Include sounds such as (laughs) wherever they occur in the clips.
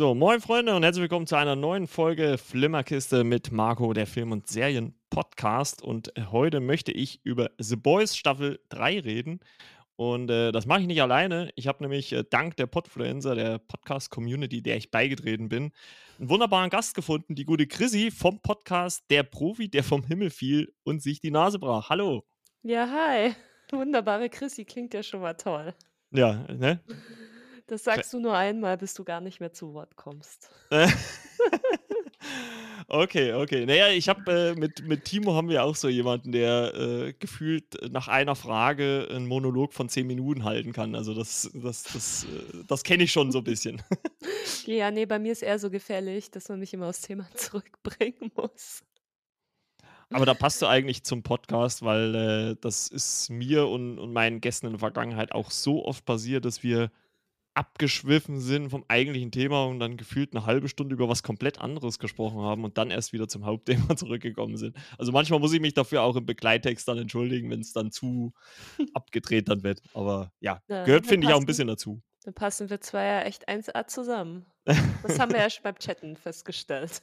So, moin Freunde und herzlich willkommen zu einer neuen Folge Flimmerkiste mit Marco, der Film- und Serien-Podcast. Und äh, heute möchte ich über The Boys Staffel 3 reden. Und äh, das mache ich nicht alleine. Ich habe nämlich äh, dank der Podfluencer, der Podcast-Community, der ich beigetreten bin, einen wunderbaren Gast gefunden, die gute Chrissy vom Podcast Der Profi, der vom Himmel fiel und sich die Nase brach. Hallo. Ja, hi. Wunderbare Chrissy, klingt ja schon mal toll. Ja, ne? Das sagst du nur einmal, bis du gar nicht mehr zu Wort kommst. (laughs) okay, okay. Naja, ich habe äh, mit, mit Timo haben wir auch so jemanden, der äh, gefühlt nach einer Frage einen Monolog von zehn Minuten halten kann. Also das, das, das, äh, das kenne ich schon so ein bisschen. (laughs) ja, nee, bei mir ist eher so gefährlich, dass man mich immer aufs Thema (laughs) zurückbringen muss. Aber da passt du eigentlich zum Podcast, weil äh, das ist mir und, und meinen Gästen in der Vergangenheit auch so oft passiert, dass wir abgeschwiffen sind vom eigentlichen Thema und dann gefühlt eine halbe Stunde über was komplett anderes gesprochen haben und dann erst wieder zum Hauptthema (laughs) zurückgekommen sind. Also manchmal muss ich mich dafür auch im Begleittext dann entschuldigen, wenn es dann zu (laughs) abgedreht dann wird. Aber ja, ja gehört finde ich auch ein bisschen dazu. Dann passen wir zwei ja echt 1A zusammen. (laughs) Das haben wir ja schon beim Chatten festgestellt.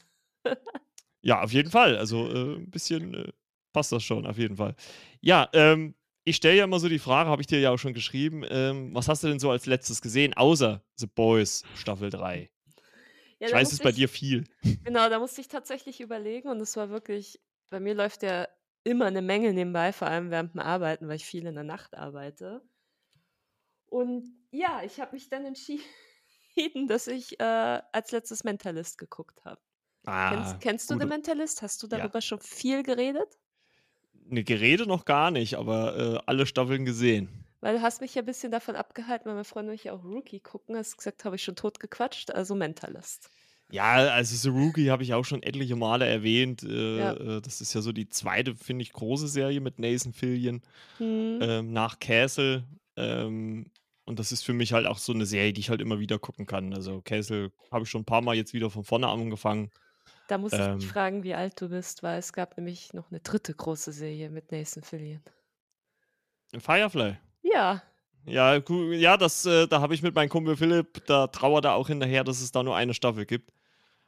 ja, auf jeden Fall. Also äh, ein bisschen äh, passt das schon, auf jeden Fall. Ja, ähm, ich stelle ja immer so die Frage, habe ich dir ja auch schon geschrieben, ähm, was hast du denn so als letztes gesehen, außer The Boys Staffel 3? Ja, ich weiß, es ist bei dir viel. Genau, da musste ich tatsächlich überlegen und es war wirklich, bei mir läuft ja immer eine Menge nebenbei, vor allem während dem Arbeiten, weil ich viel in der Nacht arbeite. Und ja, ich habe mich dann entschieden, (laughs) dass ich äh, als letztes Mentalist geguckt habe. Ah, kennst, kennst, du den Mentalist? Hast du darüber ja. schon viel geredet? Ne, Gerede noch gar nicht, aber äh, alle Staffeln gesehen. Weil du hast mich ja ein bisschen davon abgehalten, weil meine Freunde mich ja auch Rookie gucken. Hast gesagt, habe ich schon tot gequatscht, also Mentalist. Ja, also so Rookie habe ich auch schon etliche Male erwähnt. Äh, ja. Äh, das ist ja so die zweite, finde ich, große Serie mit Nathan Fillion hm. ähm, nach Castle. Ähm, und das ist für mich halt auch so eine Serie, die ich halt immer wieder gucken kann. Also Castle habe ich schon ein paar Mal jetzt wieder von vorne angefangen. Da muss ich dich ähm. fragen, wie alt du bist, weil es gab nämlich noch eine dritte große Serie mit Nathan Fillion. Firefly. Ja. Ja, ja, das, äh, da habe ich mit meinem Kumpel Philipp, da trauert er auch hinterher, dass es da nur eine Staffel gibt.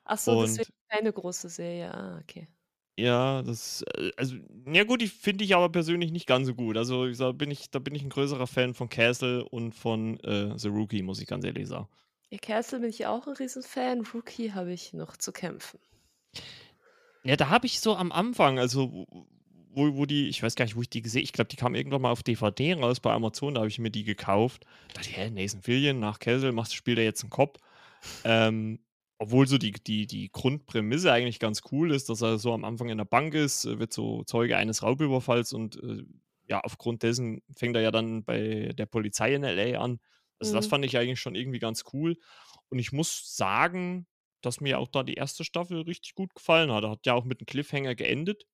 Ach so, das ist keine große Serie. Ah, okay. Ja, das, äh, also, ja gut, die finde ich aber persönlich nicht ganz so gut. Also, sag, bin ich, da bin ich ein größerer Fan von Castle und von äh, The Rookie, muss ich ganz ehrlich sagen. Ja, Castle bin ich auch ein Riesenfan. Rookie habe ich noch zu kämpfen. Ja, da habe ich so am Anfang, also wo, wo die, ich weiß gar nicht, wo ich die gesehen ich glaube, die kam irgendwann mal auf DVD raus bei Amazon, da habe ich mir die gekauft. Da dachte ich, hä, Nathan Fillion nach Kessel, machst, spielt er jetzt einen Kopf. Ähm, obwohl so die, die, die Grundprämisse eigentlich ganz cool ist, dass er so am Anfang in der Bank ist, wird so Zeuge eines Raubüberfalls und äh, ja, aufgrund dessen fängt er ja dann bei der Polizei in LA an. Also mhm. das fand ich eigentlich schon irgendwie ganz cool. Und ich muss sagen, dass mir auch da die erste Staffel richtig gut gefallen hat. Hat ja auch mit einem Cliffhanger geendet.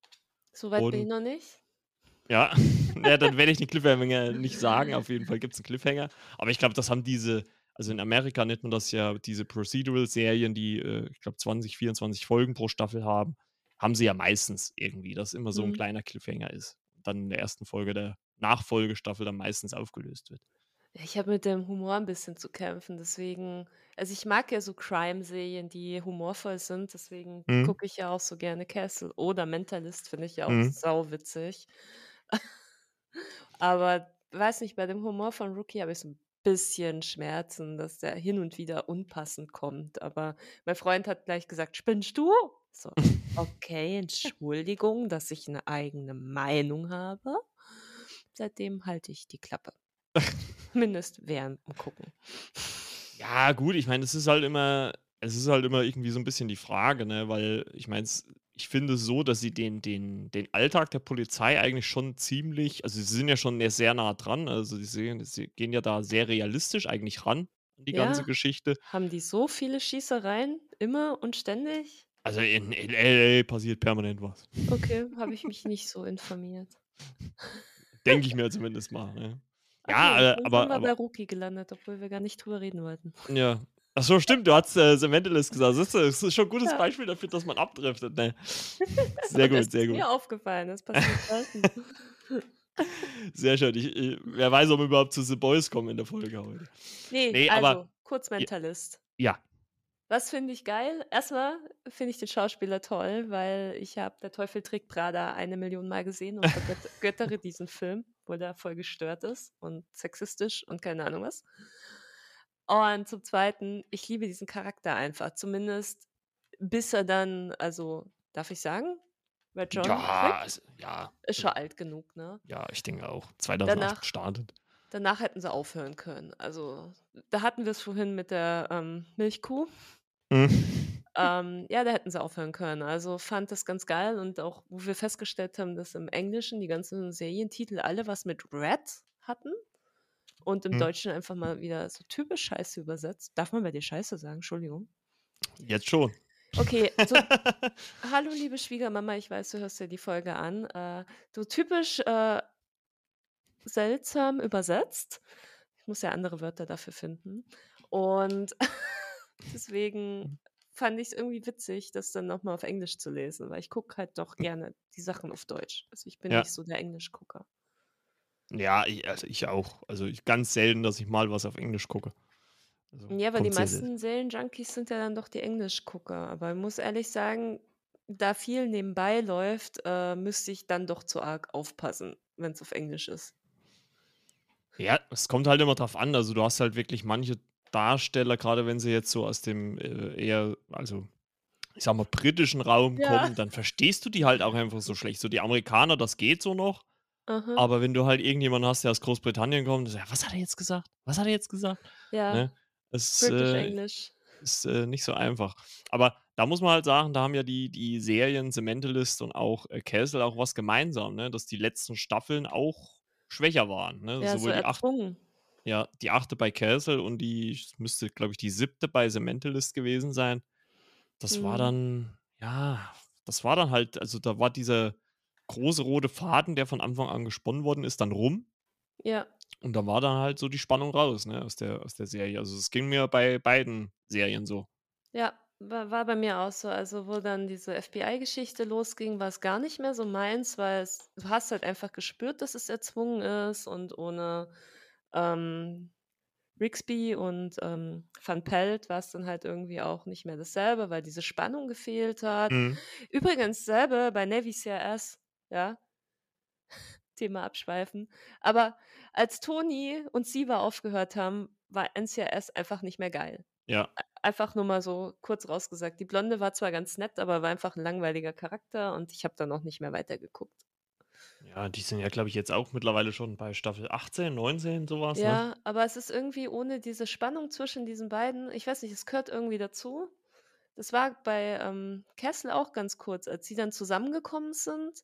Soweit bin ich noch nicht. Ja, (laughs) ja dann werde ich den (laughs) Cliffhanger nicht sagen. Auf jeden Fall gibt es einen Cliffhanger. Aber ich glaube, das haben diese, also in Amerika nennt man das ja diese Procedural-Serien, die, äh, ich glaube, 20, 24 Folgen pro Staffel haben, haben sie ja meistens irgendwie, dass immer so ein mhm. kleiner Cliffhanger ist. Dann in der ersten Folge der Nachfolgestaffel dann meistens aufgelöst wird. Ich habe mit dem Humor ein bisschen zu kämpfen, deswegen also ich mag ja so Crime-Serien, die humorvoll sind, deswegen Mhm. gucke ich ja auch so gerne Castle oder Mentalist finde ich ja auch Mhm. sauwitzig. (laughs) Aber weiß nicht, bei dem Humor von Rookie habe ich so ein bisschen Schmerzen, dass der hin und wieder unpassend kommt. Aber mein Freund hat gleich gesagt: „Spinnst du?“ So, okay, Entschuldigung, dass ich eine eigene Meinung habe. Seitdem halte ich die Klappe. Zumindest während dem Gucken. Ja, gut, ich meine, es ist halt immer, es ist halt immer irgendwie so ein bisschen die Frage, ne, weil ich meine, ich finde so, dass sie den, den, den Alltag der Polizei eigentlich schon ziemlich, also sie sind ja schon sehr nah dran, also sie, sehen, sie gehen ja da sehr realistisch eigentlich ran an die ja, ganze Geschichte. Haben die so viele Schießereien immer und ständig? Also in, in LA passiert permanent was. Okay, habe ich mich nicht so informiert. (laughs) Denke ich mir zumindest mal. Ne? Ja, okay, äh, aber. sind wir aber, bei Rookie gelandet, obwohl wir gar nicht drüber reden wollten. Ja. Ach so, stimmt, du hast äh, The Mentalist gesagt. (laughs) Das ist, ist schon ein gutes ja. Beispiel dafür, dass man abdriftet. Ne? Sehr (laughs) gut, sehr gut. Das ist mir aufgefallen, das passiert. (laughs) Sehr schön. Ich, ich, wer weiß, ob wir überhaupt zu The Boys kommen in der Folge heute. Nee, nee also, aber, kurz Mentalist. Ja. Was finde ich geil? Erstmal finde ich den Schauspieler toll, weil ich habe Der Teufel trägt Prada eine Million Mal gesehen und vergöttere diesen Film, wo der voll gestört ist und sexistisch und keine Ahnung was. Und zum Zweiten, ich liebe diesen Charakter einfach. Zumindest bis er dann, also darf ich sagen, wer John Ja, also, ja, ist schon alt genug, ne? ja, ich denke auch. 2008 Danach, gestartet. danach hätten sie aufhören können. Also da hatten wir es vorhin mit der ähm, Milchkuh. Mhm. Ähm, ja, da hätten sie aufhören können. Also fand das ganz geil und auch, wo wir festgestellt haben, dass im Englischen die ganzen Serientitel alle was mit Red hatten und im Mhm. Deutschen einfach mal wieder so typisch Scheiße übersetzt. Darf man bei dir Scheiße sagen? Entschuldigung. Jetzt schon. Okay, (laughs) so, hallo liebe Schwiegermama, ich weiß, du hörst dir die Folge an. Äh, du typisch äh, seltsam übersetzt. Ich muss ja andere Wörter dafür finden. Und (laughs) deswegen fand ich es irgendwie witzig, das dann nochmal auf Englisch zu lesen, weil ich gucke halt doch gerne die Sachen auf Deutsch. Also ich bin Ja. nicht so der Englischgucker. Ja, ich, also ich auch. Also ich, ganz selten, dass ich mal was auf Englisch gucke. Also Ja, weil die meisten Serienjunkies sind ja dann doch die Englischgucker. Aber ich muss ehrlich sagen, da viel nebenbei läuft, äh, müsste ich dann doch zu arg aufpassen, wenn es auf Englisch ist. Ja, es kommt halt immer drauf an. Also du hast halt wirklich manche Darsteller, gerade wenn sie jetzt so aus dem äh, eher, also ich sag mal, britischen Raum Ja. kommen, dann verstehst du die halt auch einfach so schlecht. So die Amerikaner, das geht so noch. Aha. Aber wenn du halt irgendjemanden hast, der aus Großbritannien kommt, so, ja, was hat er jetzt gesagt? Was hat er jetzt gesagt? Ja, Ne? Es British äh, English. ist äh, nicht so einfach. Aber da muss man halt sagen, da haben ja die, die Serien The Mentalist und auch äh, Castle auch was gemeinsam, ne? dass die letzten Staffeln auch schwächer waren. Ne? Ja, so Sowohl die, acht. Ja, die achte bei Castle und die müsste, glaube ich, die siebte bei The Mentalist gewesen sein. Das war Mhm. dann, ja, das war dann halt, also da war dieser große rote Faden, der von Anfang an gesponnen worden ist, dann rum. Ja, Und da war dann halt so die Spannung raus, ne, aus der, aus der Serie. Also es ging mir bei beiden Serien so. ja, war, war bei mir auch so. Also, wo dann diese FBI-Geschichte losging, war es gar nicht mehr so meins, weil es, du hast halt einfach gespürt, dass es erzwungen ist und ohne ähm, Rixby und ähm, Van Pelt war es dann halt irgendwie auch nicht mehr dasselbe, weil diese Spannung gefehlt hat. Mhm. Übrigens selbe bei Navy CRS, ja, (laughs) Thema abschweifen. Aber als Toni und Siva aufgehört haben, war NCRS einfach nicht mehr geil. Ja. E- Einfach nur mal so kurz rausgesagt. Die Blonde war zwar ganz nett, aber war einfach ein langweiliger Charakter und ich habe dann auch nicht mehr weitergeguckt. Ja, die sind ja, glaube ich, jetzt auch mittlerweile schon bei Staffel 18, 19, sowas, ne? Ja, aber es ist irgendwie ohne diese Spannung zwischen diesen beiden, ich weiß nicht, es gehört irgendwie dazu. Das war bei ähm, Castle auch ganz kurz, als sie dann zusammengekommen sind.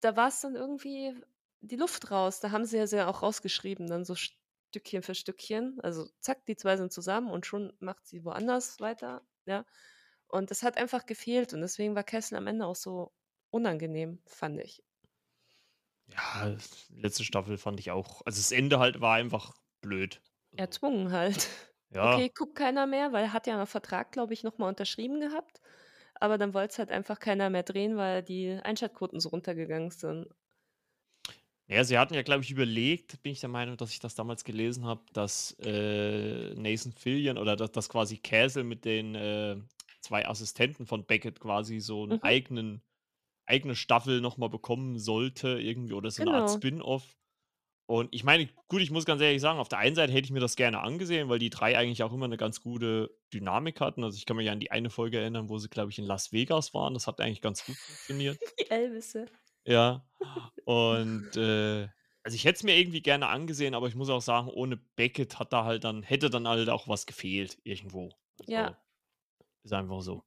Da war es dann irgendwie die Luft raus. Da haben sie ja sehr auch rausgeschrieben, dann so Stückchen für Stückchen. Also zack, die zwei sind zusammen und schon macht sie woanders weiter. Ja. Und das hat einfach gefehlt und deswegen war Castle am Ende auch so unangenehm, fand ich. Ja, letzte Staffel fand ich auch. Also das Ende halt war einfach blöd. Erzwungen halt. ja, Okay, guckt keiner mehr, weil er hat ja einen Vertrag, glaube ich, nochmal unterschrieben gehabt. Aber dann wollte es halt einfach keiner mehr drehen, weil die Einschaltquoten so runtergegangen sind. ja, sie hatten ja, glaube ich, überlegt, bin ich der Meinung, dass ich das damals gelesen habe, dass äh, Nathan Fillion oder dass, dass quasi Castle mit den äh, zwei Assistenten von Beckett quasi so einen Mhm. eigenen, eigene Staffel nochmal bekommen sollte, irgendwie, oder so eine Art Genau. Spin-off. Und ich meine, gut, ich muss ganz ehrlich sagen, auf der einen Seite hätte ich mir das gerne angesehen, weil die drei eigentlich auch immer eine ganz gute Dynamik hatten. Also ich kann mich an die eine Folge erinnern, wo sie, glaube ich, in Las Vegas waren. Das hat eigentlich ganz gut funktioniert. (laughs) Die Elvisse. Ja. (laughs) Und äh, also ich hätte es mir irgendwie gerne angesehen, aber ich muss auch sagen, ohne Beckett hat da halt dann, hätte dann halt auch was gefehlt irgendwo. Also, Ja. ist einfach so.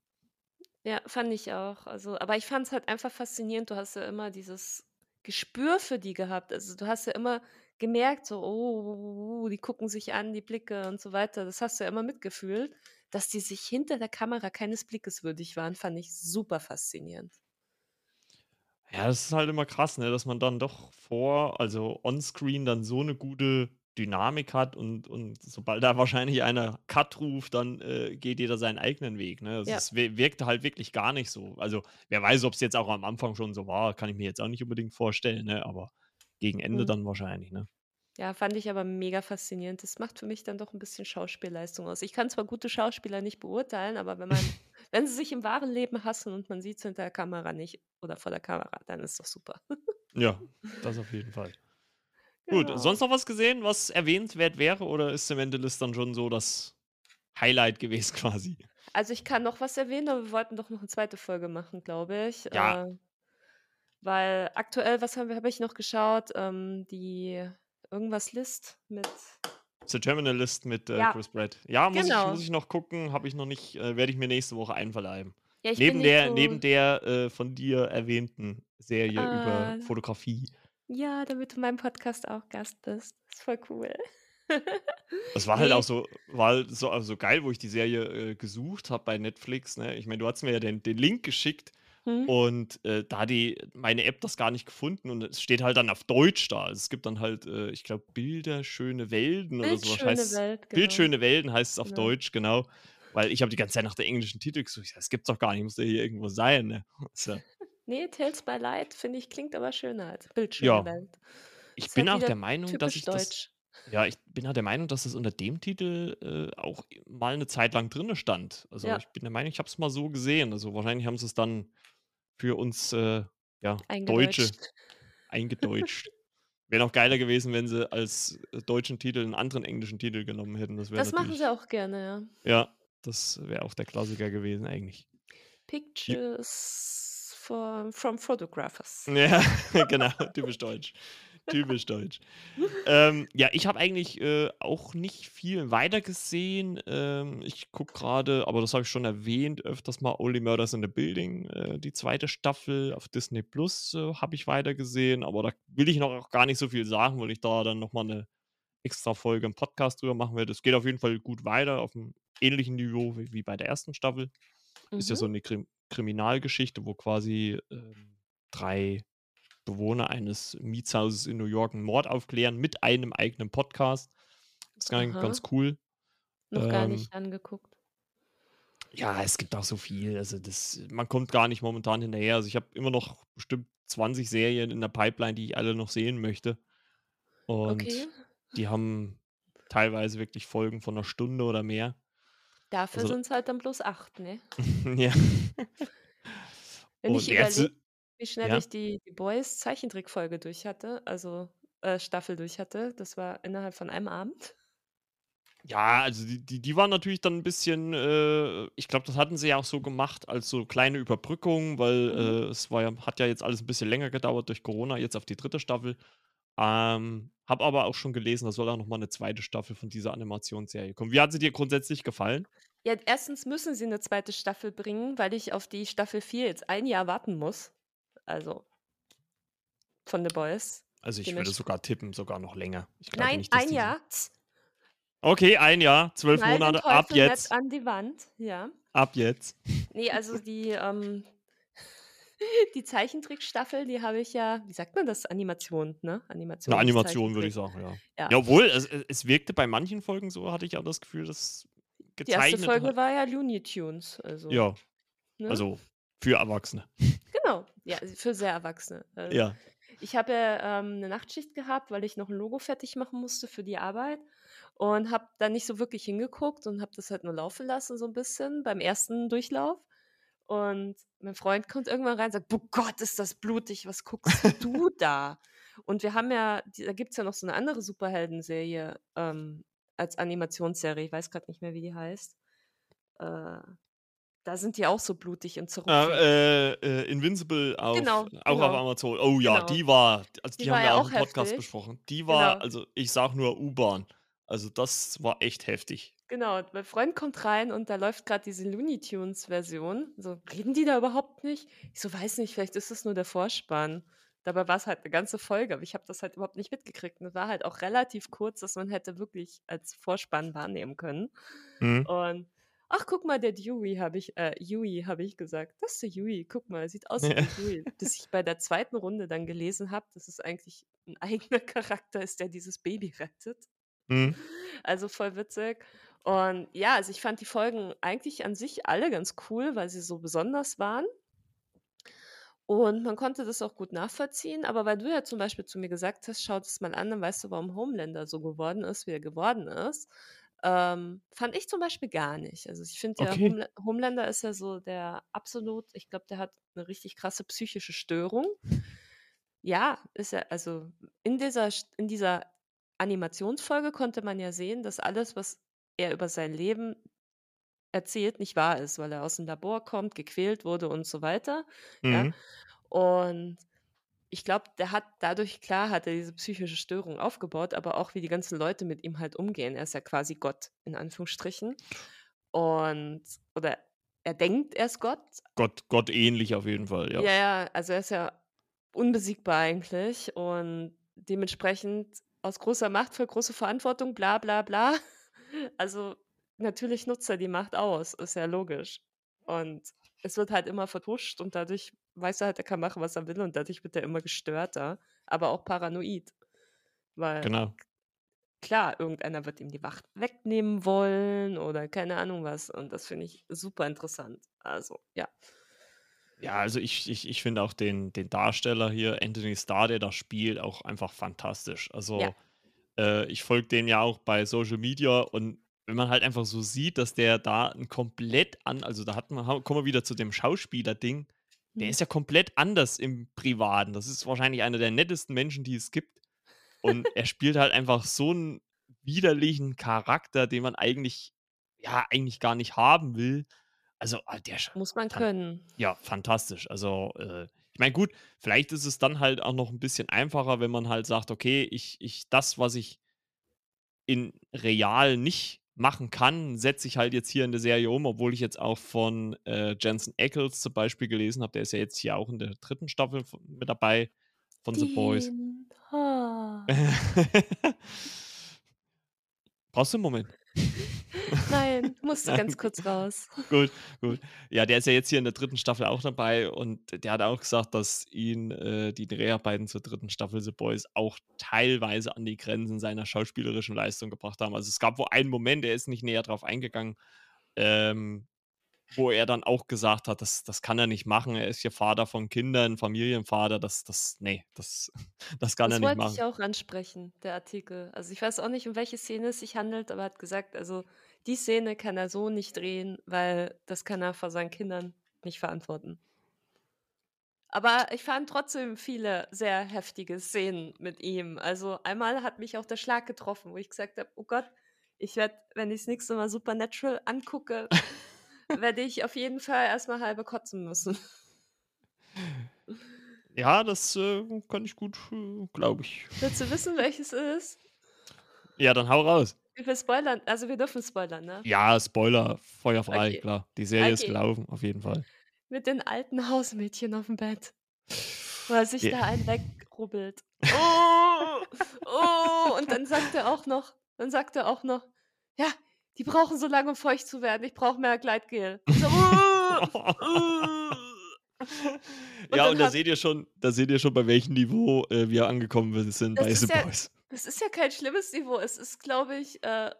Ja, fand ich auch. Also, aber ich fand es halt einfach faszinierend. Du hast ja immer dieses Gespür für die gehabt. Also du hast ja immer gemerkt, so, oh, die gucken sich an, die Blicke und so weiter. Das hast du ja immer mitgefühlt. Dass die sich hinter der Kamera keines Blickes würdig waren, fand ich super faszinierend. Ja, das ist halt immer krass, ne, dass man dann doch vor, also onscreen dann so eine gute Dynamik hat und, und sobald da wahrscheinlich einer Cut ruft, dann äh, geht jeder seinen eigenen Weg. Ne? Also Ja. Es wir- wirkte halt wirklich gar nicht so. Also wer weiß, ob es jetzt auch am Anfang schon so war, kann ich mir jetzt auch nicht unbedingt vorstellen, ne? aber gegen Ende Mhm. dann wahrscheinlich. Ne? Ja, fand ich aber mega faszinierend. Das macht für mich dann doch ein bisschen Schauspielleistung aus. Ich kann zwar gute Schauspieler nicht beurteilen, aber wenn man (laughs) (laughs) wenn sie sich im wahren Leben hassen und man sieht's hinter der Kamera nicht oder vor der Kamera, dann ist doch super. Ja, (laughs) das auf jeden Fall. Gut, Genau. sonst noch was gesehen, was erwähnenswert wäre oder ist Cementalist dann schon so das Highlight gewesen (laughs) quasi? Also, ich kann noch was erwähnen, aber wir wollten doch noch 'ne zweite Folge machen, glaube ich. Ja. Äh, weil aktuell was haben wir habe ich noch geschaut? Ähm, die irgendwas List mit The Terminalist mit, äh, Ja. Chris Pratt. Ja, muss ich Genau. muss ich noch gucken, habe ich noch nicht äh, werde ich mir nächste Woche einverleiben. Ja, ich Neben der so neben der, äh, von dir erwähnten Serie über Ah. Fotografie. Ja, damit du in meinem Podcast auch Gast bist. Ist voll cool. Das war halt Ne. auch so war halt so also geil, wo ich die Serie, äh, gesucht habe bei Netflix, ne? Ich meine, du hattest mir ja den den Link geschickt Mhm. und, äh, da hat die meine App das gar nicht gefunden und es steht halt dann auf Deutsch da. Also, es gibt dann halt, äh, ich glaube, Bilder schöne Welten oder so was Bildschöne heißt's. Welt, Bild genau. schöne Welten heißt es auf Genau. Deutsch, genau. Weil ich habe die ganze Zeit nach der englischen Titel gesucht. „Das gibt's doch gar nicht, muss ja hier irgendwo sein, ne?“ (laughs) Ist ja Ne, Tales by Light, finde ich, klingt aber schöner als Bildschöne Ja. Ich Ist bin halt auch der Meinung, dass ich das deutsch. ja, ich bin auch der Meinung, dass das unter dem Titel, äh, auch mal 'ne Zeit lang drinne stand. Also, Ja. ich bin der Meinung, ich habe es mal so gesehen. Also, wahrscheinlich haben sie's dann für uns, äh, ja, Deutsche Eingedeutscht. eingedeutscht. (laughs) Wäre noch geiler gewesen, wenn sie als, äh, deutschen Titel 'n anderen englischen Titel genommen hätten. Das Das machen sie auch gerne, ja. ja, das wäre auch der Klassiker gewesen eigentlich. Pictures from from photographers. Ja, (laughs) genau, typisch deutsch. Typisch deutsch. Ähm, ja, ich habe eigentlich, äh, auch nicht viel weiter gesehen. Ähm, ich gucke grade, aber das habe ich schon erwähnt, öfters mal Only Murders in the Building, äh, die 2. Staffel auf Disney Plus, äh, habe ich weitergesehen, aber da will ich noch auch gar nicht so viel sagen, weil ich da dann noch mal 'ne extra Folge im Podcast drüber machen werde. Es geht auf jeden Fall gut weiter auf'm ähnlichen Niveau wie wie bei der 1. Staffel. Ist ja so Mhm. 'ne Krim Kriminalgeschichte, wo quasi, ähm, 3 Bewohner eines Mietshauses in New York 'n Mord aufklären mit einem eigenen Podcast. Ist gar Aha. ganz cool. Noch gar Ähm nicht angeguckt. Ja, es gibt auch so viel. Also, das man kommt gar nicht momentan hinterher. Also, ich habe immer noch bestimmt 20 Serien in der Pipeline, die ich alle noch sehen möchte. Okay. Und die haben teilweise wirklich Folgen von 'ner Stunde oder mehr. Dafür Also sind's halt dann bloß 8, ne? (laughs) Ja. (laughs) Wenn ich Und jetzt überlege, wie schnell ja? ich die die Boys Zeichentrickfolge durch hatte, also, äh, Staffel durch hatte, das war innerhalb von einem Abend. Ja, also die die die waren natürlich dann 'n bisschen, äh ich glaube, das hatten sie ja auch so gemacht als so kleine Überbrückung, weil, Mhm. äh, es war ja hat ja jetzt alles 'n bisschen länger gedauert durch Corona, jetzt auf die 3. Staffel. Ähm, habe aber auch schon gelesen, da soll auch noch mal 'ne 2. Staffel von dieser Animationsserie kommen. Wie hat sie dir grundsätzlich gefallen? Ja, 1. müssen sie 'ne 2. Staffel bringen, weil ich auf die Staffel 4 jetzt 1 Jahr warten muss. Also von The Boys. Also, ich würde sogar tippen, sogar noch länger. Nein, nicht, dass 1 die Jahr. Okay, 1 Jahr, 12 Knall den Monate, ab jetzt. an die Wand, ja. Ab jetzt. Ne, also die, ähm (laughs) die Zeichentrickstaffel, die habe ich ja wie sagt man das? Animation, ne? Animation, nicht Animation, würde ich sagen, ja. Ja. Ja, obwohl, es es wirkte bei manchen Folgen so, hatte ich auch das Gefühl, dass Die 1. gezeichnet Folge hat war ja Looney Tunes, also Ja, ne? also für Erwachsene. (laughs) Genau, ja, für sehr Erwachsene. Ähm, Ja. ich habe ja, ähm, 'ne Nachtschicht gehabt, weil ich noch 'n Logo fertig machen musste für die Arbeit und habe da nicht so wirklich hingeguckt und habe das halt nur laufen lassen so 'n bisschen beim 1. Durchlauf. Und mein Freund kommt irgendwann rein und sagt: „Boah Gott, ist das blutig, was guckst du da?“ Und wir haben ja da gibt's ja noch so 'ne andere Superheldenserie, ähm, als Animationsserie. Ich weiß grad nicht mehr, wie die heißt. Äh, da sind die auch so blutig und zerrupfen. Ah, äh, äh, Invincible auf Genau, auch auf genau. Amazon. Oh ja, Genau. die war also Die die haben ja wir auch auch im Podcast heftig. besprochen. Die war Genau. also, ich sage nur U-Bahn. Also, das war echt heftig. Genau, mein Freund kommt rein und da läuft grad diese Looney Tunes Version. So: „Reden die da überhaupt nicht?“ Ich so: „Weiß nicht, vielleicht ist das nur der Vorspann.“ Dabei war's halt 'ne ganze Folge, aber ich habe das halt überhaupt nicht mitgekriegt. Und es war halt auch relativ kurz, dass man hätte wirklich als Vorspann wahrnehmen können. Mhm. Und: „Ach, guck mal, der Dewey“, habe ich äh, Huey habe ich gesagt. „Das ist der Huey, guck mal, er sieht aus wie Ja. der Huey.“ Bis ich bei der 2. Runde dann gelesen habe, dass es eigentlich 'n eigener (laughs) Charakter ist, der dieses Baby rettet. Mhm. Also, voll witzig. Und ja, also, ich fand die Folgen eigentlich an sich alle ganz cool, weil sie so besonders waren. Und man konnte das auch gut nachvollziehen, aber weil du ja zum Beispiel zu mir gesagt hast: „Schau das mal an, dann weißt du, warum Homelander so geworden ist, wie er geworden ist.“ Ähm, fand ich zum Beispiel gar nicht. Also, ich finde ja, Okay. Homela Homelander ist ja so der absolut ich glaube, der hat 'ne richtig krasse psychische Störung. Ja, ist er also, in dieser in dieser Animationsfolge konnte man ja sehen, dass alles, was er über sein Leben erzählt, nicht wahr ist, weil er aus'm Labor kommt, gequält wurde und so weiter, ja? Mhm. Und ich glaube, der hat dadurch klar hat er diese psychische Störung aufgebaut, aber auch wie die ganzen Leute mit ihm halt umgehen. Er ist ja quasi Gott in Anführungsstrichen. Und oder er denkt, er ist Gott. Gott gottähnlich auf jeden Fall, ja. Ja, ja, also er ist ja unbesiegbar eigentlich und dementsprechend aus großer Macht folgt große Verantwortung, bla bla bla. (laughs) Also, natürlich nutzt er die Macht aus, ist ja logisch. Und es wird halt immer vertuscht und dadurch weiß er halt, er kann machen, was er will und dadurch wird er immer gestörter, aber auch paranoid. Weil Genau. klar, irgendeiner wird ihm die Macht wegnehmen wollen oder keine Ahnung was und das finde ich super interessant. Also, ja. Ja, also ich ich ich finde auch den den Darsteller hier, Anthony Starr, der da spielt, auch einfach fantastisch. Ja. Also, äh, ich folge dem ja auch bei Social Media und wenn man halt einfach so sieht, dass der da 'n komplett an also, da hat man kommen wir wieder zu dem Schauspieler-Ding. Der Mhm. ist ja komplett anders im Privaten. Das ist wahrscheinlich einer der nettesten Menschen, die es gibt. Und er spielt halt einfach so 'n widerlichen Charakter, den man eigentlich ja, eigentlich gar nicht haben will. Also, ah, der sch Muss man fan können. ja, fantastisch. Also, äh, ich meine, gut, vielleicht ist es dann halt auch noch 'n bisschen einfacher, wenn man halt sagt: „Okay, ich ich das, was ich in real nicht machen kann, setze ich halt jetzt hier in der Serie um“, obwohl ich jetzt auch von, äh, Jensen Ackles zum Beispiel gelesen habe, der ist ja jetzt hier auch in der 3. Staffel v mit dabei von „The Boys“. (laughs) Brauchst du 'n Moment? (laughs) Nein, musste ganz kurz raus. Gut, gut. Ja, der ist ja jetzt hier in der 3. Staffel auch dabei und der hat auch gesagt, dass ihn, äh, die Dreharbeiten zur 3. Staffel „The Boys“ auch teilweise an die Grenzen seiner schauspielerischen Leistung gebracht haben. Also, es gab wohl einen Moment, er ist nicht näher drauf eingegangen, ähm, wo er dann auch gesagt hat, das das kann er nicht machen. Er ist ja Vater von Kindern, Familienvater, das das ne, das (laughs) das kann er Das nicht wollte machen. ich auch ansprechen, der Artikel. Also, ich weiß auch nicht, um welche Szene es sich handelt, aber er hat gesagt, also, die Szene kann er so nicht drehen, weil das kann er vor seinen Kindern nicht verantworten. Aber ich fand trotzdem viele sehr heftige Szenen mit ihm. Also, einmal hat mich auch der Schlag getroffen, wo ich gesagt habe: „Oh Gott, ich werde, wenn ich das nächste Mal Supernatural angucke, (laughs) werde ich auf jeden Fall erst mal halbe kotzen müssen.“ Ja, das, äh, kann ich gut, äh glaube ich. Willst du wissen, welches es ist? Ja, dann hau raus. Wir spoilern also, wir dürfen spoilern, ne? Ja, Spoiler, Feuer frei, Okay. klar. Die Serie ist Okay. gelaufen, auf jeden Fall. Mit den alten Hausmädchen auf'm Bett. Wo er sich J da einen wegrubbelt. (laughs) Oh, oh, und dann sagt er auch noch dann sagt er auch noch: „Ja, die brauchen so lange, um feucht zu werden. Ich brauche mehr Gleitgel.“ Ich so: Und (laughs) Ja, und da seht ihr schon da seht ihr schon, bei welchem Niveau, äh, wir angekommen sind Das bei „The ist ja Boys“. das ist ja kein schlimmes Niveau. Es ist, glaube ich, äh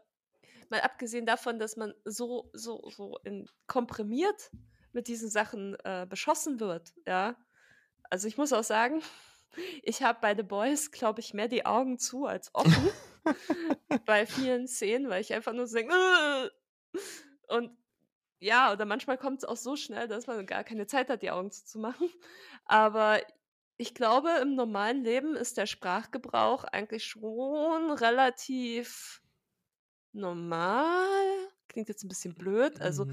mal abgesehen davon, dass man so so so in komprimiert mit diesen Sachen, äh, beschossen wird, ja? Also, ich muss auch sagen, ich habe bei „The Boys“, glaube ich, mehr die Augen zu als offen (laughs) bei vielen Szenen, weil ich einfach nur so denke: Und ja, oder manchmal kommt's auch so schnell, dass man gar keine Zeit hat, die Augen zuzumachen. Aber ich glaube, im normalen Leben ist der Sprachgebrauch eigentlich schon relativ normal. Klingt jetzt 'n bisschen blöd. Also,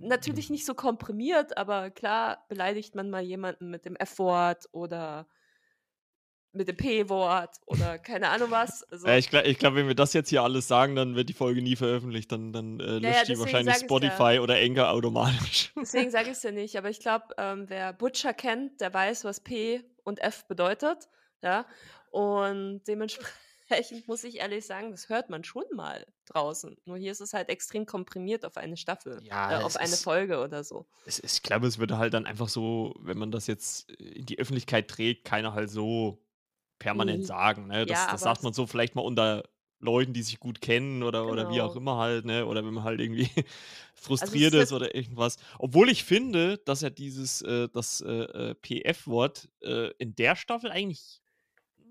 natürlich Hm. nicht so komprimiert, aber klar beleidigt man mal jemanden mit dem F-Wort oder mit dem P-Wort oder keine Ahnung was. Äh, Also ich gla ich glaube, wenn wir das jetzt hier alles sagen, dann wird die Folge nie veröffentlicht. Dann dann, äh, Ja, ja, löscht die deswegen wahrscheinlich ich's ja. Spotify oder Anchor automatisch. (laughs) Deswegen sage ich's ja nicht, aber ich glaube, ähm, wer Butcher kennt, der weiß, was P und F bedeutet, ja? Und dementsprechend muss ich ehrlich sagen, das hört man schon mal draußen. Nur hier ist es halt extrem komprimiert auf eine Staffel Ja, äh, auf es eine ist Folge oder so. es ist ich glaube, es würde halt dann einfach so, wenn man das jetzt in die Öffentlichkeit trägt, keiner halt so permanent Ne. sagen, ne? Das Ja, das sagt es man so vielleicht mal unter Leuten, die sich gut kennen oder oder wie auch Genau. immer halt, ne? Oder wenn man halt irgendwie (laughs) Also, es ist frustriert ist jetzt oder irgendwas. Obwohl ich finde, dass ja dieses, äh das, äh, äh, PF-Wort, äh, in der Staffel eigentlich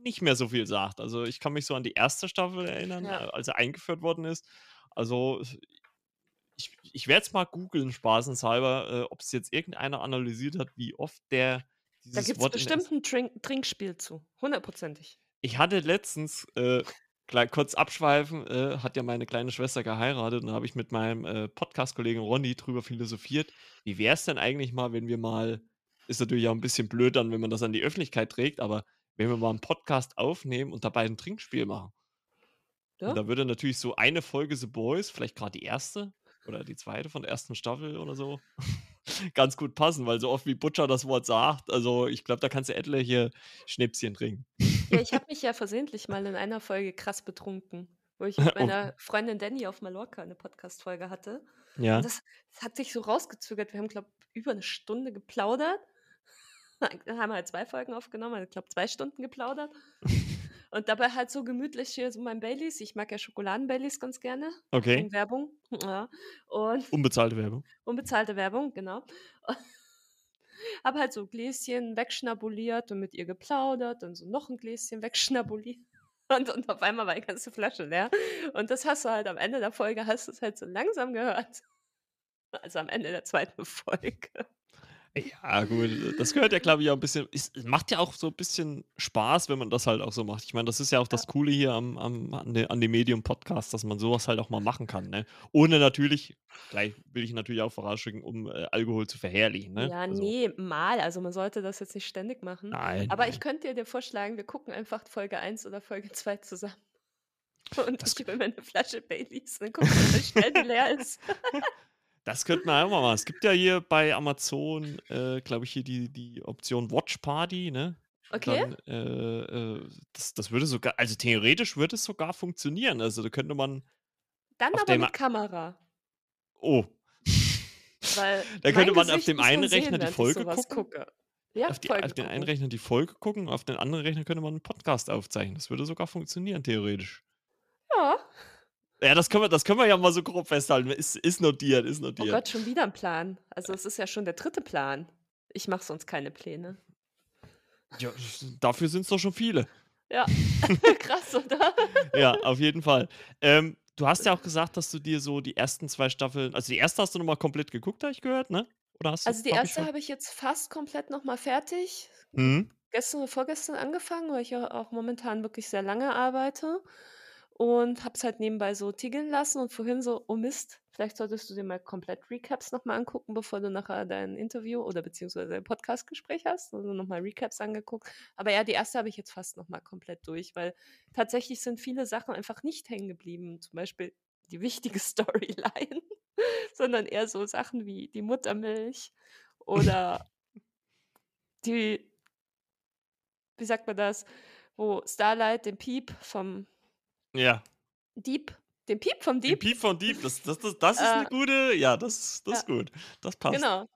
nicht mehr so viel sagt. Also, ich kann mich so an die erste Staffel erinnern, äh, Ja. als er eingeführt worden ist. Also, ich ich werde es mal googeln spaßenshalber, äh, ob's jetzt irgendeiner analysiert hat, wie oft der Da der ersten bestimmt 'n Trink Trinkspiel zu, hundertprozentig. Ich hatte letztens, äh, kurz abschweifen, äh, hat ja meine kleine Schwester geheiratet und da habe ich mit meinem, äh, Podcast-Kollegen Ronny drüber philosophiert. Wie wär's denn eigentlich mal, wenn wir mal ist natürlich auch 'n bisschen blöd dann, wenn man das an die Öffentlichkeit trägt, aber wenn wir mal 'n Podcast aufnehmen und dabei 'n Trinkspiel machen? Und Ja. da würde natürlich so eine Folge „The Boys“, vielleicht grad die 1. oder die 2. von der 1. Staffel oder so, ganz gut passen, weil so oft wie Butcher das Wort sagt also, ich glaube, da kannst du etliche Schnäpschen trinken. Ja, ich habe (laughs) mich ja versehentlich mal in einer Folge krass betrunken, wo ich mit (laughs) meiner Freundin Danny auf Mallorca 'ne Podcast-Folge hatte. Und Ja. das das hat sich so rausgezögert. Wir haben, glaube über 'ne Stunde geplaudert. (laughs) Dann haben wir halt 2 Folgen aufgenommen, also, ich glaube 2 Stunden geplaudert. Und dabei halt so gemütlich hier so mein Baileys. Ich mag ja Schokoladen-Baileys ganz gerne, Okay. Achtung Werbung, (laughs) ja. Und Unbezahlte Werbung. unbezahlte Werbung, genau. (laughs) Habe halt so Gläschen wegschnabuliert und mit ihr geplaudert und so noch 'n Gläschen (laughs) wegschnabuliert und und auf einmal war die ganze Flasche leer. Und das hast du halt am Ende der Folge hast du's halt so langsam gehört. Also, am Ende der 2. Folge. Ja gut, das gehört ja, glaube ich, auch 'n bisschen es macht ja auch so 'n bisschen Spaß, wenn man das halt auch so macht. Ich meine, das ist ja auch das Coole hier am am an de an dem Medium Podcast, dass man so was halt auch mal machen kann, ne? Ohne natürlich gleich will ich natürlich auch vorausschicken, um, äh, Alkohol zu verherrlichen, ne? Ja, Also ne, mal. Also, man sollte das jetzt nicht ständig machen. Nein, Aber ich nein. könnte dir vorschlagen, wir gucken einfach Folge 1 oder Folge 2 zusammen. (laughs) Und Das ich hole mir 'ne Flasche Baileys, dann gucken wir, wie schnell die leer ist. (laughs) Das könnten wir auch mal machen. Es gibt ja hier bei Amazon, äh, glaube ich, hier die die Option Watch Party, ne? Okay. dann, äh, äh, das das würde sogar also, theoretisch würde es sogar funktionieren. Also, da könnte man Dann auf aber dem mit Kamera. Oh. Weil (laughs) Da könnte man auf Gesicht dem muss einen man sehen, Rechner die Folge gucken. gucke. Ja, Auf die Folge auf den einen gucken. Rechner die Folge gucken, auf den anderen Rechner könnte man 'n Podcast aufzeichnen. Das würde sogar funktionieren, theoretisch. Ja. Ja, das können wir das können wir ja mal so grob festhalten. Ist ist notiert, ist Oh notiert. Gott, schon wieder 'n Plan. Also, es ist ja schon der 3. Plan. Ich mache sonst keine Pläne. Ja, dafür sind's doch schon viele. Ja, (laughs) (laughs) krass, oder? Ja, auf jeden Fall. Ähm, du hast ja auch gesagt, dass du dir so die ersten 2 Staffeln also, die 1. hast du noch mal komplett geguckt, habe ich gehört, ne? Oder hast du Also, die habe ich 1. ver habe ich jetzt fast komplett noch mal fertig. Mhm. Gestern oder vorgestern angefangen, weil ich ja auch momentan wirklich sehr lange arbeite und habe es halt nebenbei so tiegeln lassen und vorhin so: „Oh Mist, vielleicht solltest du dir mal komplett Recaps noch mal angucken, bevor du nachher dein Interview oder beziehungsweise dein Podcastgespräch hast.“ Also, noch mal Recaps angeguckt. Aber ja, die 1. habe ich jetzt fast noch mal komplett durch, weil tatsächlich sind viele Sachen einfach nicht hängen geblieben, zum Beispiel die wichtige (laughs) Storyline, sondern eher so Sachen wie die Muttermilch oder die wie sagt man das, wo Starlight den Piep vom Ja. Dieb den Piep vom Den Dieb Piep vom Dieb, das das das das (laughs) ist äh gute ja, das das Ja. ist gut. Das passt. Genau,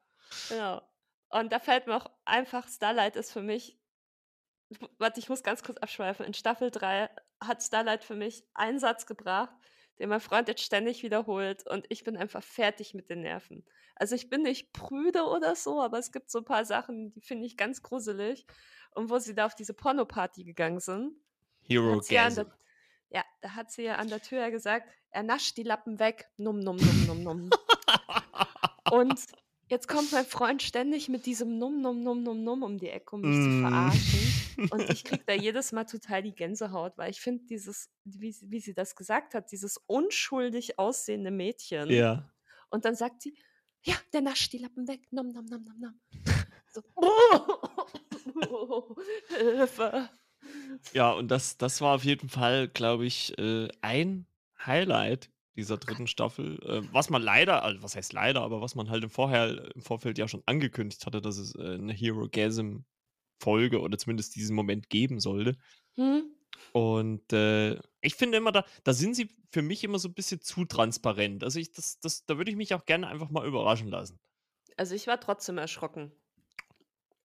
genau. Und da fällt mir auch einfach Starlight ist für mich warte, ich muss ganz kurz abschweifen. In Staffel 3 hat Starlight für mich einen Satz gebracht, den mein Freund jetzt ständig wiederholt und ich bin einfach fertig mit den Nerven. Also, ich bin nicht prüde oder so, aber es gibt so 'n paar Sachen, die finde ich ganz gruselig. Und wo sie da auf diese Pornoparty gegangen sind, hat sie ja da hat sie ja an der Tür ja gesagt: „Er nascht die Lappen weg. Num, num, num, num, num.“ Und jetzt kommt mein Freund ständig mit diesem Num, Num, Num, Num, Num um die Ecke, um mich zu Mhm. verarschen. Und ich kriege (laughs) da jedes Mal total die Gänsehaut, weil ich finde dieses wie sie wie sie das gesagt hat, dieses unschuldig aussehende Mädchen. Ja. Und dann sagt sie: „Ja, der nascht die Lappen weg. Nom, nom, nom, nom, nom.“ So. (laughs) (laughs) Hilfe. Ja, und das das war auf jeden Fall, glaube ich, äh, ein Highlight dieser 3. Staffel, äh, was man leider also, was heißt leider, aber was man halt im Vorher im Vorfeld ja schon angekündigt hatte, dass es, äh, 'ne Herogasm-Folge oder zumindest diesen Moment geben sollte. Mhm. Und, äh, ich finde immer, da da sind sie für mich immer so 'n bisschen zu transparent. Also, ich das das da würde ich mich auch gerne einfach mal überraschen lassen. Also, ich war trotzdem erschrocken.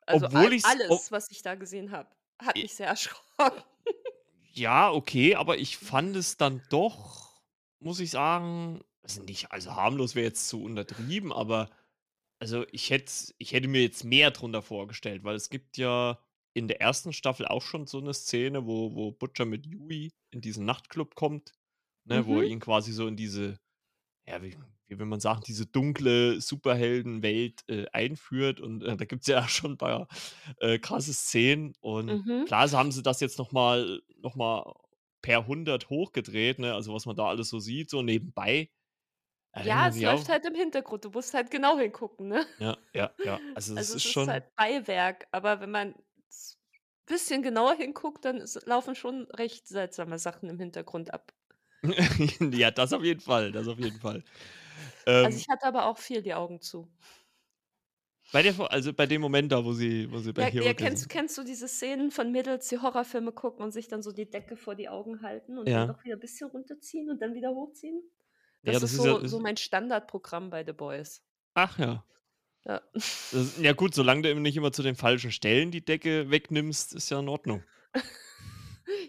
Also, all Obwohl o alles, was ich da gesehen habe, hat mich sehr (laughs) erschrocken. Ja, okay, aber ich fand es dann doch, muss ich sagen also nicht also harmlos wäre jetzt zu untertrieben, aber also ich hätte ich hätte mir jetzt mehr drunter vorgestellt, weil es gibt ja in der ersten Staffel auch schon so 'ne Szene, wo wo Butcher mit Yui in diesen Nachtclub kommt, ne, wo er Mhm. ihn quasi so in diese ja, wie wie will man sagen, diese dunkle Superheldenwelt, äh, einführt und, äh, da gibt's ja (laughs) schon 'n paar, äh, krasse Szenen und Mhm. klar, so haben sie das jetzt noch mal noch mal per 100 hochgedreht, ne, also was man da alles so sieht, so nebenbei. Ja, es läuft auch halt im Hintergrund. Du musst halt genau hingucken, ne? Ja, ja, ja. Also, Also, ist es ist schon halt Beiwerk, aber wenn man s bisschen genauer hinguckt, dann es laufen schon recht seltsame Sachen im Hintergrund ab. (laughs) Ja, das auf jeden Fall, das auf jeden Fall. Also, Ähm ich hatte aber auch viel die Augen zu. Bei der also bei dem Moment da, wo sie wo sie bei Ja, ja, Hiro-Ge kennst sind. kennst du diese Szenen von Mädels, die Horrorfilme gucken und sich dann so die Decke vor die Augen halten und dann Ja. doch wieder bisschen runterziehen und dann wieder hochziehen? Ja, Das das ist ist ja so so ist mein Standardprogramm bei The Boys. Ach ja. Ja. Das ja gut, solange du eben nicht immer zu den falschen Stellen die Decke wegnimmst, ist ja in Ordnung. (laughs)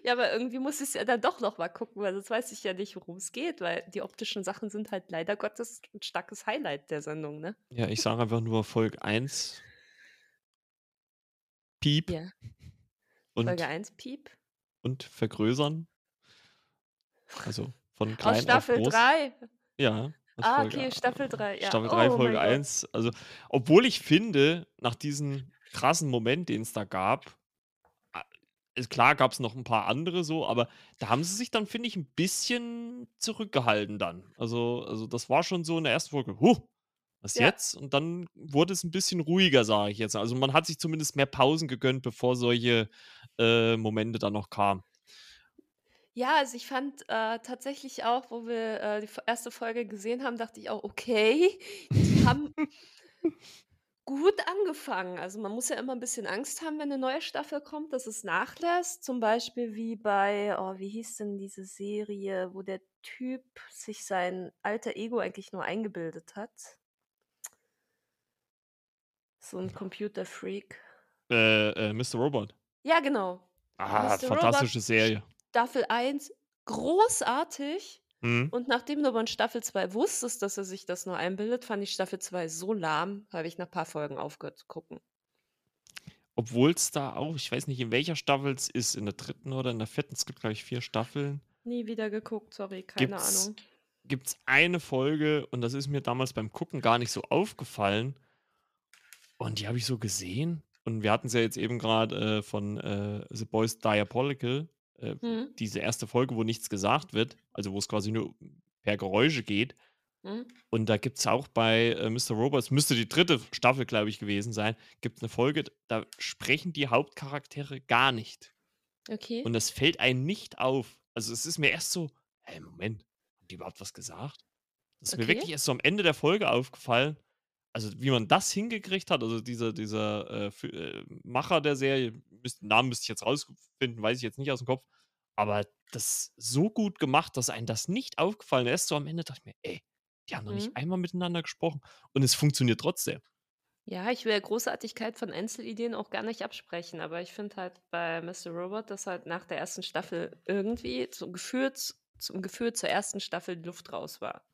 Ja, aber irgendwie muss ich's ja dann doch noch mal gucken, weil sonst weiß ich ja nicht, worum's geht, weil die optischen Sachen sind halt leider Gottes 'n starkes Highlight der Sendung, ne? Ja, ich sage einfach nur Folge 1 Piep. Ja. Folge Und 1 Piep. und vergrößern. Also, von Aus klein auf Staffel groß. 3? Ja, aus Ah, Folge okay, Staffel äh, 3, ja. Staffel 3, Oh Folge mein Gott. 1. Also, obwohl ich finde, nach diesem krassen Moment, den's da gab ist klar, gab's noch 'n paar andere so, aber da haben sie sich dann, finde ich, 'n bisschen zurückgehalten dann. Also also, das war schon so in der ersten Folge: „Hu, was Ja. jetzt?“ Und dann wurde es 'n bisschen ruhiger, sage ich jetzt. Also, man hat sich zumindest mehr Pausen gegönnt, bevor solche, äh, Momente dann noch kamen. Ja, also, ich fand, äh, tatsächlich auch, wo wir, äh, die erste Folge gesehen haben, dachte ich auch: „Okay, die haben (laughs) (laughs) gut angefangen.“ Also, man muss ja immer 'n bisschen Angst haben, wenn 'ne neue Staffel kommt, dass es nachlässt. Zum Beispiel wie bei oh, wie hieß denn diese Serie, wo der Typ sich sein Alter Ego eigentlich nur eingebildet hat? So 'n Computerfreak. Äh, äh, Mr. Robot. Ja, genau. Ah, Mr. Robot, fantastische Serie. Staffel 1, großartig. Mhm. Und nachdem du aber in Staffel 2 wusstest, dass er sich das nur einbildet, fand ich Staffel 2 so lahm, habe ich nach paar Folgen aufgehört zu gucken. Obwohl's da auch ich weiß nicht, in welcher Staffel es ist, in der 3. oder in der 4. Es gibt, glaube ich, 4 Staffeln. Nie wieder geguckt, sorry, keine Gibt's Ahnung. gibt's eine Folge und das ist mir damals beim Gucken gar nicht so aufgefallen. Und die habe ich so gesehen und wir hatten's ja jetzt eben grad, äh, von, äh, „The Boys Diabolical“, äh, Mhm. diese erste Folge, wo nichts gesagt wird, also, wo's quasi nur per Geräusche geht. Mhm. Und da gibt's auch bei, äh, Mr. Robot es müsste die 3. Staffel, glaube ich, gewesen sein, gibt's 'ne Folge, d da sprechen die Hauptcharaktere gar nicht. Okay. Und das fällt einem nicht auf. Also, es ist mir erst so: „Hä, Moment, haben die überhaupt was gesagt?“ Das ist mir Okay. wirklich erst so am Ende der Folge aufgefallen. Also, wie man das hingekriegt hat, also, dieser dieser, äh, äh, Macher der Serie, müsst Namen müsste ich jetzt rausfinden, weiß ich jetzt nicht aus'm Kopf, aber das so gut gemacht, dass einem das nicht aufgefallen ist. So am Ende dachte ich mir: „Ey, die haben noch nicht Mhm. einmal miteinander gesprochen und es funktioniert trotzdem.“ Ja, ich will der Großartigkeit von Einzelideen auch gar nicht absprechen, aber ich finde halt bei Mr. Robot, dass halt nach der ersten Staffel irgendwie zum gefühlt zum Gefühl zur ersten Staffel die Luft raus war.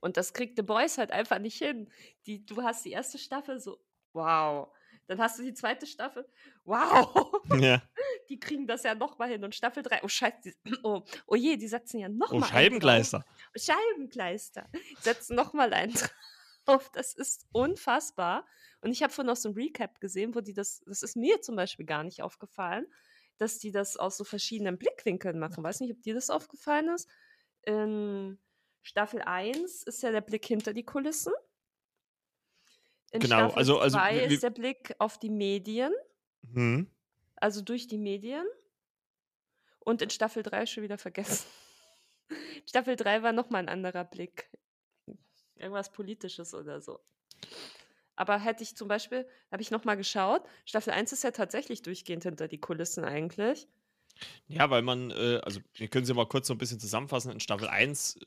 Und das kriegt The Boys halt einfach nicht hin. Die du hast die erste Staffel so: „Wow.“ Dann hast du die 2. Staffel: „Wow.“ (laughs) Ja. (laughs) Die kriegen das ja noch mal hin und Staffel 3: „Oh Scheiße, (clears throat) oh, oh je, die setzen ja noch Oh, drauf.“ Scheibenkleister. Scheibenkleister. Setzen noch mal einen (laughs) drauf. Das ist unfassbar. Und ich habe vorhin noch so 'n Recap gesehen, wo die das das ist mir zum Beispiel gar nicht aufgefallen, dass die das aus so verschiedenen Blickwinkeln machen. Weiß nicht, ob dir das aufgefallen ist. In Staffel 1 ist ja der Blick hinter die Kulissen. In Genau, Staffel also also, 2 w ist der Blick auf die Medien. Mhm. Also, durch die Medien. Und in Staffel 3 schon wieder vergessen. (laughs) Staffel 3 war noch mal 'n anderer Blick. Irgendwas Politisches oder so. Aber hätte ich zum Beispiel habe ich noch mal geschaut, Staffel 1 ist ja tatsächlich durchgehend hinter die Kulissen eigentlich. Ja, weil man, äh also, wir können's ja mal kurz so 'n bisschen zusammenfassen. In Staffel 1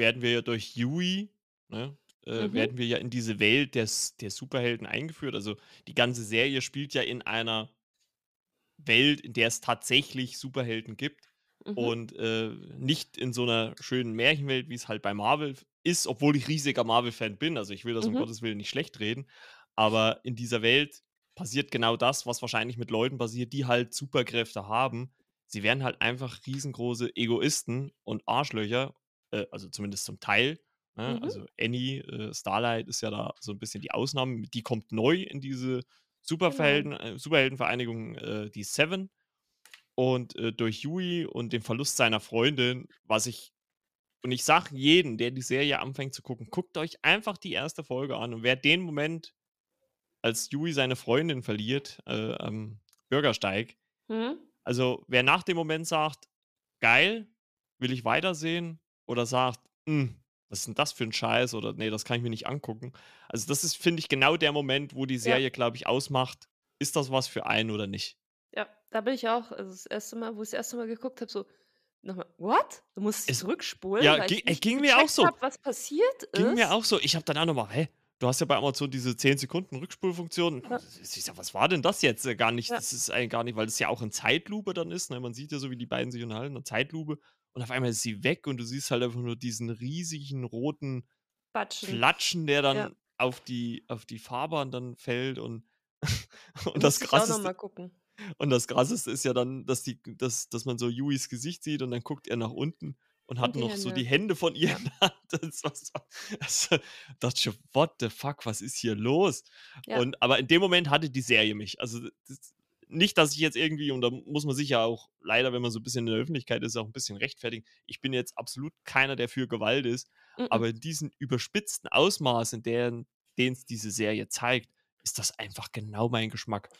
werden wir ja durch Yui, ne, äh, Mhm. werden wir ja in diese Welt des der Superhelden eingeführt. Also, die ganze Serie spielt ja in einer Welt, in der es tatsächlich Superhelden gibt. Mhm. und äh, nicht in so einer schönen Märchenwelt, wie es halt bei Marvel ist, obwohl ich riesiger Marvel-Fan bin. Also ich will das um Mhm. Gottes Willen nicht schlecht reden, aber in dieser Welt passiert genau das, was wahrscheinlich mit Leuten passiert, die halt Superkräfte haben. Sie werden halt einfach riesengroße Egoisten und Arschlöcher, äh, also zumindest zum Teil. Ne? Mhm. Also Annie, äh, Starlight ist ja da so ein bisschen die Ausnahme. Die kommt neu in diese Genau. Superhelden, äh, Superheldenvereinigung, äh, die Seven. Und durch Yui und den Verlust seiner Freundin, was ich und ich sage jeden, der die Serie anfängt zu gucken, guckt euch einfach die erste Folge an und wer den Moment, als Yui seine Freundin verliert, äh, am Bürgersteig, Mhm. also wer nach dem Moment sagt, geil, will ich weitersehen, oder sagt, hm, was ist denn das für ein Scheiß oder nee, das kann ich mir nicht angucken. Also das ist, finde ich, genau der Moment, wo die Ja. Serie, glaube ich, ausmacht, ist das was für einen oder nicht. Ja, da bin ich auch also, das erste Mal wo ich's das erste Mal geguckt habe, so: „Noch mal what?“ Da musste ich Es zurückspulen, ja, weil gi ich ging mir auch so. habe, was passiert Ging mir ist. auch so. Ich habe dann auch noch mal hä? Du hast ja bei Amazon diese 10 Sekunden Rückspulfunktion. Ja, Ich sage: „Was war denn das jetzt?“ Äh, gar nicht ja. das ist eigentlich gar nicht weil das ja auch in Zeitlupe dann ist, ne? Man sieht ja so, wie die beiden sich unterhalten in Zeitlupe und auf einmal ist sie weg und du siehst halt einfach nur diesen riesigen roten Batschen. Flatschen, der Ja, dann auf die auf die Fahrbahn dann fällt und (laughs) und das Krasseste und das Krasseste ist ja dann, dass die dass dass man so Yuis Gesicht sieht und dann guckt er nach unten und hat Und die noch so die Hände. Hände von ihr Ja. (laughs) Das war so also, dachte schon: „What the fuck, was ist hier los?“ ja. Und aber in dem Moment hatte die Serie mich. Also, das nicht, dass ich jetzt irgendwie und da muss man sich ja auch leider, wenn man so 'n bisschen in der Öffentlichkeit ist, auch 'n bisschen rechtfertigen. Ich bin jetzt absolut keiner, der für Gewalt ist, Mm-mm. aber in diesem überspitzten Ausmaß, in deren den's diese Serie zeigt, ist das einfach genau mein Geschmack.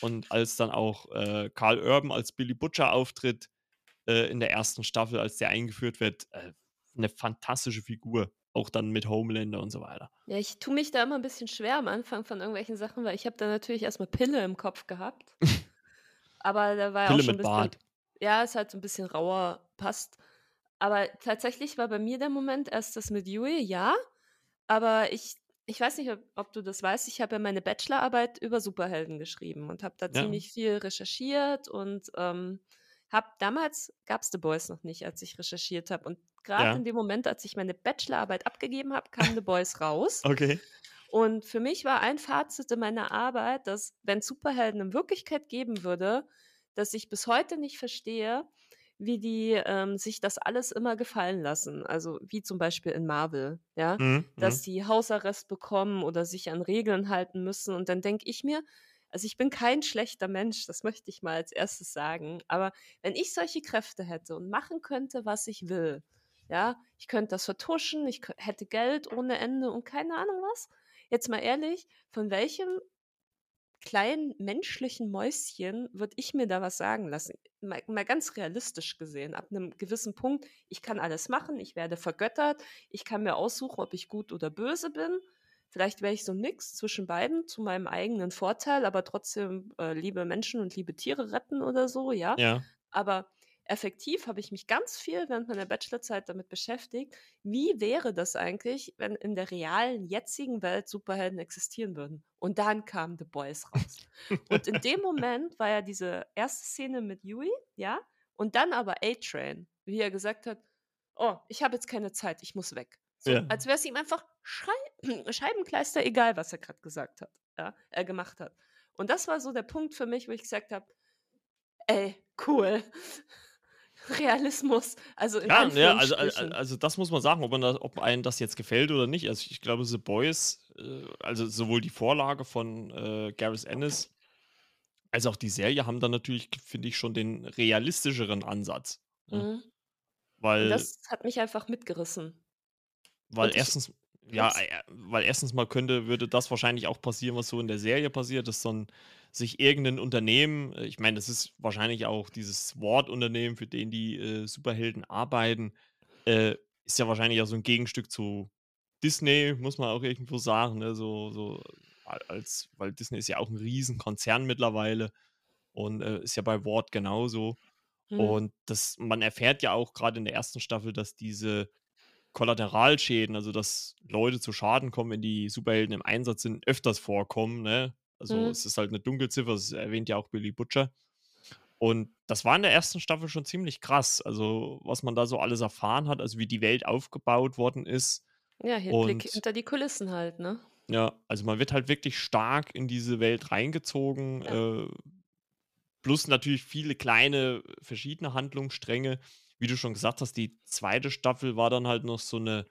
Und als dann auch, äh, Karl Urban als Billy Butcher auftritt, äh, in der ersten Staffel, als der eingeführt wird, äh, 'ne fantastische Figur, auch dann mit Homelander und so weiter. Ja, ich tue mich da immer 'n bisschen schwer am Anfang von irgendwelchen Sachen, weil ich habe da natürlich erst mal Pille im Kopf gehabt. (laughs) Aber der war ja auch Pille schon mit bisschen Bart. ja, ist halt so 'n bisschen rauer, passt. Aber tatsächlich war bei mir der Moment erst das mit Yui, ja, aber ich ich weiß nicht, ob ob du das weißt, ich habe ja meine Bachelorarbeit über Superhelden geschrieben und habe da Ja, ziemlich viel recherchiert und, ähm, habe damals gab's „The Boys“ noch nicht, als ich recherchiert habe. Und grad in ja, dem Moment, als ich meine Bachelorarbeit abgegeben habe, kam „The Boys“ raus. okay. Und für mich war ein Fazit in meiner Arbeit, dass, wenn's Superhelden in Wirklichkeit geben würde, dass ich bis heute nicht verstehe, wie die, ähm, sich das alles immer gefallen lassen. Also, wie zum Beispiel in Marvel, ja, Mhm, dass mhm. die Hausarrest bekommen oder sich an Regeln halten müssen. Und dann denke ich mir also, ich bin kein schlechter Mensch, das möchte ich mal als Erstes sagen. Aber wenn ich solche Kräfte hätte und machen könnte, was ich will, ja, ich könnte das vertuschen, ich hätte Geld ohne Ende und keine Ahnung was. Jetzt mal ehrlich, von welchem kleinen menschlichen Mäuschen würde ich mir da was sagen lassen? Mal mal ganz realistisch gesehen, ab 'nem gewissen Punkt, ich kann alles machen, ich werde vergöttert, ich kann mir aussuchen, ob ich gut oder böse bin. Vielleicht wäre ich so 'n Mix zwischen beiden zu meinem eigenen Vorteil, aber trotzdem, äh, liebe Menschen und liebe Tiere retten oder so, ja? Ja. Aber effektiv habe ich mich ganz viel während meiner Bachelorzeit damit beschäftigt, wie wäre das eigentlich, wenn in der realen, jetzigen Welt Superhelden existieren würden? Und dann kam „The Boys“ raus. Und in dem (laughs) Moment war ja diese erste Szene mit Yui, ja, und dann aber A-Train, wie er gesagt hat: „Oh, ich habe jetzt keine Zeit, ich muss weg.“ So, Ja. als wäre es ihm einfach Schrei (clears throat) Scheibenkleister egal, was er grad gesagt hat, ja äh, gemacht hat. Und das war so der Punkt für mich, wo ich gesagt habe: „Ey, cool.“ (laughs) Realismus, also in Ja, ne, also al al Anführungsstrichen. also das muss man sagen, ob man da ob einem das jetzt gefällt oder nicht. Also, ich glaube, „The Boys“, äh, also sowohl die Vorlage von, äh, Gareth Ennis als auch die Serie haben dann natürlich, finde ich, schon den realistischeren Ansatz, ne? Mhm. Und Weil das hat mich einfach mitgerissen. weil Und ich erstens ja, äh, weil erstens mal könnte würde das wahrscheinlich auch passieren, was so in der Serie passiert, dass dann sich irgendein Unternehmen äh, ich meine, das ist wahrscheinlich auch dieses Wort-Unternehmen, für den die, äh, Superhelden arbeiten, äh, ist ja wahrscheinlich auch so ein Gegenstück zu Disney, muss man auch irgendwo sagen, ne? So so als weil Disney ist ja auch ein Riesenkonzern mittlerweile und, äh, ist ja bei Wort genauso. mhm, Und das man erfährt ja auch gerade in der ersten Staffel, dass diese Kollateralschäden, also dass Leute zu Schaden kommen, wenn die Superhelden im Einsatz sind, öfters vorkommen, ne? Also, mhm, es ist halt 'ne Dunkelziffer, das erwähnt ja auch Billy Butcher. Und das war in der ersten Staffel schon ziemlich krass. Also, was man da so alles erfahren hat, also wie die Welt aufgebaut worden ist. Ja, hier Blick Und hinter die Kulissen halt, ne? ja, also man wird halt wirklich stark in diese Welt reingezogen. Ja. Äh, plus natürlich viele kleine verschiedene Handlungsstränge. Wie du schon gesagt hast, die zweite Staffel war dann halt noch so eine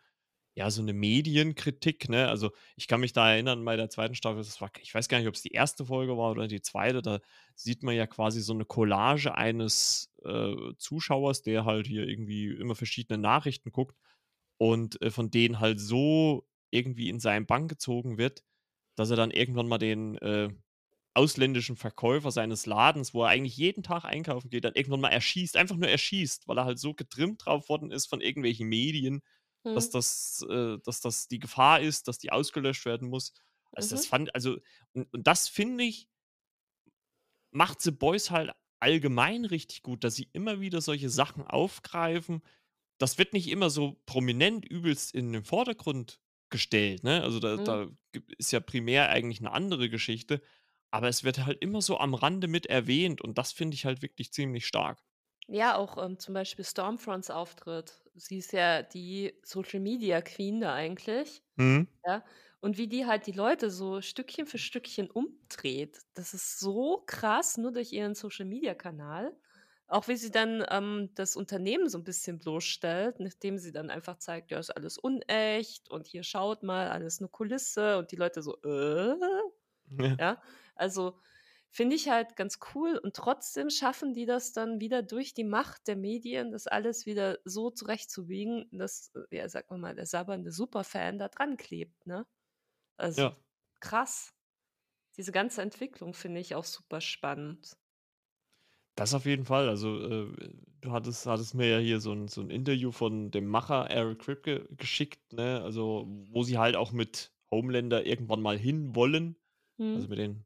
ja, so eine Medienkritik, ne? Also, ich kann mich da erinnern, bei der zweiten Staffel, das war ich weiß gar nicht, ob es die erste Folge war oder die zweite, da sieht man ja quasi so eine Collage eines, äh, Zuschauers, der halt hier irgendwie immer verschiedene Nachrichten guckt und, äh, von denen halt so irgendwie in seinen Bann gezogen wird, dass er dann irgendwann mal den, äh, ausländischen Verkäufer seines Ladens, wo er eigentlich jeden Tag einkaufen geht, dann irgendwann mal erschießt, einfach nur erschießt, weil er halt so getrimmt drauf worden ist von irgendwelchen Medien, dass Mhm. das äh, dass das die Gefahr ist, dass die ausgelöscht werden muss. Also, das Mhm. fand also und und das finde ich macht The Boys halt allgemein richtig gut, dass sie immer wieder solche Sachen aufgreifen. Das wird nicht immer so prominent übelst in den Vordergrund gestellt, ne? Also, da Mhm. da ist ja primär eigentlich eine andere Geschichte, aber es wird halt immer so am Rande mit erwähnt und das finde ich halt wirklich ziemlich stark. Ja, auch, ähm, zum Beispiel Stormfronts Auftritt. Sie ist ja die Social Media Queen da eigentlich, Mhm. ja? Und wie die halt die Leute so Stückchen für Stückchen umdreht, das ist so krass, nur durch ihren Social Media Kanal. Auch wie sie dann, ähm, das Unternehmen so 'n bisschen bloßstellt, nachdem sie dann einfach zeigt: „Ja, ist alles unecht und hier schaut mal, alles nur Kulisse“ und die Leute so: „Äh?“ Ja. Ja, also finde ich halt ganz cool und trotzdem schaffen die das dann wieder durch die Macht der Medien, das alles wieder so zurechtzubiegen, dass, äh, ja, sagen wir mal, der sabbernde Superfan da dran klebt, ne? Also Ja. krass. Diese ganze Entwicklung finde ich auch super spannend. Das auf jeden Fall. Also, äh, du hattest hattest mir ja hier so 'n so 'n Interview von dem Macher Eric Kripke geschickt, ne? Also, wo sie halt auch mit Homelander irgendwann mal hinwollen, also Mhm. mit den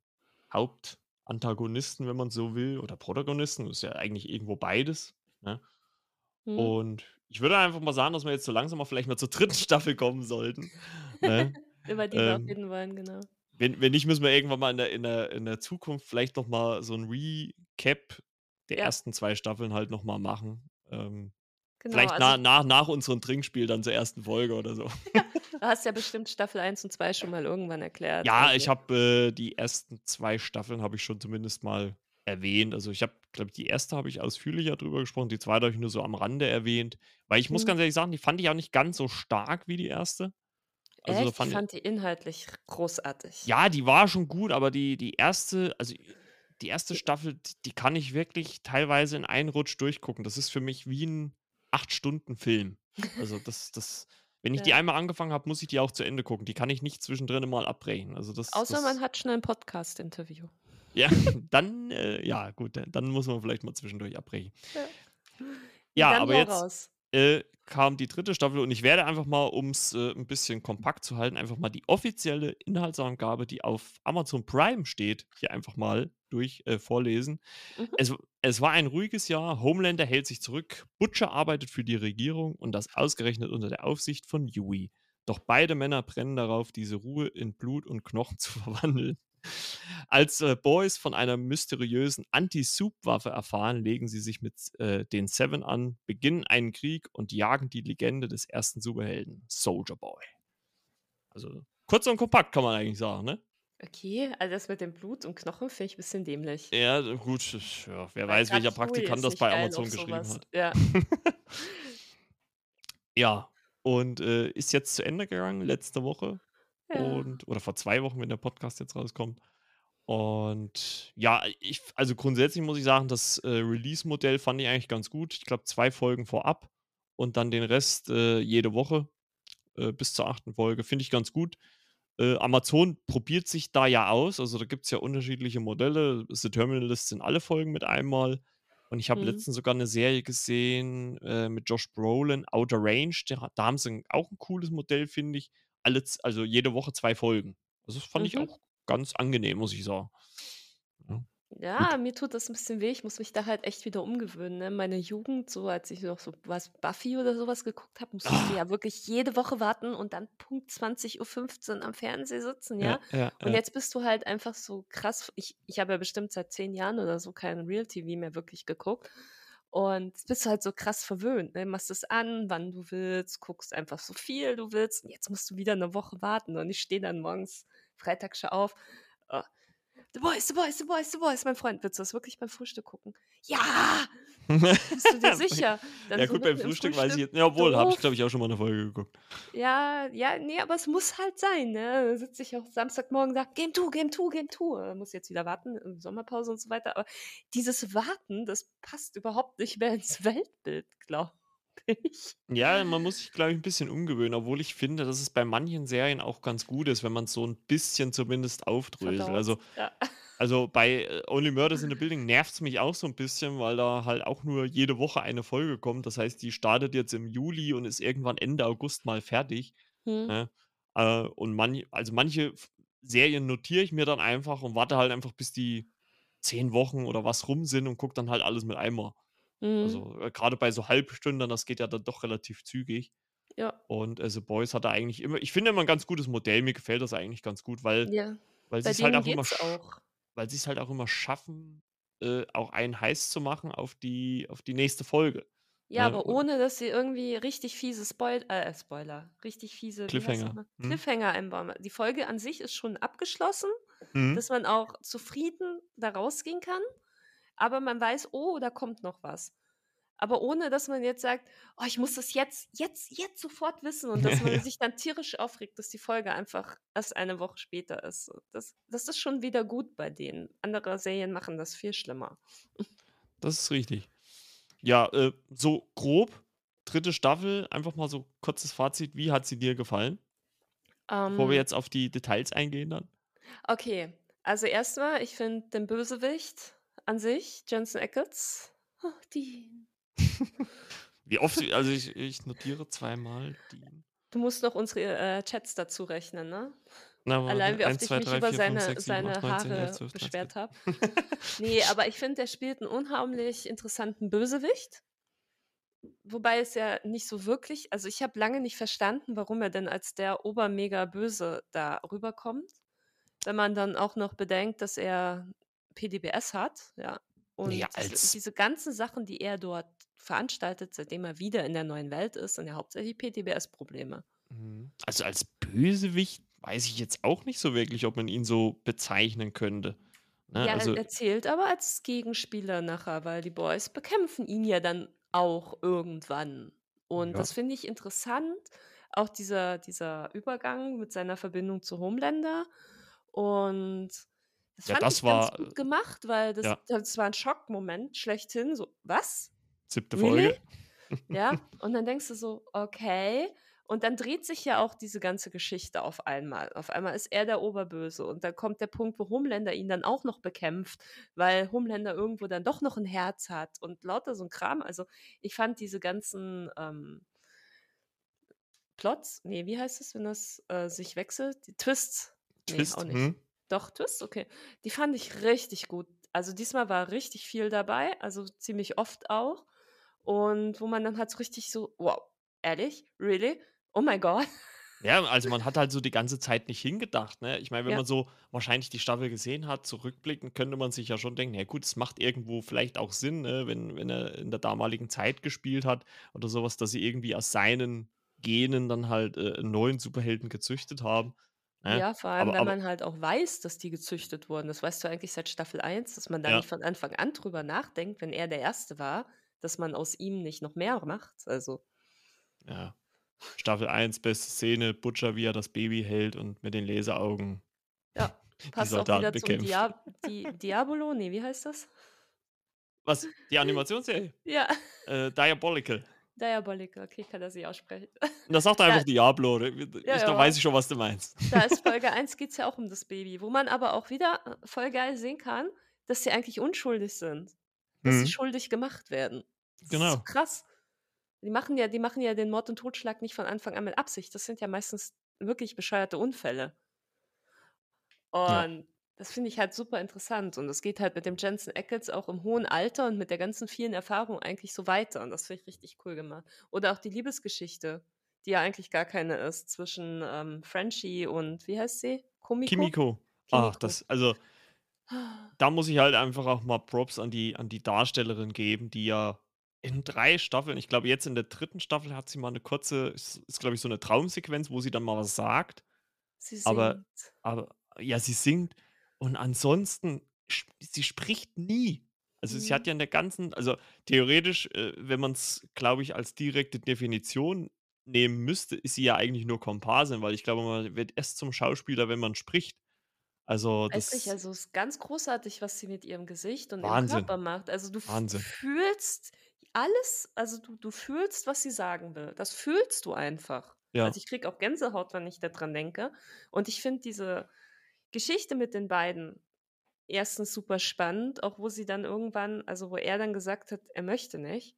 Hauptantagonisten, wenn man so will, oder Protagonisten, ist ja eigentlich irgendwo beides, ne? Mhm. Und ich würde einfach mal sagen, dass wir jetzt so langsam mal vielleicht mal zur dritten (laughs) Staffel kommen sollten, ne? (laughs) Über die wir Ähm reden wollen, genau. wenn wenn nicht, müssen wir irgendwann mal in der in der in der Zukunft vielleicht noch mal so 'n Recap der ersten 2 Staffeln halt noch mal machen. Ähm, Genau, vielleicht also na nach nach unserem Trinkspiel dann zur ersten Folge oder so. (laughs) Ja, du hast ja bestimmt Staffel 1 und 2 schon mal irgendwann erklärt, Ja, ich also habe, äh die ersten 2 Staffeln habe ich schon zumindest mal erwähnt. Also, ich habe glaube ich, die erste habe ich ausführlicher drüber gesprochen, die zweite habe ich nur so am Rande erwähnt. Weil ich muss Mhm. ganz ehrlich sagen, die fand ich auch nicht ganz so stark wie die erste. Also, Echt? Ich fand i fand die inhaltlich großartig. Ja, die war schon gut, aber die die erste also, die erste Staffel, die kann ich wirklich teilweise in einen Rutsch durchgucken. Das ist für mich wie 'n 8-Stunden-Film. Also, das das wenn ich die Ja. einmal angefangen habe, muss ich die auch zu Ende gucken. Die kann ich nicht zwischendrin mal abbrechen. Also, das Außer man das hat schon ein Podcast-Interview. Ja, (laughs) dann, äh ja gut, dann muss man vielleicht mal zwischendurch abbrechen. Ja. Ja, aber jetzt, raus. Äh, kam die dritte Staffel und ich werde einfach mal, um's, äh, 'n bisschen kompakt zu halten, einfach mal die offizielle Inhaltsangabe, die auf Amazon Prime steht, hier einfach mal durch äh, vorlesen. Mhm. Es es war ein ruhiges Jahr, Homelander hält sich zurück, Butcher arbeitet für die Regierung und das ausgerechnet unter der Aufsicht von Yui. Doch beide Männer brennen darauf, diese Ruhe in Blut und Knochen (laughs) zu verwandeln. Als, äh, Boys von einer mysteriösen Anti-Soup-Waffe erfahren, legen sie sich mit, äh, den Seven an, beginnen einen Krieg und jagen die Legende des ersten Superhelden, Soulja Boy. Also, kurz und kompakt kann man eigentlich sagen, ne? Okay, also das mit dem Blut und Knochen finde ich bisschen dämlich. Ja, d gut, ja, wer Weil weiß, welcher Praktikant das bei Amazon geschrieben hat. Ja. (laughs) Ja, und, äh, ist jetzt zu Ende gegangen letzte Woche Ja. und oder vor 2 Wochen, wenn der Podcast jetzt rauskommt. Und ja, ich also grundsätzlich muss ich sagen, das, äh, Release-Modell fand ich eigentlich ganz gut. Ich glaube, 2 Folgen vorab und dann den Rest, äh, jede Woche, äh, bis zur 8. Folge, finde ich ganz gut. Äh, Amazon probiert sich da ja aus. Also, da gibt's ja unterschiedliche Modelle. The Terminalist sind alle Folgen mit einmal. Und ich habe Mhm. letztens sogar 'ne Serie gesehen, äh, mit Josh Brolin, Outer Range. Der ha da haben sie 'n auch 'n cooles Modell, finde ich. Alle also jede Woche 2 Folgen. Also, das fand ich Mhm. auch ganz angenehm, muss ich sagen. Ja. Ja, mir tut das ein bisschen weh. Ich muss mich da halt echt wieder umgewöhnen, ne? Meine Jugend, so als ich noch so was Buffy oder sowas geguckt habe, musstest du Ah, ja wirklich jede Woche warten und dann Punkt 20:15 am Fernseher sitzen, ja, ja? ja, Und ja. jetzt bist du halt einfach so krass ich ich habe ja bestimmt seit 10 Jahren oder so kein Real TV mehr wirklich geguckt. Und bist du halt so krass verwöhnt, ne? Machst es an, wann du willst, guckst einfach so viel du willst und jetzt musst du wieder eine Woche warten und ich stehe dann morgens Freitag schon auf. Oh, The Boys, The Boys, The Boys, The Boys. Mein Freund, willst du das wirklich beim Frühstück gucken? Ja! (laughs) Bist du dir sicher? Dann Ja, so gut, beim im Frühstück weiß ich Frühstück, jetzt ja, obwohl, habe ich, glaube ich, auch schon mal eine Folge geguckt. Ja, ja, ne, aber es muss halt sein, ne? Da sitze ich auch Samstagmorgen und sage: „Game 2, Game 2, Game 2.“ Äh, muss jetzt wieder warten, äh, Sommerpause und so weiter. Aber dieses Warten, das passt überhaupt nicht mehr (laughs) ins Weltbild, glaube ich. Ja, man muss sich, glaube ich, ein bisschen umgewöhnen, obwohl ich finde, dass es bei manchen Serien auch ganz gut ist, wenn man's so ein bisschen zumindest aufdröselt. Also ja. also, bei, äh, Only Murders in the Building nervt's mich auch so ein bisschen, weil da halt auch nur jede Woche eine Folge kommt. Das heißt, die startet jetzt im Juli und ist irgendwann Ende August mal fertig, Mhm. ne? Äh, und manch also, manche Serien notiere ich mir dann einfach und warte halt einfach, bis die 10 Wochen oder was rum sind und gucke dann halt alles mit einmal. Mhm. Also, äh, grade bei so Halbstündern, das geht ja dann doch relativ zügig. Ja. Und, äh, The Boys hat da eigentlich immer ich finde immer ein ganz gutes Modell. Mir gefällt das eigentlich ganz gut, weil Ja. weil Bei sie's halt auch immer auch. weil sie's halt auch immer schaffen, äh, auch einen heiß zu machen auf die auf die nächste Folge, Ja, ne? aber ohne, dass sie irgendwie richtig fiese Spoil äh, Spoiler, richtig fiese, Cliffhanger. Mhm. Cliffhanger einbauen. Die Folge an sich ist schon abgeschlossen, Mhm. dass man auch zufrieden da rausgehen kann, aber man weiß: „Oh, da kommt noch was.“ Aber ohne, dass man jetzt sagt: „Oh, ich muss das jetzt jetzt jetzt sofort wissen“ und dass man Ja. (laughs) sich dann tierisch aufregt, dass die Folge einfach erst eine Woche später ist. Das das ist schon wieder gut bei denen. Andere Serien machen das viel schlimmer. Das ist richtig. Ja, äh, so grob, 3. Staffel, einfach mal so kurzes Fazit. Wie hat sie dir gefallen? Bevor wir Ähm jetzt auf die Details eingehen dann. Okay, also erst mal, ich finde den Bösewicht an sich, Jensen Ackles oh, Dean. Wie oft sie also, ich ich notiere zweimal Dean. Du musst noch unsere, äh, Chats dazu rechnen, ne? Na, Allein wie oft 1, ich 2, mich 3, über 4, 5, seine 6, 7, 8, seine 9, 10, 11, Haare 12, 13. beschwert habe. Ne, (laughs) aber ich finde, der spielt 'n unheimlich interessanten Bösewicht. Wobei es ja nicht so wirklich also, ich habe lange nicht verstanden, warum er denn als der Obermega-Böse da rüberkommt, wenn man dann auch noch bedenkt, dass er PTBS hat, ja. Na ja, Und diese ganzen Sachen, die er dort veranstaltet, seitdem er wieder in der neuen Welt ist, sind ja hauptsächlich PTBS-Probleme. Mhm. Also, als Bösewicht weiß ich jetzt auch nicht so wirklich, ob man ihn so bezeichnen könnte, ne? Ja, er Also er zählt aber als Gegenspieler nachher, weil die Boys bekämpfen ihn ja dann auch irgendwann. Und Ja. das finde ich interessant, auch dieser dieser Übergang mit seiner Verbindung zu Homelander. Und das Ja, fand das ich ganz war, äh gut gemacht, weil das ja. das war 'n Schockmoment schlechthin, so: „Was? 7. Really?“ Folge. (laughs) Ja, und dann denkst du so: „Okay.“ Und dann dreht sich ja auch diese ganze Geschichte auf einmal. Auf einmal ist er der Oberböse und dann kommt der Punkt, wo Homelander ihn dann auch noch bekämpft, weil Homelander irgendwo dann doch noch 'n Herz hat und lauter so 'n Kram. Also, ich fand diese ganzen, ähm Plots? Ne, wie heißt es, wenn das, äh, sich wechselt? Die Twists? Twist, auch nicht. mhm. Doch, Twists? Okay. Die fand ich richtig gut. Also, diesmal war richtig viel dabei, also, ziemlich oft auch. Und wo man dann halt so richtig so: „Wow, ehrlich? Really? Oh my God.“ Ja, also, man hat halt so die ganze Zeit nicht hingedacht, ne? Ich meine, wenn Ja. man so wahrscheinlich die Staffel gesehen hat, zurückblickend, könnte man sich ja schon denken: „Ja gut, es macht irgendwo vielleicht auch Sinn, ne, wenn wenn er in der damaligen Zeit gespielt hat oder so was, dass sie irgendwie aus seinen Genen dann halt, äh, 'n neuen Superhelden gezüchtet haben“, ne? Ja, vor allem, Aber wenn aber man halt auch weiß, dass die gezüchtet wurden. Das weißt du eigentlich seit Staffel 1, dass man da Ja. nicht von Anfang an drüber nachdenkt, wenn er der Erste war, dass man aus ihm nicht noch mehr macht. Also Ja. Staffel 1, beste Szene, Butcher, wie er das Baby hält und mit den Laseraugen Ja, (laughs) die passt auch Soldaten wieder zum bekämpft. Dia (laughs) Di Diabolo? Ne, wie heißt das? Was? Die (laughs) Animationsserie? Ja. Äh, Diabolical. Diabolical, okay, ich kann das nicht aussprechen. Und da sagt er (laughs) Ja. einfach Diablo. Ich Ja, da ja. weiß ich schon, was du meinst. Da ist (laughs) Folge 1 geht's ja auch um das Baby, wo man aber auch wieder, äh, voll geil sehen kann, dass sie eigentlich unschuldig sind, dass sie Mhm. schuldig gemacht werden. Das ist so Genau. krass. Die machen ja die machen ja den Mord und Totschlag nicht von Anfang an mit Absicht. Das sind ja meistens wirklich bescheuerte Unfälle. Ja. Und Das finde ich halt super interessant und es geht halt mit dem Jensen Ackles auch im hohen Alter und mit der ganzen vielen Erfahrung eigentlich so weiter und das finde ich richtig cool gemacht. Oder auch die Liebesgeschichte, die ja eigentlich gar keine ist, zwischen, ähm, Frenchie und wie heißt sie? Kumiko? Kimiko. Ach, Kimiko. das also da muss ich halt einfach auch mal Props an die an die Darstellerin geben, die ja in 3 Staffeln ich glaube, jetzt in der dritten Staffel hat sie mal 'ne kurze ist ist, glaube ich, so 'ne Traumsequenz, wo sie dann mal was sagt. Sie Aber singt. aber ja, sie singt und ansonsten sie spricht nie. Also, sie Mhm. hat ja in der ganzen also, theoretisch, äh, wenn man's, glaube ich, als direkte Definition nehmen müsste, ist sie ja eigentlich nur Komparsin, weil ich glaube, man wird erst zum Schauspieler, wenn man spricht. Also, das also, ist ganz großartig, was sie mit ihrem Gesicht und ihrem Wahnsinn, Körper macht. Also, du Wahnsinn. fühlst alles also, du du fühlst, was sie sagen will. Das fühlst du einfach. Ja. Also, ich kriege auch Gänsehaut, wenn ich da dran denke. Und ich finde diese Geschichte mit den beiden erstens super spannend, auch wo sie dann irgendwann also, wo er dann gesagt hat, er möchte nicht.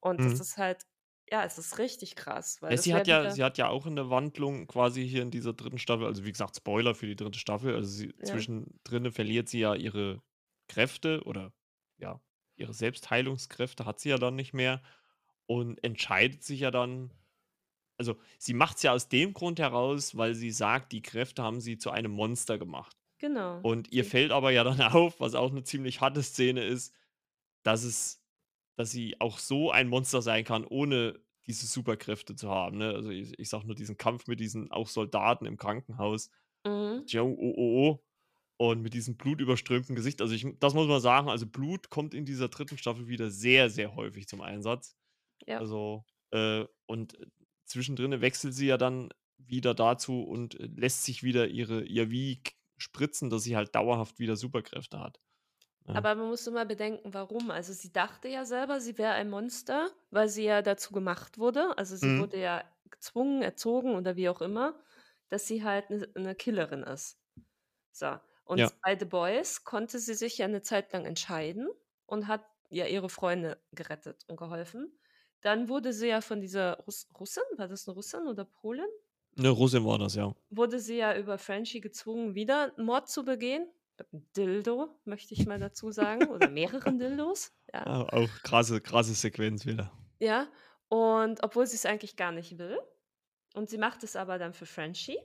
Und das Mhm. ist halt ja, es ist richtig krass, weil Ja, das sie hat ja sie hat ja auch 'ne Wandlung quasi hier in dieser dritten Staffel also, wie gesagt, Spoiler für die dritte Staffel. Also, sie Ja. zwischendrin verliert sie ja ihre Kräfte oder ja, ihre Selbstheilungskräfte hat sie ja dann nicht mehr und entscheidet sich ja dann also, sie macht's ja aus dem Grund heraus, weil sie sagt, die Kräfte haben sie zu einem Monster gemacht. Genau. Und ihr fällt aber ja dann (laughs) auf, was auch 'ne ziemlich harte Szene ist, dass es dass sie auch so ein Monster sein kann, ohne diese Superkräfte zu haben, ne? Also, ich ich sage nur diesen Kampf mit diesen auch Soldaten im Krankenhaus. Mhm. Joe oh, oh, oh. Und mit diesem blutüberströmten Gesicht. Also, ich das muss man sagen, also, Blut kommt in dieser dritten Staffel wieder sehr, sehr häufig zum Einsatz. Ja. Also, äh, und zwischendrin wechselt sie ja dann wieder dazu und lässt sich wieder ihre ihr wie spritzen, dass sie halt dauerhaft wieder Superkräfte hat, ne? Aber man muss immer bedenken, warum. Also, sie dachte ja selber, sie wäre ein Monster, weil sie ja dazu gemacht wurde. Also, sie Mhm. wurde ja gezwungen, erzogen oder wie auch immer, dass sie halt 'ne 'ne Killerin ist. So, und Ja. bei The Boys konnte sie sich ja 'ne Zeit lang entscheiden und hat ja ihre Freunde gerettet und geholfen. Dann wurde sie ja von dieser Russ Russin war das 'ne Russin oder Polin? 'Ne Russin war das, ja. Wurde sie ja über Frenchie gezwungen, wieder Mord zu begehen Dildo, möchte ich mal dazu sagen, oder (laughs) mehreren Dildos, ja. Ah, auch krasse krasse Sequenz wieder. Ja, und obwohl sie's eigentlich gar nicht will. Und sie macht es aber dann für Frenchie.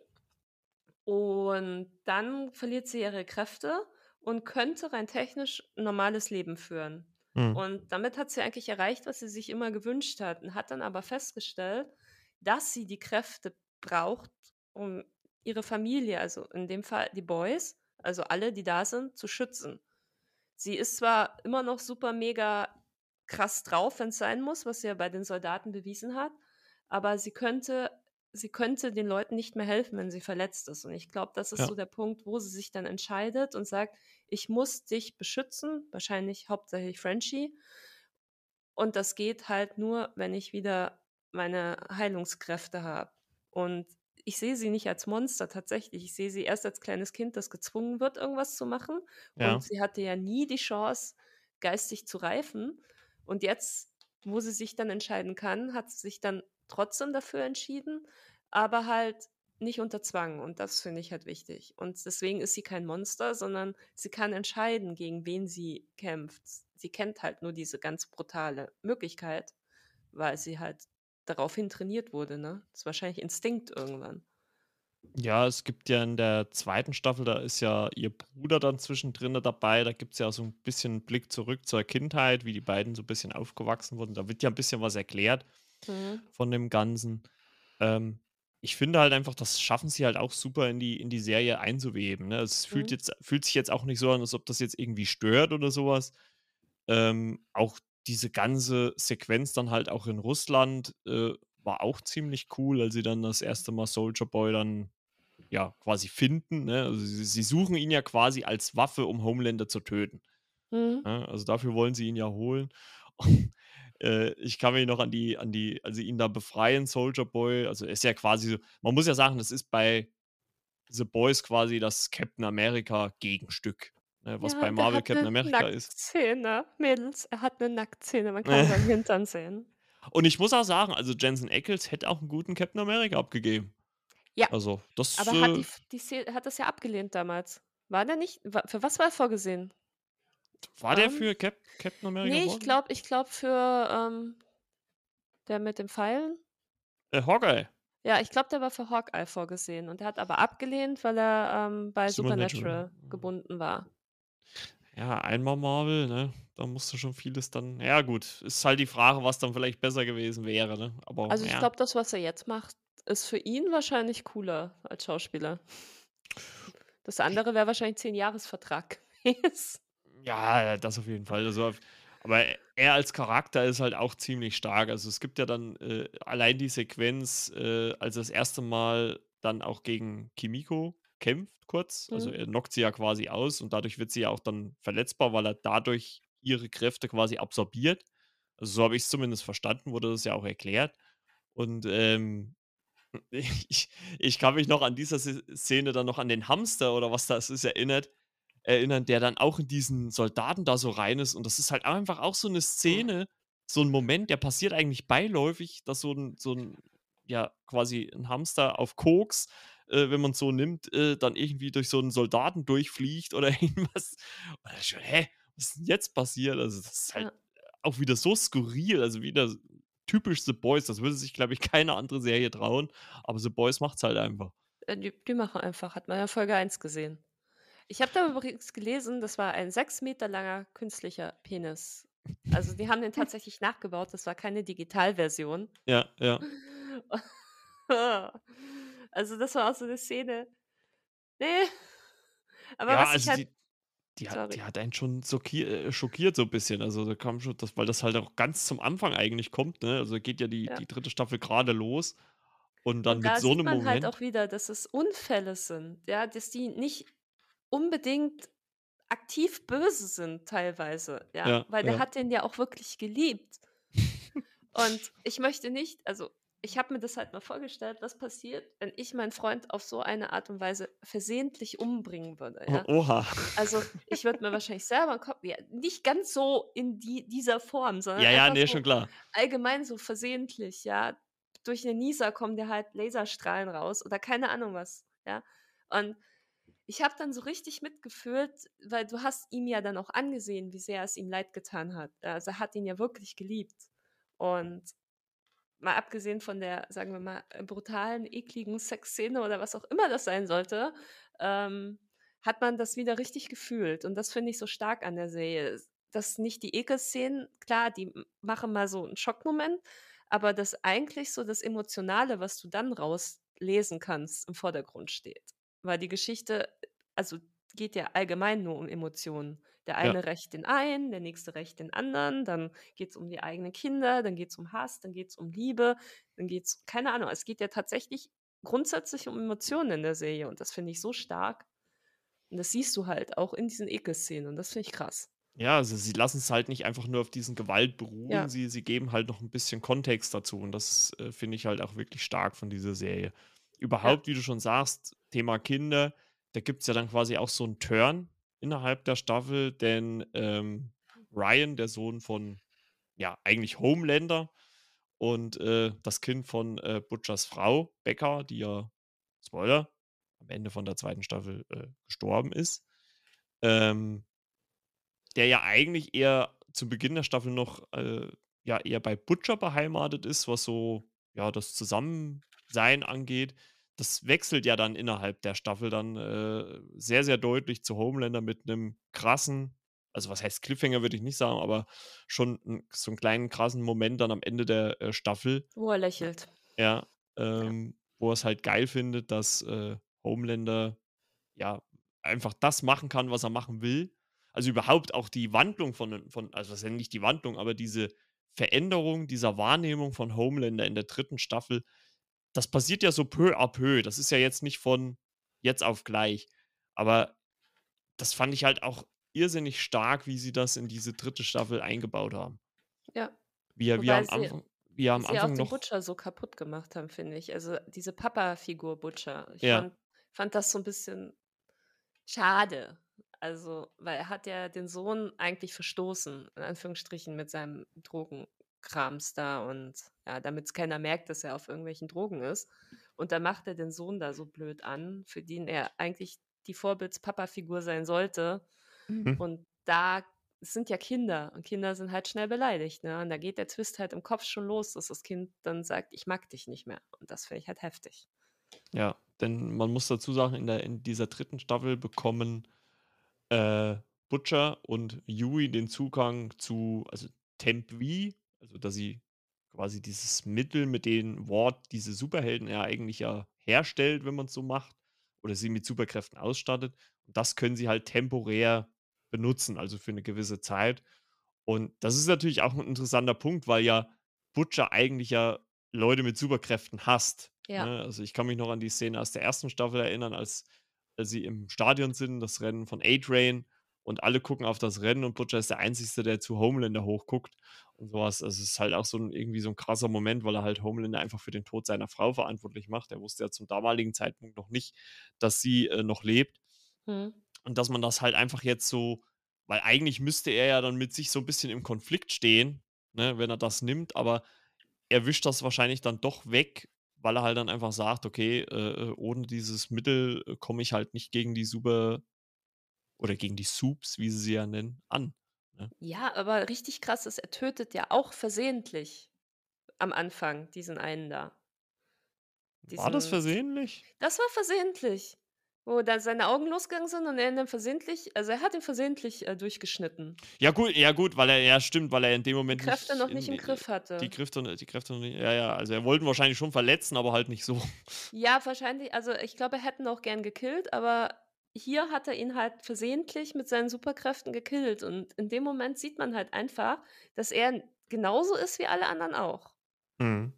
Und dann verliert sie ihre Kräfte und könnte rein technisch 'n normales Leben führen. Mhm. Und damit hat sie eigentlich erreicht, was sie sich immer gewünscht hat und hat dann aber festgestellt, dass sie die Kräfte braucht, um ihre Familie, also in dem Fall die Boys, also alle, die da sind, zu schützen. Sie ist zwar immer noch super mega krass drauf, wenn's sein muss, was sie ja bei den Soldaten bewiesen hat, aber sie könnte sie könnte den Leuten nicht mehr helfen, wenn sie verletzt ist. Und ich glaube, das ist Ja. so der Punkt, wo sie sich dann entscheidet und sagt: „Ich muss dich beschützen“, wahrscheinlich hauptsächlich Frenchie „und das geht halt nur, wenn ich wieder meine Heilungskräfte habe.“ Und ich sehe sie nicht als Monster tatsächlich. Ich sehe sie erst als kleines Kind, das gezwungen wird, irgendwas zu machen. Und Ja. sie hatte ja nie die Chance, geistig zu reifen. Und jetzt, wo sie sich dann entscheiden kann, hat sie sich dann trotzdem dafür entschieden, aber halt nicht unter Zwang. Und das finde ich halt wichtig. Und deswegen ist sie kein Monster, sondern sie kann entscheiden, gegen wen sie kämpft. Sie kennt halt nur diese ganz brutale Möglichkeit, weil sie halt daraufhin trainiert wurde, ne? Ist wahrscheinlich Instinkt irgendwann. Ja, es gibt ja in der 2. Staffel, da ist ja ihr Bruder dann zwischendrin dabei. Da gibt's ja so 'n bisschen Blick zurück zur Kindheit, wie die beiden so bisschen aufgewachsen wurden. Da wird ja 'n bisschen was erklärt Mhm. von dem Ganzen. Ähm, ich finde halt einfach, das schaffen sie halt auch super in die in die Serie einzuweben, ne? Es fühlt Mhm. jetzt fühlt sich jetzt auch nicht so an, als ob das jetzt irgendwie stört oder so was. Ähm, auch diese ganze Sequenz dann halt auch in Russland, äh, war auch ziemlich cool, als sie dann das 1. Mal Soulja Boy dann, ja, quasi finden, ne? Also, sie sie suchen ihn ja quasi als Waffe, um Homelander zu töten, Mhm. ne? Also, dafür wollen sie ihn ja holen. Äh, ich kann mich noch an die an die als sie ihn da befreien, Soulja Boy also, ist ja quasi so man muss ja sagen, das ist bei The Boys quasi das Captain America Gegenstück, ne, was Ja, bei Marvel Captain America ist. Nacktszene. Mädels, er hat 'ne Nacktszene. Man kann seinen (laughs) Hintern sehen. Und ich muss auch sagen, also, Jensen Ackles hätte auch 'n guten Captain America abgegeben. Ja, Also, das, aber hat die äh die hat das ja abgelehnt damals. War der nicht für was war er vorgesehen? War der Ähm, für Cap Captain America ne, ich glaube ich glaube für, ähm der mit den Pfeilen? Äh, Hawkeye. Ja, ich glaube, der war für Hawkeye vorgesehen und der hat aber abgelehnt, weil er, ähm, bei Supernatural. Supernatural gebunden war. Ja, einmal Marvel, ne? Da musste schon vieles dann ja gut, ist halt die Frage, was dann vielleicht besser gewesen wäre, ne? Aber Also, ich ja. glaube, das, was er jetzt macht, ist für ihn wahrscheinlich cooler als Schauspieler. Das andere wäre wahrscheinlich 10 Jahresvertrag (laughs) gewesen. Ja, das auf jeden Fall. Also, aber er als Charakter ist halt auch ziemlich stark. Also, es gibt ja dann, äh, allein die Sequenz, äh, als er das erste Mal dann auch gegen Kimiko kämpft kurz. Also, Mhm. er knockt sie ja quasi aus und dadurch wird sie ja auch dann verletzbar, weil er dadurch ihre Kräfte quasi absorbiert. Also, so habe ich's zumindest verstanden, wurde das ja auch erklärt. Und, ähm, (laughs) ich ich kann mich noch an dieser Szene dann noch an den Hamster oder was das ist erinnert erinnern, der dann auch in diesen Soldaten da so rein ist und das ist halt einfach auch so 'ne Oh. Szene, so 'n Moment, der passiert eigentlich beiläufig, dass so 'n so 'n ja, quasi 'n Hamster auf Koks, äh, wenn man's so nimmt, äh, dann irgendwie durch so 'n Soldaten durchfliegt oder (laughs) irgendwas. Und dann schon: „Hä, was ist 'n jetzt passiert?“ Also, das ist halt Ja. auch wieder so skurril, also wieder typisch The Boys. Das würde sich, glaube ich, keine andere Serie trauen, aber The Boys macht's halt einfach. Äh, die die machen einfach, hat man ja Folge 1 gesehen. Ich habe da übrigens gelesen, das war ein 6 Meter langer künstlicher Penis. Also, die haben den (laughs) tatsächlich nachgebaut, das war keine Digitalversion. Ja, ja. (laughs) Also, das war auch so 'ne Szene. Ne. Aber Ja, was ich also halt die die hat die hat einen schon socki äh, schockiert so 'n bisschen. Also, da kam schon das weil das halt auch ganz zum Anfang eigentlich kommt, ne? Also, geht ja die Ja. die 3. Staffel grade los und dann Und mit da so sieht 'nem man halt Moment auch wieder, dass es Unfälle sind, ja, dass die nicht unbedingt aktiv böse sind teilweise, ja, Ja, weil der ja. hat den ja auch wirklich geliebt. Und ich möchte nicht also, ich habe mir das halt mal vorgestellt, was passiert, wenn ich meinen Freund auf so eine Art und Weise versehentlich umbringen würde, ja? oha. Also, ich würde mir wahrscheinlich selber 'n Kopf ja, nicht ganz so in die dieser Form, sondern Ja, ja, einfach ne, so schon klar. allgemein so versehentlich, ja. Durch 'nen Nieser kommen dir halt Laserstrahlen raus oder keine Ahnung was, ja? Und ich habe dann so richtig mitgefühlt, weil du hast ihm ja dann auch angesehen, wie sehr es ihm leid getan hat. Also, er hat ihn ja wirklich geliebt. Und mal abgesehen von der, sagen wir mal, brutalen, ekligen Sexszene oder was auch immer das sein sollte, ähm, hat man das wieder richtig gefühlt. Und das finde ich so stark an der Serie, dass nicht die Ekelszenen klar, die machen mal so 'n Schockmoment, aber dass eigentlich so das Emotionale, was du dann rauslesen kannst, im Vordergrund steht. Weil die Geschichte, also geht ja allgemein nur um Emotionen. Der Ja. eine rächt den einen, der nächste rächt den anderen, dann geht's um die eigenen Kinder, dann geht's um Hass, dann geht's um Liebe, dann geht's keine Ahnung. Es geht ja tatsächlich grundsätzlich um Emotionen in der Serie und das finde ich so stark. Und das siehst du halt auch in diesen Ekelszenen und das finde ich krass. Ja, also, sie lassen's halt nicht einfach nur auf diesen Gewalt beruhen, Ja. sie sie geben halt noch 'n bisschen Kontext dazu und das, äh, finde ich halt auch wirklich stark von dieser Serie. Ja. Überhaupt, wie du schon sagst, Thema Kinder, da gibt's ja dann quasi auch so 'n Turn innerhalb der Staffel, denn, ähm, Ryan, der Sohn von, ja, eigentlich Homelander und, äh, das Kind von, äh, Butchers Frau, Becca, die ja, Spoiler, am Ende von der 2. Staffel, äh, gestorben ist. Ähm der ja eigentlich eher zu Beginn der Staffel noch, äh, ja, eher bei Butcher beheimatet ist, was so, ja, das Zusammensein angeht. Das wechselt ja dann innerhalb der Staffel dann, äh, sehr, sehr deutlich zu Homelander mit 'nem krassen also, was heißt Cliffhanger, würde ich nicht sagen, aber schon 'n so 'n kleinen krassen Moment dann am Ende der, äh, Staffel. Wo er lächelt. Ja, Ja. ähm, wo er's halt geil findet, dass, äh, Homelander, ja, einfach das machen kann, was er machen will. Also, überhaupt auch die Wandlung von von also, was ist ja nicht die Wandlung, aber diese Veränderung dieser Wahrnehmung von Homelander in der 3. Staffel, das passiert ja so peu à peu. Das ist ja jetzt nicht von jetzt auf gleich. Aber das fand ich halt auch irrsinnig stark, wie sie das in diese 3. Staffel eingebaut haben. Ja. Wie er wie Wobei am Anfang wie am sie auch Anfang den noch Butcher so kaputt gemacht haben, finde ich. Also, diese Papafigur Butcher. Ich Ja. fand fand das so 'n bisschen schade. Also, weil er hat ja den Sohn eigentlich verstoßen, in Anführungsstrichen, mit seinem Drogenkrams da und ja, damit's keiner merkt, dass er auf irgendwelchen Drogen ist. Und dann macht er den Sohn da so blöd an, für den er eigentlich die Vorbilds-Papa-Figur sein sollte. Mhm. Und da es sind ja Kinder und Kinder sind halt schnell beleidigt, ne? Und da geht der Twist halt im Kopf schon los, dass das Kind dann sagt: „Ich mag dich nicht mehr.“ Und das finde ich halt heftig. Ja, denn man muss dazu sagen, in der in dieser dritten Staffel bekommen, äh, Butcher und Yui den Zugang zu also Temp V, also dass sie quasi dieses Mittel, mit dem Ward diese Superhelden ja eigentlich ja herstellt, wenn man's so macht oder sie mit Superkräften ausstattet. Und das können sie halt temporär benutzen, also für 'ne gewisse Zeit. Und das ist natürlich auch 'n interessanter Punkt, weil ja Butcher eigentlich ja Leute mit Superkräften hasst, Ja. ne? Also, ich kann mich noch an die Szene aus der ersten Staffel erinnern, als als sie im Stadion sind, das Rennen von A-Train und alle gucken auf das Rennen und Butcher ist der Einzigste, der zu Homelander hochguckt und so was. Also, es ist halt auch so 'n irgendwie so 'n krasser Moment, weil er halt Homelander einfach für den Tod seiner Frau verantwortlich macht. Er wusste ja zum damaligen Zeitpunkt noch nicht, dass sie, äh, noch lebt. Mhm. Und dass man das halt einfach jetzt so weil eigentlich müsste er ja dann mit sich so 'n bisschen im Konflikt stehen, ne, wenn er das nimmt, aber er wischt das wahrscheinlich dann doch weg, weil er halt dann einfach sagt: „Okay, äh, äh, ohne dieses Mittel, äh, komme ich halt nicht gegen die Super oder gegen die Supes, wie sie sie ja nennen, an“, ne? Ja, aber richtig krass ist, er tötet ja auch versehentlich am Anfang diesen einen da. War das Diesen versehentlich? das war versehentlich, wo da seine Augen losgegangen sind und er ihn dann versehentlich also, er hat ihn versehentlich, äh, durchgeschnitten. Ja gut ja gut, weil er ja stimmt, weil er in dem Die Moment Kräfte nicht noch in nicht im äh, Griff die hatte. Kräfte n die Kräfte noch nicht ja, ja, also, er wollte ihn wahrscheinlich schon verletzen, aber halt nicht so. Ja, wahrscheinlich also, ich glaube, er hätte ihn auch gern gekillt, aber hier hat er ihn halt versehentlich mit seinen Superkräften gekillt und in dem Moment sieht man halt einfach, dass er genauso ist wie alle anderen auch. Mhm.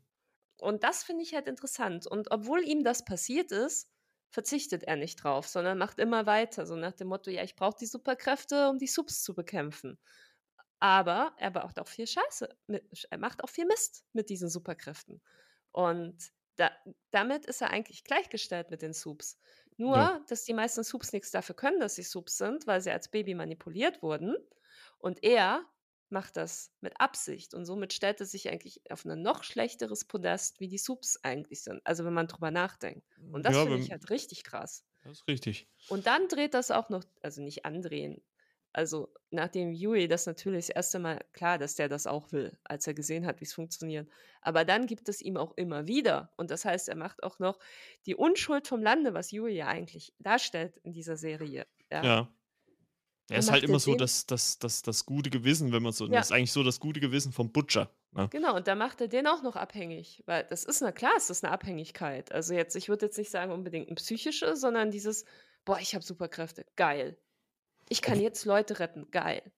Und das finde ich halt interessant. Und obwohl ihm das passiert ist, verzichtet er nicht drauf, sondern macht immer weiter, so nach dem Motto: „Ja, ich brauche die Superkräfte, um die Supes zu bekämpfen.“ Aber er baut auch viel Scheiße mit er macht auch viel Mist mit diesen Superkräften. Und da damit ist er eigentlich gleichgestellt mit den Supes. Ja. Nur, dass die meisten Supes nix dafür können, dass sie Supes sind, weil sie als Baby manipuliert wurden. Und er macht das mit Absicht und somit stellt er sich eigentlich auf 'nen noch schlechteres Podest, wie die Supes eigentlich sind, also, wenn man drüber nachdenkt. Und das Ja, finde ich halt richtig krass. Das ist richtig. Und dann dreht das auch noch also, nicht andrehen. Also, nachdem Yui das natürlich das 1. Mal klar, dass der das auch will, als er gesehen hat, wie's funktioniert. Aber dann gibt es ihm auch immer wieder. Und das heißt, er macht auch noch die Unschuld vom Lande, was Yui ja eigentlich darstellt in dieser Serie, ja? Ja. Er ist halt er immer so das das das das gute Gewissen, wenn man so Ja. das ist eigentlich so das gute Gewissen vom Butcher, ne? Genau, und dann macht er den auch noch abhängig, weil das ist na klar ist das 'ne Abhängigkeit. Also, jetzt ich würde jetzt nicht sagen unbedingt 'n psychische, sondern dieses: „Boah, ich habe Superkräfte, geil. Ich kann jetzt Leute retten, geil.“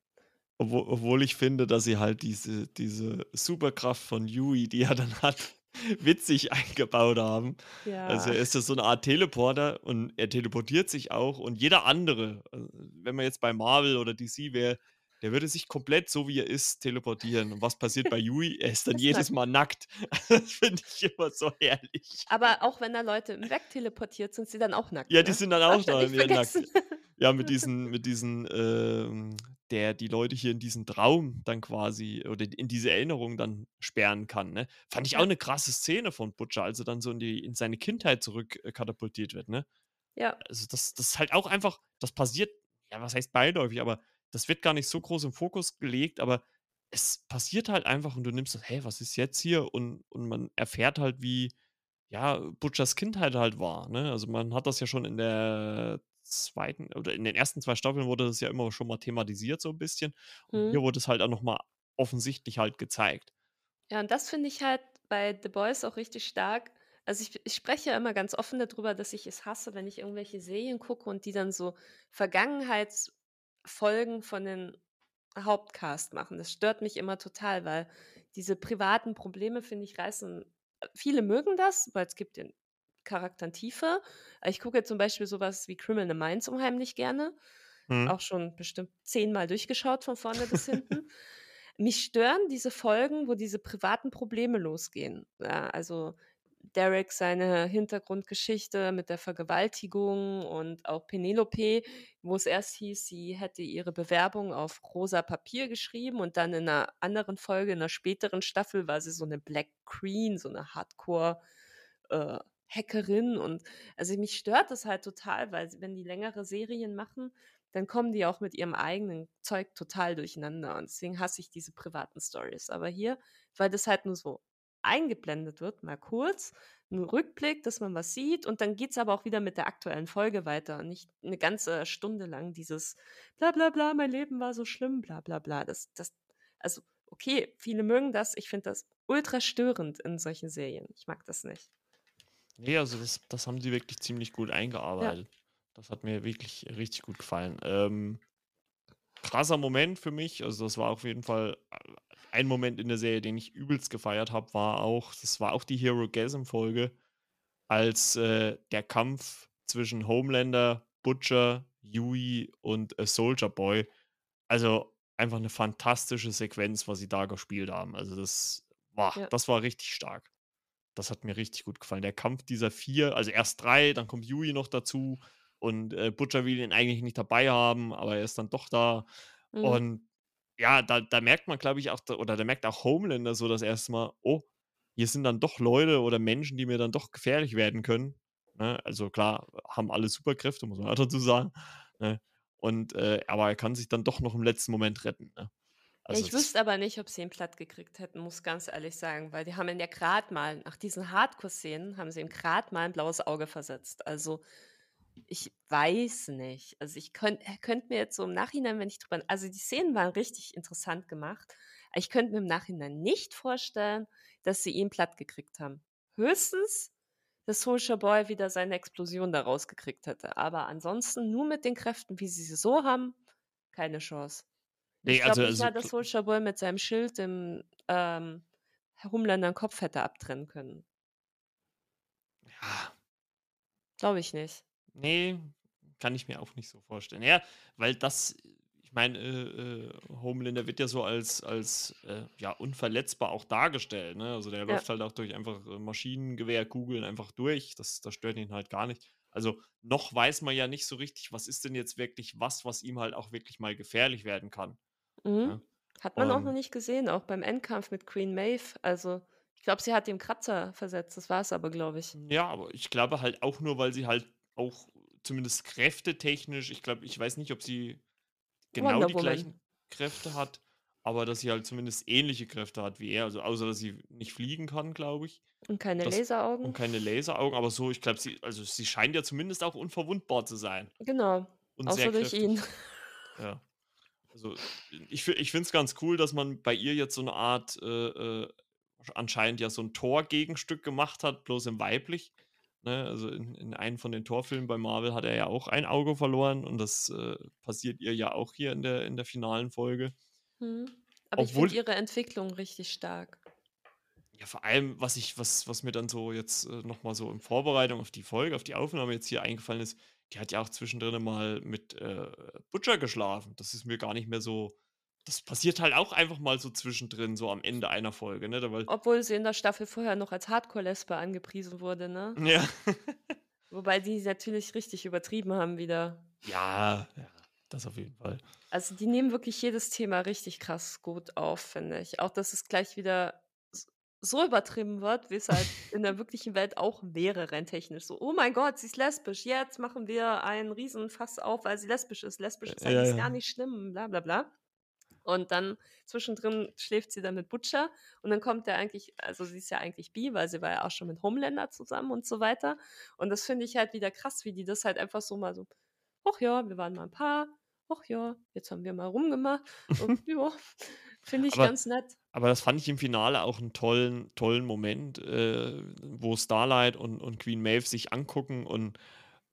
Obwo obwohl ich finde, dass sie halt diese diese Superkraft von Yui, die er dann hat, (laughs) witzig eingebaut haben. Also, Ja. er ist ja so 'ne Art Teleporter und er teleportiert sich auch und jeder andere, äh, wenn man jetzt bei Marvel oder DC wäre, der würde sich komplett so, wie er ist, teleportieren. Und was passiert bei Yui? Er ist dann (laughs) jedes. Mal nackt. (laughs) Das finde ich immer so herrlich. Aber auch wenn da Leute wegteleportiert, sind sie dann auch nackt, Ja, die ne? sind dann auch da, nackt. Ja, mit diesen mit diesen, ähm der die Leute hier in diesen Traum dann quasi oder in diese Erinnerung dann sperren kann, ne? Fand ich auch Ja. 'ne krasse Szene von Butcher, als er dann so in die in seine Kindheit zurück, äh, katapultiert wird, ne? Ja. Also, das das ist halt auch einfach das passiert ja, was heißt beiläufig, aber das wird gar nicht so groß im Fokus gelegt, aber es passiert halt einfach und du nimmst das: „Hä, was ist jetzt hier?“ Und und man erfährt halt, wie, ja, Butchers Kindheit halt war, ne? Also, man hat das ja schon in der 2. oder in den ersten 2 Staffeln wurde das ja immer schon mal thematisiert so 'n bisschen. Und hier Mhm. wurde es halt auch noch mal offensichtlich halt gezeigt. Ja, und das finde ich halt bei The Boys auch richtig stark. Also, ich ich spreche ja immer ganz offen da drüber, dass ich es hasse, wenn ich irgendwelche Serien gucke und die dann so Vergangenheitsfolgen von den Hauptcast machen. Das stört mich immer total, weil diese privaten Probleme, finde ich, reißen äh, viele mögen das, weil es gibt den Charakteren Tiefe. Ich gucke jetzt zum Beispiel so was wie Criminal Minds unheimlich gerne. Mhm. Auch schon bestimmt zehnmal durchgeschaut von vorne bis hinten. (laughs) Mich stören diese Folgen, wo diese privaten Probleme losgehen. Ja, also, Derek seine Hintergrundgeschichte mit der Vergewaltigung und auch Penelope, wo es erst hieß, sie hätte ihre Bewerbung auf rosa Papier geschrieben und dann in 'ner anderen Folge, in 'ner späteren Staffel war sie so 'ne Black Queen, so 'ne Hardcore, äh, Hackerin und also mich stört das halt total, weil wenn die längere Serien machen, dann kommen die auch mit ihrem eigenen Zeug total durcheinander und deswegen hasse ich diese privaten Stories. Aber hier, weil das halt nur so eingeblendet wird, mal kurz, 'n Rückblick, dass man was sieht und dann geht's aber auch wieder mit der aktuellen Folge weiter und nicht eine ganze Stunde lang dieses „Bla bla bla, mein Leben war so schlimm, bla bla bla.“ Das das also, okay, viele mögen das. Ich finde das ultra störend in solchen Serien. Ich mag das nicht. Ne, also das das haben sie wirklich ziemlich gut Ja. eingearbeitet. Das hat mir wirklich richtig gut gefallen. Ähm, krasser Moment für mich, also das war auf jeden Fall äh, ein Moment in der Serie, den ich übelst gefeiert habe, war auch das war auch die Herogasm-Folge, als, äh, der Kampf zwischen Homelander, Butcher, Huey und, äh, Soulja Boy also, einfach eine fantastische Sequenz, was sie da gespielt haben. Also, das boah, Ja. das war richtig stark. Das hat mir richtig gut gefallen. Der Kampf dieser 4, also erst 3, dann kommt Yui noch dazu und, äh, Butcher will ihn eigentlich nicht dabei haben, aber er ist dann doch da. Mhm. Und ja, da da merkt man, glaube ich, auch oder da merkt auch Homelander so das erste Mal: „Oh, hier sind dann doch Leute oder Menschen, die mir dann doch gefährlich werden können“, ne? Also klar, haben alle Superkräfte, muss man auch dazu sagen, ne? Und, äh aber er kann sich dann doch noch im letzten Moment retten, ne? Ja, Also ich das wüsste aber nicht, ob sie ihn platt gekriegt hätten, muss ganz ehrlich sagen, weil die haben ihn ja grad mal nach diesen Hardcore-Szenen haben sie ihm grad mal 'n blaues Auge versetzt. Also, ich weiß nicht. Also, ich könnt äh, könnte mir jetzt so im Nachhinein, wenn ich drüber also, die Szenen waren richtig interessant gemacht, aber ich könnte mir im Nachhinein nicht vorstellen, dass sie ihn platt gekriegt haben. Höchstens, dass Soulja Boy wieder seine Explosion da rausgekriegt hätte, aber ansonsten nur mit den Kräften, wie sie sie so haben, keine Chance. Ne, Ich glaube also nicht also mal, dass Soulja Boy mit seinem Schild dem, ähm, Homelander 'n Kopf hätte abtrennen können. ja. Glaube ich nicht. Ne, kann ich mir auch nicht so vorstellen. Ja, weil das ich meine, äh, äh, Homelander wird ja so als als, äh, ja, unverletzbar auch dargestellt, ne? Also, der Ja. läuft halt auch durch einfach, äh, Maschinengewehrkugeln einfach durch. Das das stört ihn halt gar nicht. Also, noch weiß man ja nicht so richtig, was ist denn jetzt wirklich was, was ihm halt auch wirklich mal gefährlich werden kann, Mhm. ne? Hat man auch noch Und nicht gesehen, auch beim Endkampf mit Queen Maeve. Also, ich glaube, sie hat ihm Kratzer versetzt, das war's aber, glaube ich. ja, aber ich glaube halt auch nur, weil sie halt auch zumindest kräftetechnisch ich glaube ich weiß nicht, ob sie genau Wonder die Woman gleichen Kräfte hat, aber dass sie halt zumindest ähnliche Kräfte hat wie er. Also, außer dass sie nicht fliegen kann, glaube ich. und keine Das und Laseraugen. keine Laseraugen, aber so, ich glaube, sie also, sie scheint ja zumindest auch unverwundbar zu sein Genau, und sehr außer durch ihn. Ja. Also, ich fi ich finde es ganz cool, dass man bei ihr jetzt so eine Art, äh, äh, anscheinend ja so ein Thor-Gegenstück gemacht hat, bloß in weiblich, ne? Also, in in einem von den Thor-Filmen bei Marvel hat er ja auch ein Auge verloren und das, äh, passiert ihr ja auch hier in der in der finalen Folge. Mhm. Aber ich Obwohl finde ihre Entwicklung richtig stark. Ja, vor allem, was ich was was mir dann so jetzt, äh, noch mal so in Vorbereitung auf die Folge, auf die Aufnahme jetzt hier eingefallen ist, die hat ja auch zwischendrin mal mit, äh, Butcher geschlafen. Das ist mir gar nicht mehr so das passiert halt auch einfach mal so zwischendrin, so am Ende einer Folge, ne? Weil Obwohl sie in der Staffel vorher noch als Hardcore-Lesbe angepriesen wurde, ne? (laughs) ja. Wobei die natürlich richtig übertrieben haben wieder. Ja, ja, das auf jeden Fall. Also, die nehmen wirklich jedes Thema richtig krass gut auf, finde ich. Auch, dass es gleich wieder so übertrieben wird, wie es halt in der wirklichen Welt auch wäre, rein technisch. So: „Oh mein Gott, sie ist lesbisch. Jetzt machen wir einen Riesenfass auf, weil sie lesbisch ist. Lesbisch ist Äh, ja, eigentlich ja. gar nicht schlimm, bla bla bla.“ Und dann zwischendrin schläft sie dann mit Butcher und dann kommt der eigentlich also, sie ist ja eigentlich bi, weil sie war ja auch schon mit Homelander zusammen und so weiter. Und das finde ich halt wieder krass, wie die das halt einfach so mal so: „Ach ja, wir waren mal 'n Paar. Ach ja, jetzt haben wir mal rumgemacht.“ (laughs) Und ja, finde ich Aber ganz nett. aber das fand ich im Finale auch einen tollen tollen Moment, äh, wo Starlight und und Queen Maeve sich angucken und,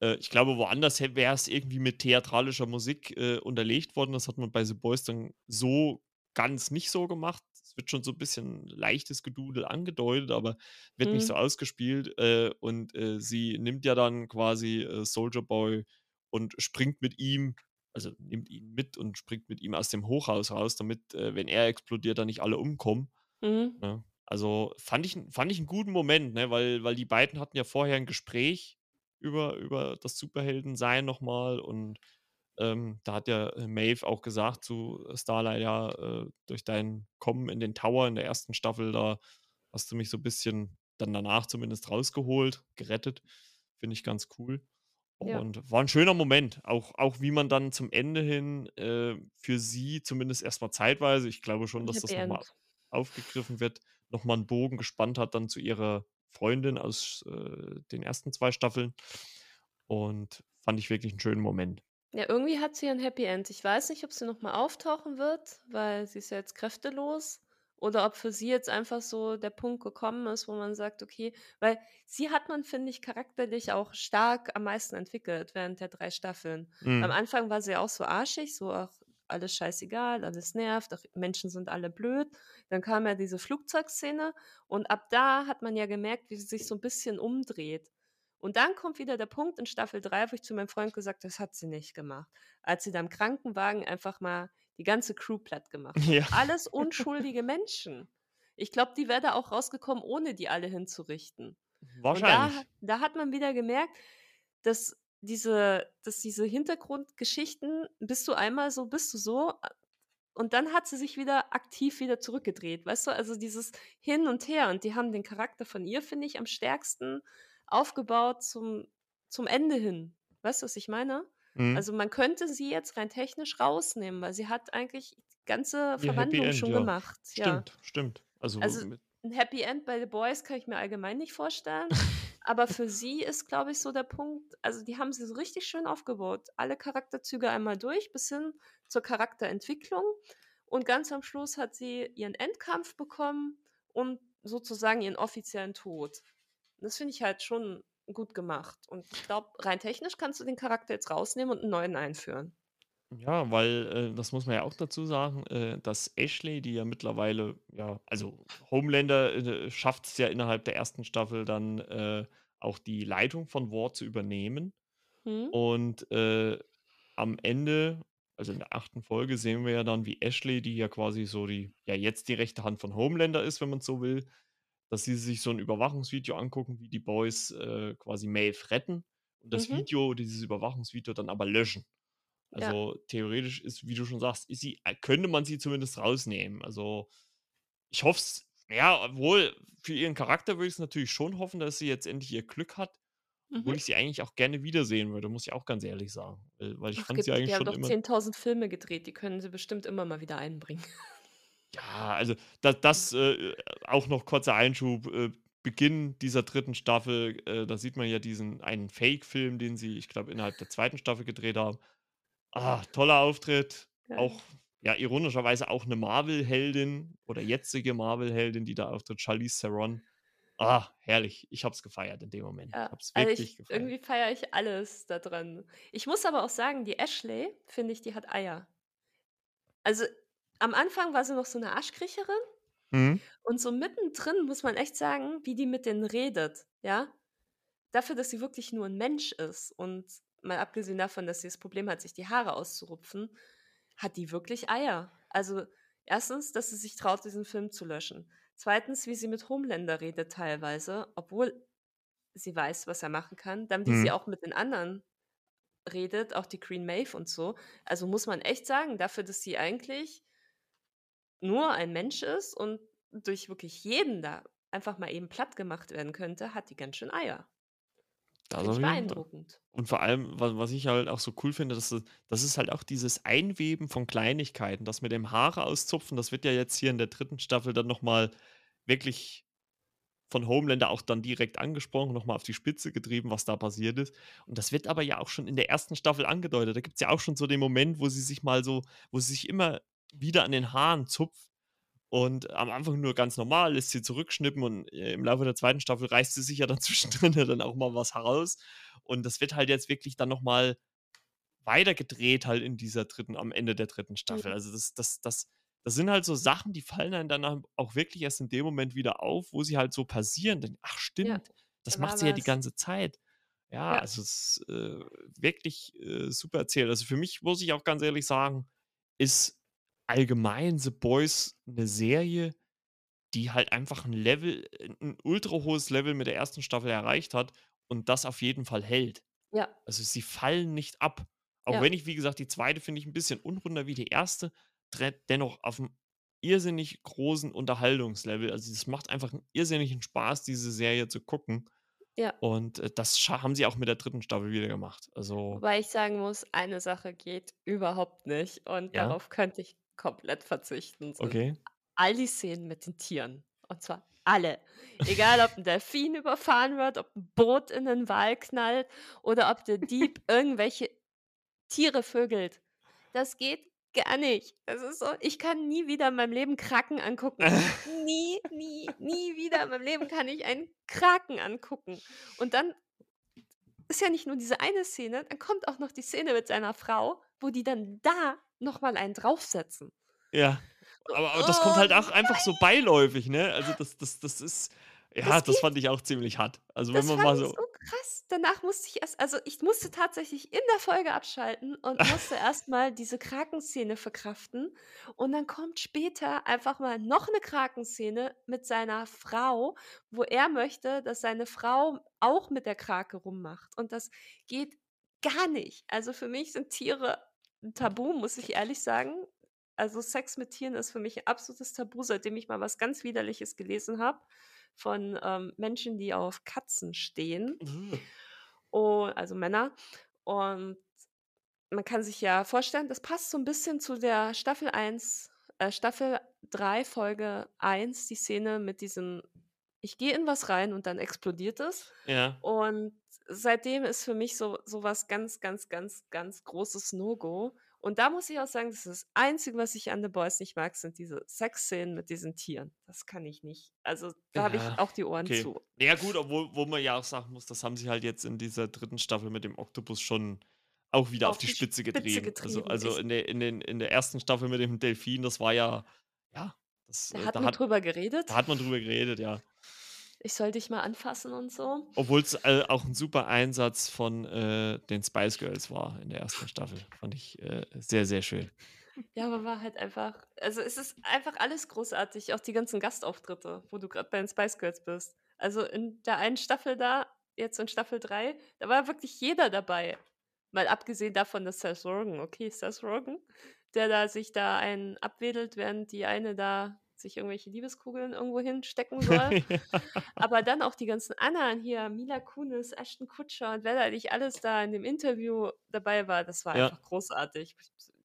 äh, ich glaube, woanders wäre es irgendwie mit theatralischer Musik, äh, unterlegt worden. Das hat man bei The Boys dann so ganz nicht so gemacht. Es wird schon so ein bisschen leichtes Gedudel angedeutet, aber wird nicht so Mhm, ausgespielt. Äh, und, äh, sie nimmt ja dann quasi, äh, Soulja Boy und springt mit ihm also, nimmt ihn mit und springt mit ihm aus dem Hochhaus raus, damit, äh, wenn er explodiert, da nicht alle umkommen, mhm, ne? Also, fand ich fand ich 'n guten Moment, ne, weil weil die beiden hatten ja vorher ein Gespräch über über das Superheldensein noch mal und, ähm, da hat ja, äh, Maeve auch gesagt zu Starlight: „Ja, äh, durch dein Kommen in den Tower in der ersten Staffel, da hast du mich so ein bisschen dann danach zumindest rausgeholt, gerettet. Finde ich ganz cool. Ja. Und war 'n schöner Moment. Auch auch wie man dann zum Ende hin, äh, für sie zumindest erst mal zeitweise ich glaube schon, dass das noch mal End. aufgegriffen wird, noch mal 'n Bogen gespannt hat dann zu ihrer Freundin aus, äh, den ersten 2 Staffeln. Und fand ich wirklich 'n schönen Moment. Ja, irgendwie hat sie ja 'n Happy End. Ich weiß nicht, ob sie noch mal auftauchen wird, weil sie ist ja jetzt kräftelos oder ob für sie jetzt einfach so der Punkt gekommen ist, wo man sagt: „Okay“ weil sie hat man, finde ich, charakterlich auch stark am meisten entwickelt während der 3 Staffeln. Am Mhm. Anfang war sie auch so arschig, so: „Ach, alles scheißegal, alles nervt, ach, Menschen sind alle blöd.“ Dann kam ja diese Flugzeugszene und ab da hat man ja gemerkt, wie sie sich so 'n bisschen umdreht. Und dann kommt wieder der Punkt in Staffel 3, wo ich zu meinem Freund gesagt: „Das hat sie nicht gemacht.“ Als sie da im Krankenwagen einfach mal die ganze Crew plattgemacht hat. Ja. Alles (laughs) unschuldige Menschen. Ich glaube, die wäre da auch rausgekommen, ohne die alle hinzurichten. Und da Wahrscheinlich. da hat man wieder gemerkt, dass diese dass diese Hintergrundgeschichten bist du einmal so, bist du so, und dann hat sie sich wieder aktiv wieder zurückgedreht, weißt du? Also, dieses Hin und Her und die haben den Charakter von ihr, finde ich, am stärksten aufgebaut zum zum Ende hin. Weißt du, was ich meine? Mhm. Also, man könnte sie jetzt rein technisch rausnehmen, weil sie hat eigentlich die ganze Verwandlung End, schon ja. gemacht, ja. Stimmt, stimmt. Also, Also, mit 'n Happy End bei The Boys kann ich mir allgemein nicht vorstellen, aber für sie ist, glaube ich, so der Punkt also, die haben sie so richtig schön aufgebaut. Alle Charakterzüge einmal durch bis hin zur Charakterentwicklung und ganz am Schluss hat sie ihren Endkampf bekommen und sozusagen ihren offiziellen Tod. Das finde ich halt schon gut gemacht und ich glaube, rein technisch kannst du den Charakter jetzt rausnehmen und 'n neuen einführen. Ja, weil, äh, das muss man ja auch dazu sagen, äh, dass Ashley, die ja mittlerweile ja, also Homelander, äh, schafft's ja innerhalb der 1. Staffel dann, äh, auch die Leitung von Vought zu übernehmen. Mhm. Und, äh, am Ende, also in der 8. Folge, sehen wir ja dann, wie Ashley, die ja quasi so die ja, jetzt die rechte Hand von Homelander ist, wenn man so will, dass sie sich so 'n Überwachungsvideo angucken, wie die Boys, äh, quasi Maeve retten und das Mhm. Video dieses Überwachungsvideo dann aber löschen. Ja. Also, theoretisch ist, wie du schon sagst, sie äh, könnte man sie zumindest rausnehmen. Also, ich hoffe es ja, obwohl für ihren Charakter würde ich's natürlich schon hoffen, dass sie jetzt endlich ihr Glück hat, obwohl Mhm. ich sie eigentlich auch gerne wiedersehen würde, muss ich auch ganz ehrlich sagen. Weil ich Ach, fand sie gibt die eigentlich haben schon doch immer 10.000 Filme gedreht, die können sie bestimmt immer mal wieder einbringen. Ja, also da das, äh, auch noch kurzer Einschub, äh, Beginn dieser 3. Staffel, äh, da sieht man ja diesen einen Fake-Film, den sie, ich glaube, innerhalb der 2. Staffel gedreht haben. Ah, toller Auftritt. Geil. Auch, ja, ironischerweise auch 'ne Marvel-Heldin oder jetzige Marvel-Heldin, die da auftritt, Charlize Theron. Ah, herrlich. Ich habe es gefeiert in dem Moment. Ich Ja, habe es also ich wirklich gefeiert. irgendwie feiere ich alles da dran. Ich muss aber auch sagen, die Ashley, finde ich, die hat Eier. Also, am Anfang war sie noch so 'ne Arschkriecherin Mhm. und so mittendrin muss man echt sagen, wie die mit denen redet, ja? Dafür, dass sie wirklich nur 'n Mensch ist und mal abgesehen davon, dass sie das Problem hat, sich die Haare auszurupfen, hat die wirklich Eier. Also, 1., dass sie sich traut, diesen Film zu löschen. 2., wie sie mit Homelander redet teilweise, obwohl sie weiß, was er machen kann. Dann, wie sie Mhm. auch mit den anderen redet, auch die Queen Maeve und so. Also, muss man echt sagen, dafür, dass sie eigentlich nur ein Mensch ist und durch wirklich jeden da einfach mal eben plattgemacht werden könnte, hat die ganz schön Eier. Das Fall. beeindruckend. Und vor allem, wa was ich halt auch so cool finde, dass es das ist halt auch dieses Einweben von Kleinigkeiten. Das mit dem Haare auszupfen, das wird ja jetzt hier in der 3. Staffel dann noch mal wirklich von Homelander auch dann direkt angesprochen, noch mal auf die Spitze getrieben, was da passiert ist. Und das wird aber ja auch schon in der 1. Staffel angedeutet. Da gibt's ja auch schon so den Moment, wo sie sich mal so wo sie sich immer wieder an den Haaren zupft und am Anfang nur ganz normal, lässt sie zurückschnippen und, äh, im Laufe der 2. Staffel reißt sie sich ja dann (laughs) zwischendrin ja dann auch mal was heraus. Und das wird halt jetzt wirklich dann noch mal weitergedreht halt in dieser 3. am Ende der 3. Staffel. Mhm. Also, das das das das sind halt so Sachen, die fallen einem dann au auch wirklich erst in dem Moment wieder auf, wo sie halt so passieren. Dann: „Ach Ja, stimmt, das da macht sie ja die was. ganze Zeit.“ Ja, Ja. also es ist, äh, wirklich, äh, super erzählt. Also, für mich, muss ich auch ganz ehrlich sagen, ist allgemein „The Boys“ 'ne Serie, die halt einfach 'n Level 'n 'n ultra hohes Level mit der 1. Staffel erreicht hat und das auf jeden Fall hält. Ja. Also, sie fallen nicht ab. Auch Ja. wenn ich, wie gesagt, die 2. finde ich 'n bisschen unrunder wie die 1. dre dennoch auf'm irrsinnig großen Unterhaltungslevel. Also, es macht einfach 'n irrsinnigen Spaß, diese Serie zu gucken. Ja. Und, äh, das haben sie auch mit der 3. Staffel wieder gemacht. Also Wobei ich sagen muss, eine Sache geht überhaupt nicht und Ja? darauf könnte ich komplett verzichten, sind Okay. all die Szenen mit den Tieren. Und zwar alle. Egal, ob 'n Delphin überfahren wird, ob 'n Boot in 'nen Wal knallt oder ob der Dieb (laughs) irgendwelche Tiere vögelt. Das geht gar nicht. Es ist so, ich kann nie wieder in meinem Leben Kraken angucken. Nie, nie, nie wieder in meinem Leben kann ich einen Kraken angucken. Und dann ist ja nicht nur diese eine Szene, dann kommt auch noch die Szene mit seiner Frau, wo die dann da noch mal einen draufsetzen. Ja, Oh, aber aber das kommt oh halt auch einfach so beiläufig, ne? Also, das das das ist ja, Das das fand ich auch ziemlich hart. Also, wenn Das man fand mal ich so so krass. Danach musste ich erst also, ich musste tatsächlich in der Folge abschalten und musste (laughs) erst mal diese Krakenszene verkraften. Und dann kommt später einfach mal noch 'ne Krakenszene mit seiner Frau, wo er möchte, dass seine Frau auch mit der Krake rummacht. Und das geht gar nicht. Also, für mich sind Tiere 'n Tabu, muss ich ehrlich sagen. Also, Sex mit Tieren ist für mich 'n absolutes Tabu, seitdem ich mal was ganz Widerliches gelesen habe von, ähm, Menschen, die auf Katzen stehen. Oh also, Männer. Und man kann sich ja vorstellen, das passt so 'n bisschen zu der Staffel 1 äh, Staffel 3, Folge 1, die Szene mit diesem: „Ich gehe in was rein und dann explodiert es.“ Ja. Und seitdem ist für mich so so was ganz, ganz, ganz, ganz großes No-Go. Und da muss ich auch sagen, das ist das Einzige, was ich an „The Boys“ nicht mag, sind diese Sexszenen mit diesen Tieren. Das kann ich nicht. Also, da habe ich Ja, auch die Ohren okay. zu. Ja gut, obwohl wo man ja auch sagen muss, das haben sie halt jetzt in dieser 3. Staffel mit dem Oktopus schon auch wieder auf Auf die die Spitze Spitze getrieben. Also getrieben. also, Ich in der in den in der 1. Staffel mit dem Delphin, das war ja ja, das Da äh, hat da man hat drüber da geredet. hat man drüber geredet, ja. Ich soll dich mal anfassen und so. Obwohl's, äh, auch 'n super Einsatz von, äh, den Spice Girls war in der 1. Staffel. Fand ich, äh, sehr, sehr schön. Ja, aber war halt einfach also, es ist einfach alles großartig, auch die ganzen Gastauftritte, wo du grad bei den Spice Girls bist. Also, in der einen Staffel da, jetzt in Staffel 3, da war wirklich jeder dabei. Mal abgesehen davon, dass Seth Rogen okay, Seth Rogen, der da sich da einen abwedelt, während die eine da sich irgendwelche Liebeskugeln irgendwo hinstecken (laughs) soll. Ja. Aber dann auch die ganzen anderen hier, Mila Kunis, Ashton Kutcher und wer da nicht alles da in dem Interview dabei war, das war Ja. einfach großartig.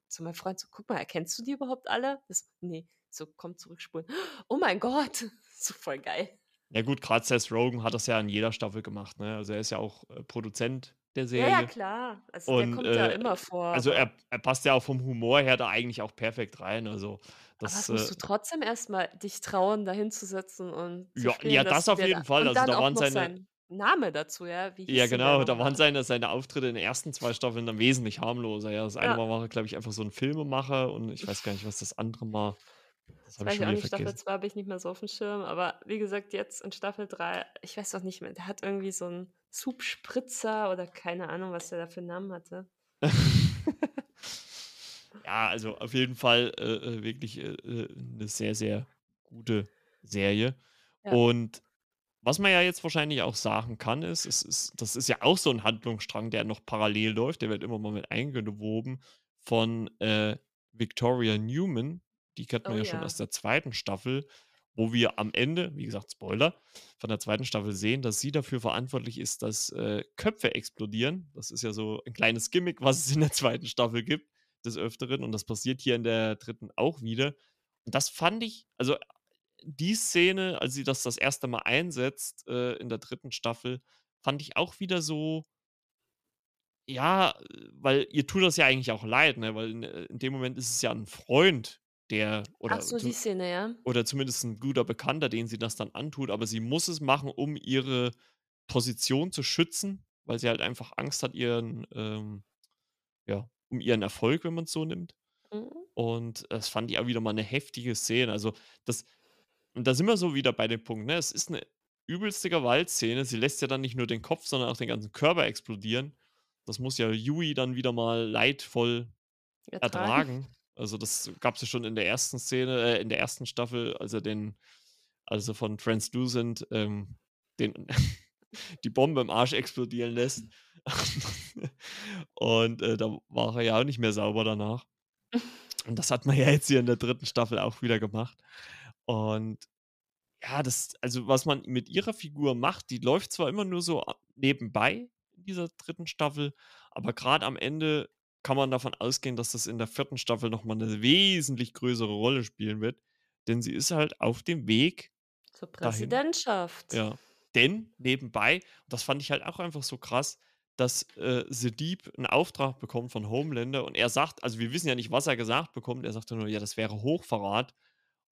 Zu meinem Freund so: „Guck mal, erkennst du die überhaupt alle?“ Der so: „Ne.“ Ich so: „Komm, zurückspulen.“ (gasps) „Oh mein Gott!“ (laughs) So voll geil. Ja gut, grad Seth Rogen hat das ja in jeder Staffel gemacht, ne? Also, er ist ja auch, äh, Produzent der Ja, ja, Serie. klar. Also, der Und, kommt ja äh, immer vor, also, er er passt ja auch vom Humor her da eigentlich auch perfekt rein. Also, Aber das, das äh musst du trotzdem erst mal dich trauen, da hinzusetzen und zu Ja, spielen, ja, das auf jeden Fall. und Also, dann da auch waren noch seine sein Name dazu, ja? Wie Ja, genau, da waren mal? seine seine Auftritte in den ersten 2 Staffeln dann wesentlich harmloser. Ja, das eine Ja. Mal war glaube ich, einfach so 'n Filmemacher und ich weiß gar nicht, was das andere war. Das Das habe ich schon auch nicht. Staffel vergessen. 2 habe ich nicht mehr so aufm Schirm, aber wie gesagt, jetzt in Staffel 3, ich weiß auch nicht mehr, der hat irgendwie so 'n Soup-Spritzer oder keine Ahnung, was der da für 'n Namen hatte. (laughs) Ja, also, auf jeden Fall, äh, äh, wirklich, äh, äh, 'ne sehr, sehr gute Serie. Ja. Und was man ja jetzt wahrscheinlich auch sagen kann, ist, es ist das ist ja auch so 'n Handlungsstrang, der noch parallel läuft, der wird immer mal mit eingewoben von, äh, Victoria Newman. Die kennt man Oh ja schon aus ja. der 2. Staffel, wo wir am Ende, wie gesagt, Spoiler, von der 2. Staffel sehen, dass sie dafür verantwortlich ist, dass, äh, Köpfe explodieren. Das ist ja so 'n kleines Gimmick, was es in der 2. Staffel gibt des Öfteren und das passiert hier in der 3. auch wieder. Und das fand ich also, die Szene, als sie das das 1. Mal einsetzt, äh, in der 3. Staffel, fand ich auch wieder so ja, weil ihr tut das ja eigentlich auch leid, ne? Weil in äh, in dem Moment ist es ja 'n Freund, der oder so, zu Szene, ja? oder zumindest 'n guter Bekannter, den sie das dann antut, aber sie muss es machen, um ihre Position zu schützen, weil sie halt einfach Angst hat, ihren, ähm ja, um ihren Erfolg, wenn man's so nimmt. Mhm. Und das fand ich auch wieder mal 'ne heftige Szene. Also, das und da sind wir so wieder bei dem Punkt, ne? Es ist 'ne übelste Gewaltszene. Sie lässt ja dann nicht nur den Kopf, sondern auch den ganzen Körper explodieren. Das muss ja Yui dann wieder mal leidvoll Ertragen. ertragen. Also, das gab's ja schon in der 1. Szene äh, in der 1. Staffel, als er den als er von Translucent, ähm, den (laughs) die Bombe im Arsch explodieren lässt. (laughs) Und, äh, da war er ja auch nicht mehr sauber danach. (laughs) Und das hat man ja jetzt hier in der dritten Staffel auch wieder gemacht. Und ja, das, also was man mit ihrer Figur macht, die läuft zwar immer nur so nebenbei in dieser dritten Staffel, aber gerade am Ende kann man davon ausgehen, dass das in der vierten Staffel nochmal eine wesentlich größere Rolle spielen wird. Denn sie ist halt auf dem Weg Zur dahin. Präsidentschaft. Ja. Denn nebenbei, das fand ich halt auch einfach so krass, dass äh, The Deep einen Auftrag bekommt von Homelander und er sagt, also wir wissen ja nicht, was er gesagt bekommt, er sagt nur, ja, das wäre Hochverrat.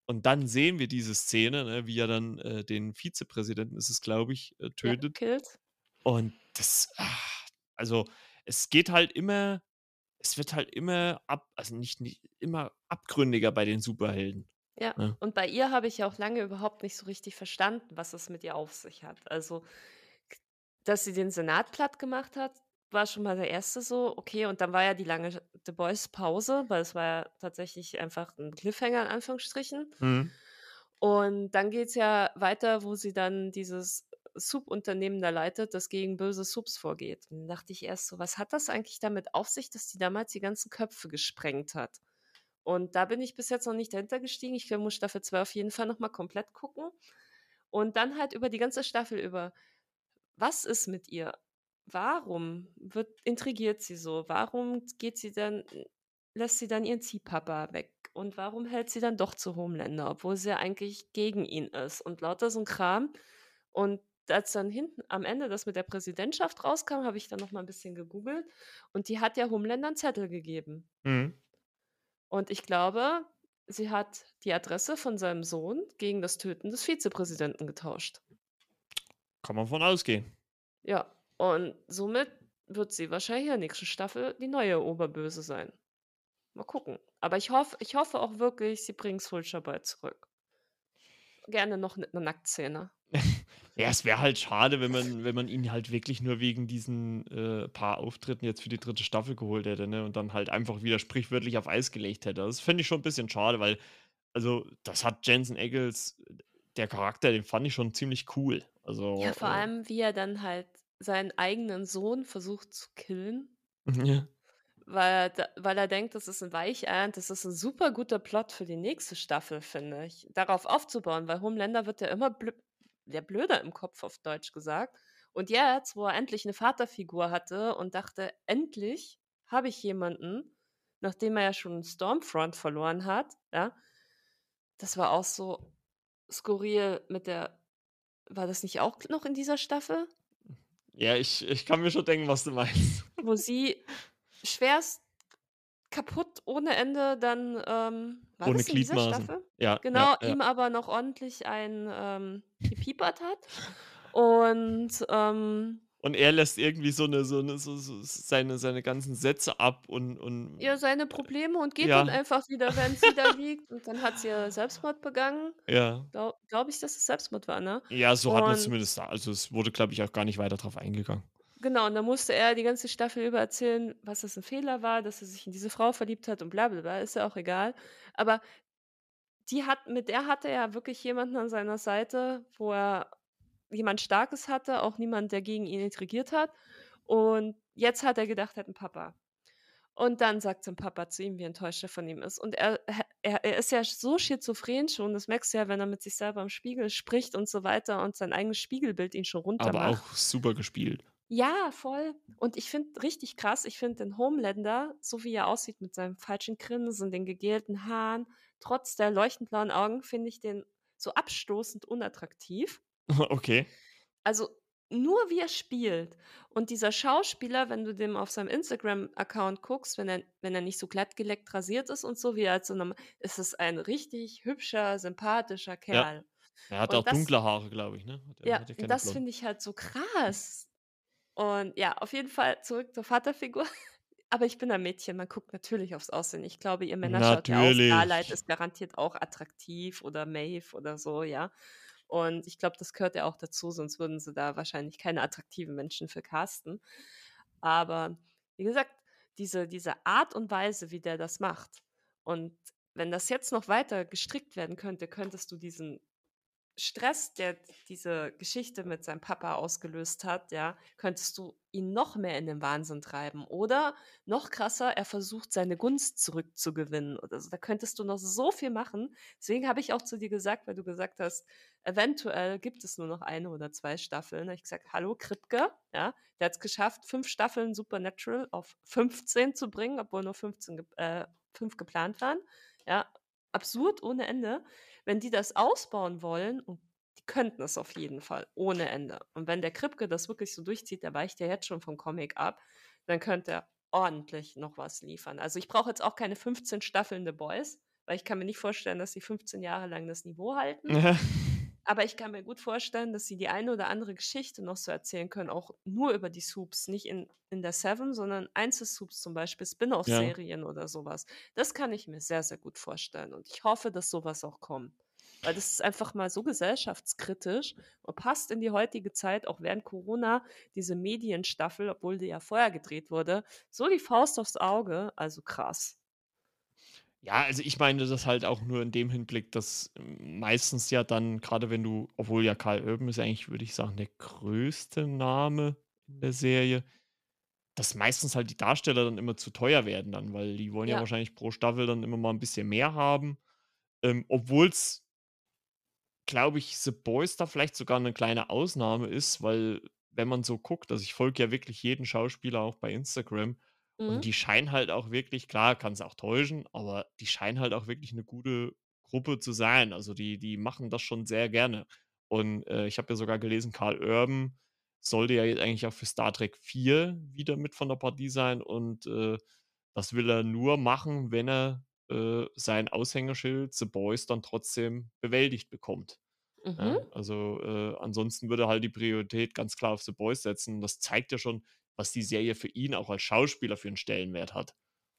Und dann sehen wir diese Szene, ne, wie er dann äh, den Vizepräsidenten, ist es glaube ich, äh, Ja, tötet. killt. Und das, ach, also es geht halt immer, es wird halt immer ab, also nicht, nicht immer abgründiger bei den Superhelden. Ja, Ne? und bei ihr habe ich ja auch lange überhaupt nicht so richtig verstanden, was es mit ihr auf sich hat. Also, dass sie den Senat platt gemacht hat, war schon mal der erste so, okay, und dann war ja die lange The Boys Pause, weil es war ja tatsächlich einfach ein Cliffhanger in Anführungsstrichen. Mhm. Und dann geht's ja weiter, wo sie dann dieses Subunternehmen da leitet, das gegen böse Subs vorgeht. Und dann dachte ich erst so: „Was hat das eigentlich damit auf sich, dass die damals die ganzen Köpfe gesprengt hat?“ Und da bin ich bis jetzt noch nicht dahinter gestiegen. Ich muss Staffel 2 auf jeden Fall noch mal komplett gucken. Und dann halt über die ganze Staffel über, was ist mit ihr? Warum wird intrigiert sie so? Warum geht sie dann lässt sie dann ihren Ziehpapa weg? Und warum hält sie dann doch zu Homelander, obwohl sie ja eigentlich gegen ihn ist? Und lauter so ein Kram. Und als dann hinten am Ende das mit der Präsidentschaft rauskam, habe ich dann noch mal ein bisschen gegoogelt und die hat ja Homelander 'n Zettel gegeben. Mhm. Und ich glaube, sie hat die Adresse von seinem Sohn gegen das Töten des Vizepräsidenten getauscht. Kann man von ausgehen. Ja, und somit wird sie wahrscheinlich in der nächsten Staffel die neue Oberböse sein. Mal gucken. Aber ich hoffe ich hoffe auch wirklich, sie bringen Soulja Boy zurück. Gerne noch mit 'ner Nacktszene. (laughs) Ja, es wäre halt schade, wenn man wenn man ihn halt wirklich nur wegen diesen, äh, paar Auftritten jetzt für die dritte Staffel geholt hätte, ne, und dann halt einfach wieder sprichwörtlich auf Eis gelegt hätte. Das fände ich schon 'n bisschen schade, weil also, das hat Jensen Ackles der Charakter, den fand ich schon ziemlich cool. Also, Ja, vor äh allem, wie er dann halt seinen eigenen Sohn versucht zu killen. Ja. Weil er weil er denkt, das ist 'n Weichei das ist 'n super guter Plot für die nächste Staffel, finde ich, darauf aufzubauen, weil Homelander wird ja immer blö ja, blöder im Kopf, auf Deutsch gesagt. Und jetzt, wo er endlich 'ne Vaterfigur hatte und dachte: „Endlich habe ich jemanden“, nachdem er ja schon Stormfront verloren hat, ja? Das war auch so skurril mit der war das nicht auch noch in dieser Staffel? Ja, ich ich kann mir schon denken, was du meinst. Wo sie schwerst kaputt ohne Ende dann, ähm war Ohne das in dieser. Staffel? Ja, Genau, ja, ja. ihm aber noch ordentlich einen, ähm, gepiepert hat. Und, ähm Und er lässt irgendwie so 'ne so 'ne so so seine seine ganzen Sätze ab und und Ja, seine Probleme und geht dann ja. einfach wieder, während sie da liegt. Und dann hat sie ja Selbstmord begangen. Ja. Glau glaube ich, dass es Selbstmord war, ne? Ja, so hat man's Und zumindest da also, es wurde, glaube ich, auch gar nicht weiter drauf eingegangen. Genau, und dann musste er die ganze Staffel über erzählen, was das 'n Fehler war, dass er sich in diese Frau verliebt hat und bla bla bla, ist ja auch egal. Aber die hat mit der hatte er ja wirklich jemanden an seiner Seite, wo er jemand Starkes hatte, auch niemand, der gegen ihn intrigiert hat. Und jetzt hat er gedacht, er hat 'n Papa. Und dann sagt sein Papa zu ihm, wie enttäuscht er von ihm ist. Und er er er ist ja so schizophren schon, das merkst du ja, wenn er mit sich selber im Spiegel spricht und so weiter und sein eigenes Spiegelbild ihn schon Aber runtermacht. auch super gespielt. Ja, voll. Und ich finde richtig krass, ich finde den Homelander, so wie er aussieht mit seinem falschen Grinsen, den gegelten Haaren, trotz der leuchtend blauen Augen, finde ich den so abstoßend unattraktiv. (laughs) Okay. Also, nur wie er spielt. Und dieser Schauspieler, wenn du dem auf seinem Instagram-Account guckst, wenn er wenn er nicht so glattgeleckt rasiert ist und so, wie er halt so norm ist es ein richtig hübscher, sympathischer Ja. Kerl. Er hat Und auch das dunkle Haare, glaube ich, ne? Hat Ja, hat ja das finde ich halt so krass. Und ja, auf jeden Fall zurück zur Vaterfigur. (laughs) Aber ich bin ein Mädchen, man guckt natürlich aufs Aussehen. Ich glaube, ihr Männer schaut ja auch Starlight Natürlich. ist garantiert auch attraktiv oder Maeve oder so, ja. Und ich glaube, das gehört ja auch dazu, sonst würden sie da wahrscheinlich keine attraktiven Menschen für casten. Aber wie gesagt, diese diese Art und Weise, wie der das macht und wenn das jetzt noch weiter gestrickt werden könnte, könntest du diesen Stress, der diese Geschichte mit seinem Papa ausgelöst hat, ja, könntest du ihn noch mehr in den Wahnsinn treiben. Oder noch krasser, er versucht, seine Gunst zurückzugewinnen oder so. Da könntest du noch so viel machen. Deswegen habe ich auch zu dir gesagt, weil du gesagt hast, eventuell gibt es nur noch eine oder zwei Staffeln. Da habe ich gesagt, hallo Kripke, ja, der hat es geschafft, fünf Staffeln Supernatural auf 15 zu bringen, obwohl nur 15 ge äh, fünf geplant waren. Ja, absurd ohne Ende wenn die das ausbauen wollen, und die könnten es auf jeden Fall, ohne Ende. Und wenn der Kripke das wirklich so durchzieht, der weicht ja jetzt schon vom Comic ab, dann könnte er ordentlich noch was liefern. Also ich brauche jetzt auch keine 15 Staffeln The Boys, weil ich kann mir nicht vorstellen, dass sie 15 Jahre lang das Niveau halten. Aber ich kann mir gut vorstellen, dass sie die eine oder andere Geschichte noch so erzählen können, auch nur über die Soups, nicht in, in der Seven, sondern Einzelsoups zum Beispiel, Spin-off-Serien ja. oder sowas. Das kann ich mir sehr, sehr gut vorstellen. Und ich hoffe, dass sowas auch kommt. Weil das ist einfach mal so gesellschaftskritisch und passt in die heutige Zeit, auch während Corona, diese Medienstaffel, obwohl die ja vorher gedreht wurde, so die Faust aufs Auge. Also krass. Ja, also ich meine das halt auch nur in dem Hinblick, dass meistens ja dann, gerade wenn du, obwohl ja Karl Urban ist eigentlich, würde ich sagen, der größte Name in der Serie, dass meistens halt die Darsteller dann immer zu teuer werden dann, weil die wollen ja, ja wahrscheinlich pro Staffel dann immer mal ein bisschen mehr haben. Ähm, Obwohl es, glaube ich, The Boys da vielleicht sogar eine kleine Ausnahme ist, weil wenn man so guckt, also ich folge ja wirklich jeden Schauspieler auch bei Instagram und mhm. die scheinen halt auch wirklich, klar, kann es auch täuschen, aber die scheinen halt auch wirklich eine gute Gruppe zu sein. Also die, die machen das schon sehr gerne. Und äh, ich habe ja sogar gelesen, Karl Urban sollte ja jetzt eigentlich auch für Star Trek 4 wieder mit von der Partie sein. Und äh, das will er nur machen, wenn er äh, sein Aushängeschild The Boys dann trotzdem bewältigt bekommt. Mhm. Ja, also äh, ansonsten würde er halt die Priorität ganz klar auf The Boys setzen. Das zeigt ja schon, was die Serie für ihn auch als Schauspieler für einen Stellenwert hat.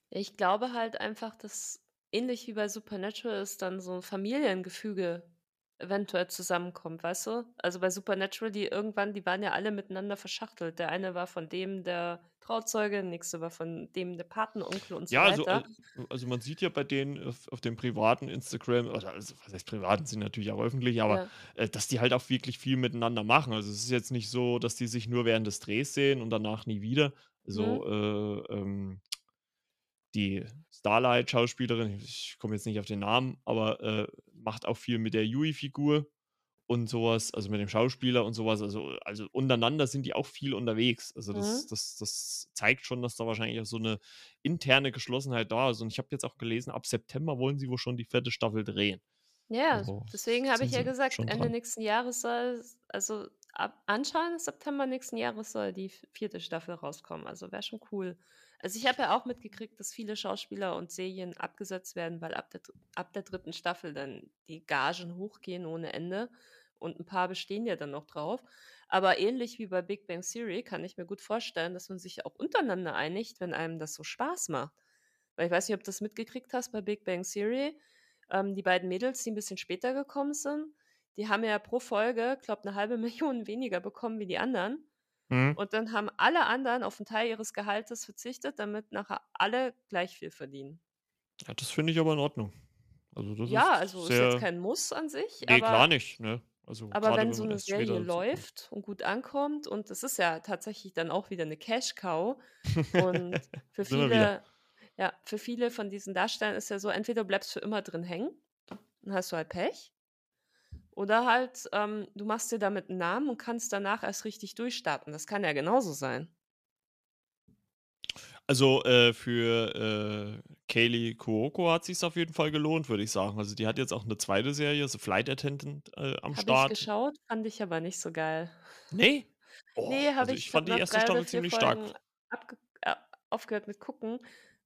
Ich glaube halt einfach, dass ähnlich wie bei Supernatural es dann so ein Familiengefüge eventuell zusammenkommt, weißt du? Also bei Supernatural, die irgendwann, die waren ja alle miteinander verschachtelt. Der eine war von dem der Trauzeuge, der nächste war von dem der Patenonkel und so ja, also, weiter. Also, also man sieht ja bei denen auf, auf dem privaten Instagram, oder also, was heißt privaten, sind natürlich auch öffentlich, aber ja. äh, dass die halt auch wirklich viel miteinander machen. Also es ist jetzt nicht so, dass die sich nur während des Drehs sehen und danach nie wieder. So, mhm. äh, ähm, die Starlight-Schauspielerin, ich komme jetzt nicht auf den Namen, aber äh, macht auch viel mit der Yui-Figur und sowas, also mit dem Schauspieler und sowas. Also, also untereinander sind die auch viel unterwegs. Also das, mhm. das, das zeigt schon, dass da wahrscheinlich auch so eine interne Geschlossenheit da ist. Und ich habe jetzt auch gelesen, ab September wollen sie wohl schon die vierte Staffel drehen. Ja, also, deswegen habe ich ja gesagt, Ende nächsten Jahres soll, also ab anscheinend September nächsten Jahres soll die vierte Staffel rauskommen. Also wäre schon cool. Also ich habe ja auch mitgekriegt, dass viele Schauspieler und Serien abgesetzt werden, weil ab der, ab der dritten Staffel dann die Gagen hochgehen ohne Ende und ein paar bestehen ja dann noch drauf. Aber ähnlich wie bei Big Bang Theory kann ich mir gut vorstellen, dass man sich auch untereinander einigt, wenn einem das so Spaß macht. Weil ich weiß nicht, ob du das mitgekriegt hast bei Big Bang Theory. Ähm, die beiden Mädels, die ein bisschen später gekommen sind, die haben ja pro Folge, glaube eine halbe (laughs) Million weniger bekommen wie die anderen. Mhm. Und dann haben alle anderen auf einen Teil ihres Gehaltes verzichtet, damit nachher alle gleich viel verdienen. Ja, das finde ich aber in Ordnung. Also das ja, ist also sehr... ist jetzt kein Muss an sich. Nee, aber, klar nicht. Ne? Also aber wenn, wenn so eine Serie läuft und gut ankommt und das ist ja tatsächlich dann auch wieder eine Cash-Cow (laughs) und für viele, ja, für viele von diesen Darstellern ist ja so, entweder du bleibst für immer drin hängen, dann hast du halt Pech, oder halt, ähm, du machst dir damit einen Namen und kannst danach erst richtig durchstarten. Das kann ja genauso sein. Also äh, für äh, Kaylee Kuoko hat sich auf jeden Fall gelohnt, würde ich sagen. Also die hat jetzt auch eine zweite Serie, so Flight Attendant äh, am Hab Start. ich geschaut, fand ich aber nicht so geil. Nee? (laughs) Oh, nee, habe also ich, ich fand die erste Staffel ziemlich stark. Äh, aufgehört mit gucken,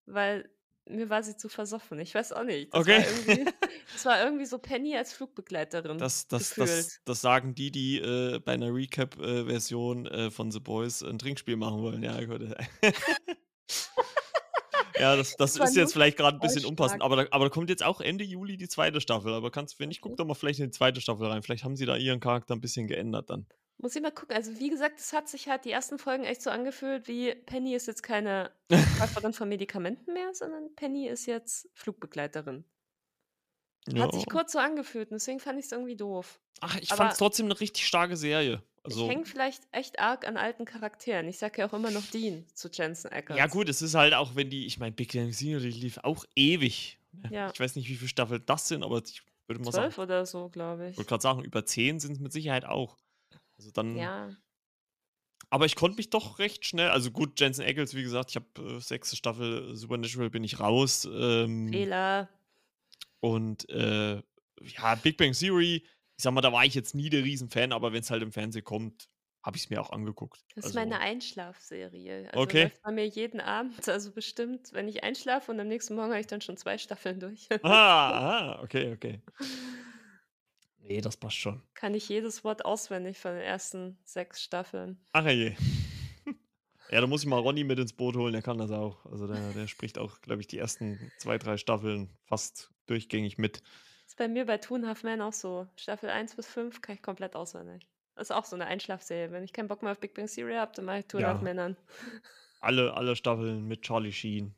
weil mir war sie zu versoffen. Ich weiß auch nicht. Das okay. (laughs) Das war irgendwie so Penny als Flugbegleiterin. Das, das, das, das sagen die, die äh, bei einer Recap-Version äh, von The Boys ein Trinkspiel machen wollen. Ja, (laughs) ja, das, das, ist jetzt vielleicht gerade ein bisschen unpassend. Aber da, aber da kommt jetzt auch Ende Juli die zweite Staffel. Aber kannst, wenn ich guck doch mal vielleicht in die zweite Staffel rein. Vielleicht haben sie da ihren Charakter ein bisschen geändert dann. Muss ich mal gucken. Also, wie gesagt, es hat sich halt die ersten Folgen echt so angefühlt, wie Penny ist jetzt keine (laughs) Verkäuferin von Medikamenten mehr, sondern Penny ist jetzt Flugbegleiterin. Hat sich Ja. kurz so angefühlt und deswegen fand ich's irgendwie doof. Ach, ich fand's Aber trotzdem 'ne richtig starke Serie. ich Also hänge vielleicht echt arg an alten Charakteren. Ich sage ja auch immer noch Dean zu Jensen Ja Ackles. gut, es ist halt auch, wenn die ich meine, Big Bang Theory lief auch ewig, ne? Ja. Ich weiß nicht, wie viele Staffeln das sind, aber ich würde mal sagen 12 oder so, glaube ich ich. wollte grad sagen, über 10 sind's mit Sicherheit auch. Also dann Ja. aber ich konnte mich doch recht schnell also gut, Jensen Ackles, wie gesagt, ich habe, äh, 6. Staffel Supernatural bin ich raus, ähm Fehler. Und, äh, ja, Big Bang Theory, ich sage mal, da war ich jetzt nie der Riesenfan, aber wenn's halt im Fernsehen kommt, habe ich's mir auch angeguckt. Das ist meine Also Einschlafserie. Also Okay. läuft bei mir jeden Abend, also bestimmt, wenn ich einschlafe und am nächsten Morgen habe ich dann schon 2 Staffeln durch. (laughs) Ah, ah, okay, okay. Ne, das passt schon. Kann ich jedes Wort auswendig von den ersten 6 Staffeln. Ach herrje. Ja, da muss ich mal Ronny mit ins Boot holen, der kann das auch. Also der der spricht auch, glaube ich, die ersten 2, 3 Staffeln fast durchgängig mit. Ist bei mir bei Two and a Half Men auch so. Staffel 1 bis 5 kann ich komplett auswendig. Das ist auch so 'ne Einschlafserie. Wenn ich keinen Bock mehr auf Big Bang Theory habe, dann mache ich Two and a Half Ja. Men an. (laughs) Alle alle Staffeln mit Charlie Sheen.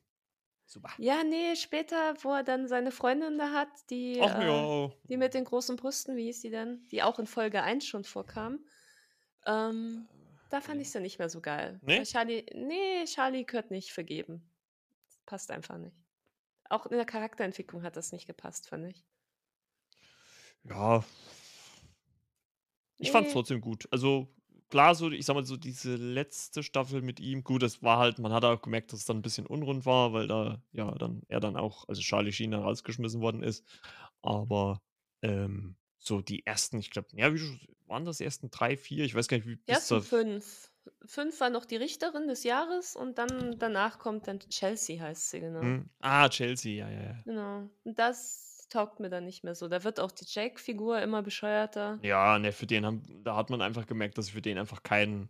Super. Ja, ne, später, wo er dann seine Freundin da hat, die, Ach äh ja. die mit den großen Brüsten, wie hieß die denn? Die auch in Folge 1 schon vorkam. Ähm, da fand ich's dann nicht mehr so geil. Weil Ne? Charlie ne, Charlie gehört nicht vergeben. Passt einfach nicht. Auch in der Charakterentwicklung hat das nicht gepasst, fand ich. Ja. Ich fand's Ne. trotzdem gut. Also klar, so ich sage mal so diese letzte Staffel mit ihm gut, das war halt man hat auch gemerkt, dass es dann 'n bisschen unrund war, weil da ja dann er dann auch also Charlie Sheen dann rausgeschmissen worden ist. Aber, ähm, so die ersten, ich glaube ja, wie waren das die ersten 3, 4? Ich weiß gar nicht, wie Die ersten 5. 5 war noch die Richterin des Jahres und dann danach kommt dann Chelsea heißt sie, genau. Mhm. Ah, Chelsea, ja, ja, ja. Genau. Und das taugt mir dann nicht mehr so. Da wird auch die Jake-Figur immer bescheuerter. Ja, ne, für den haben da hat man einfach gemerkt, dass für den einfach kein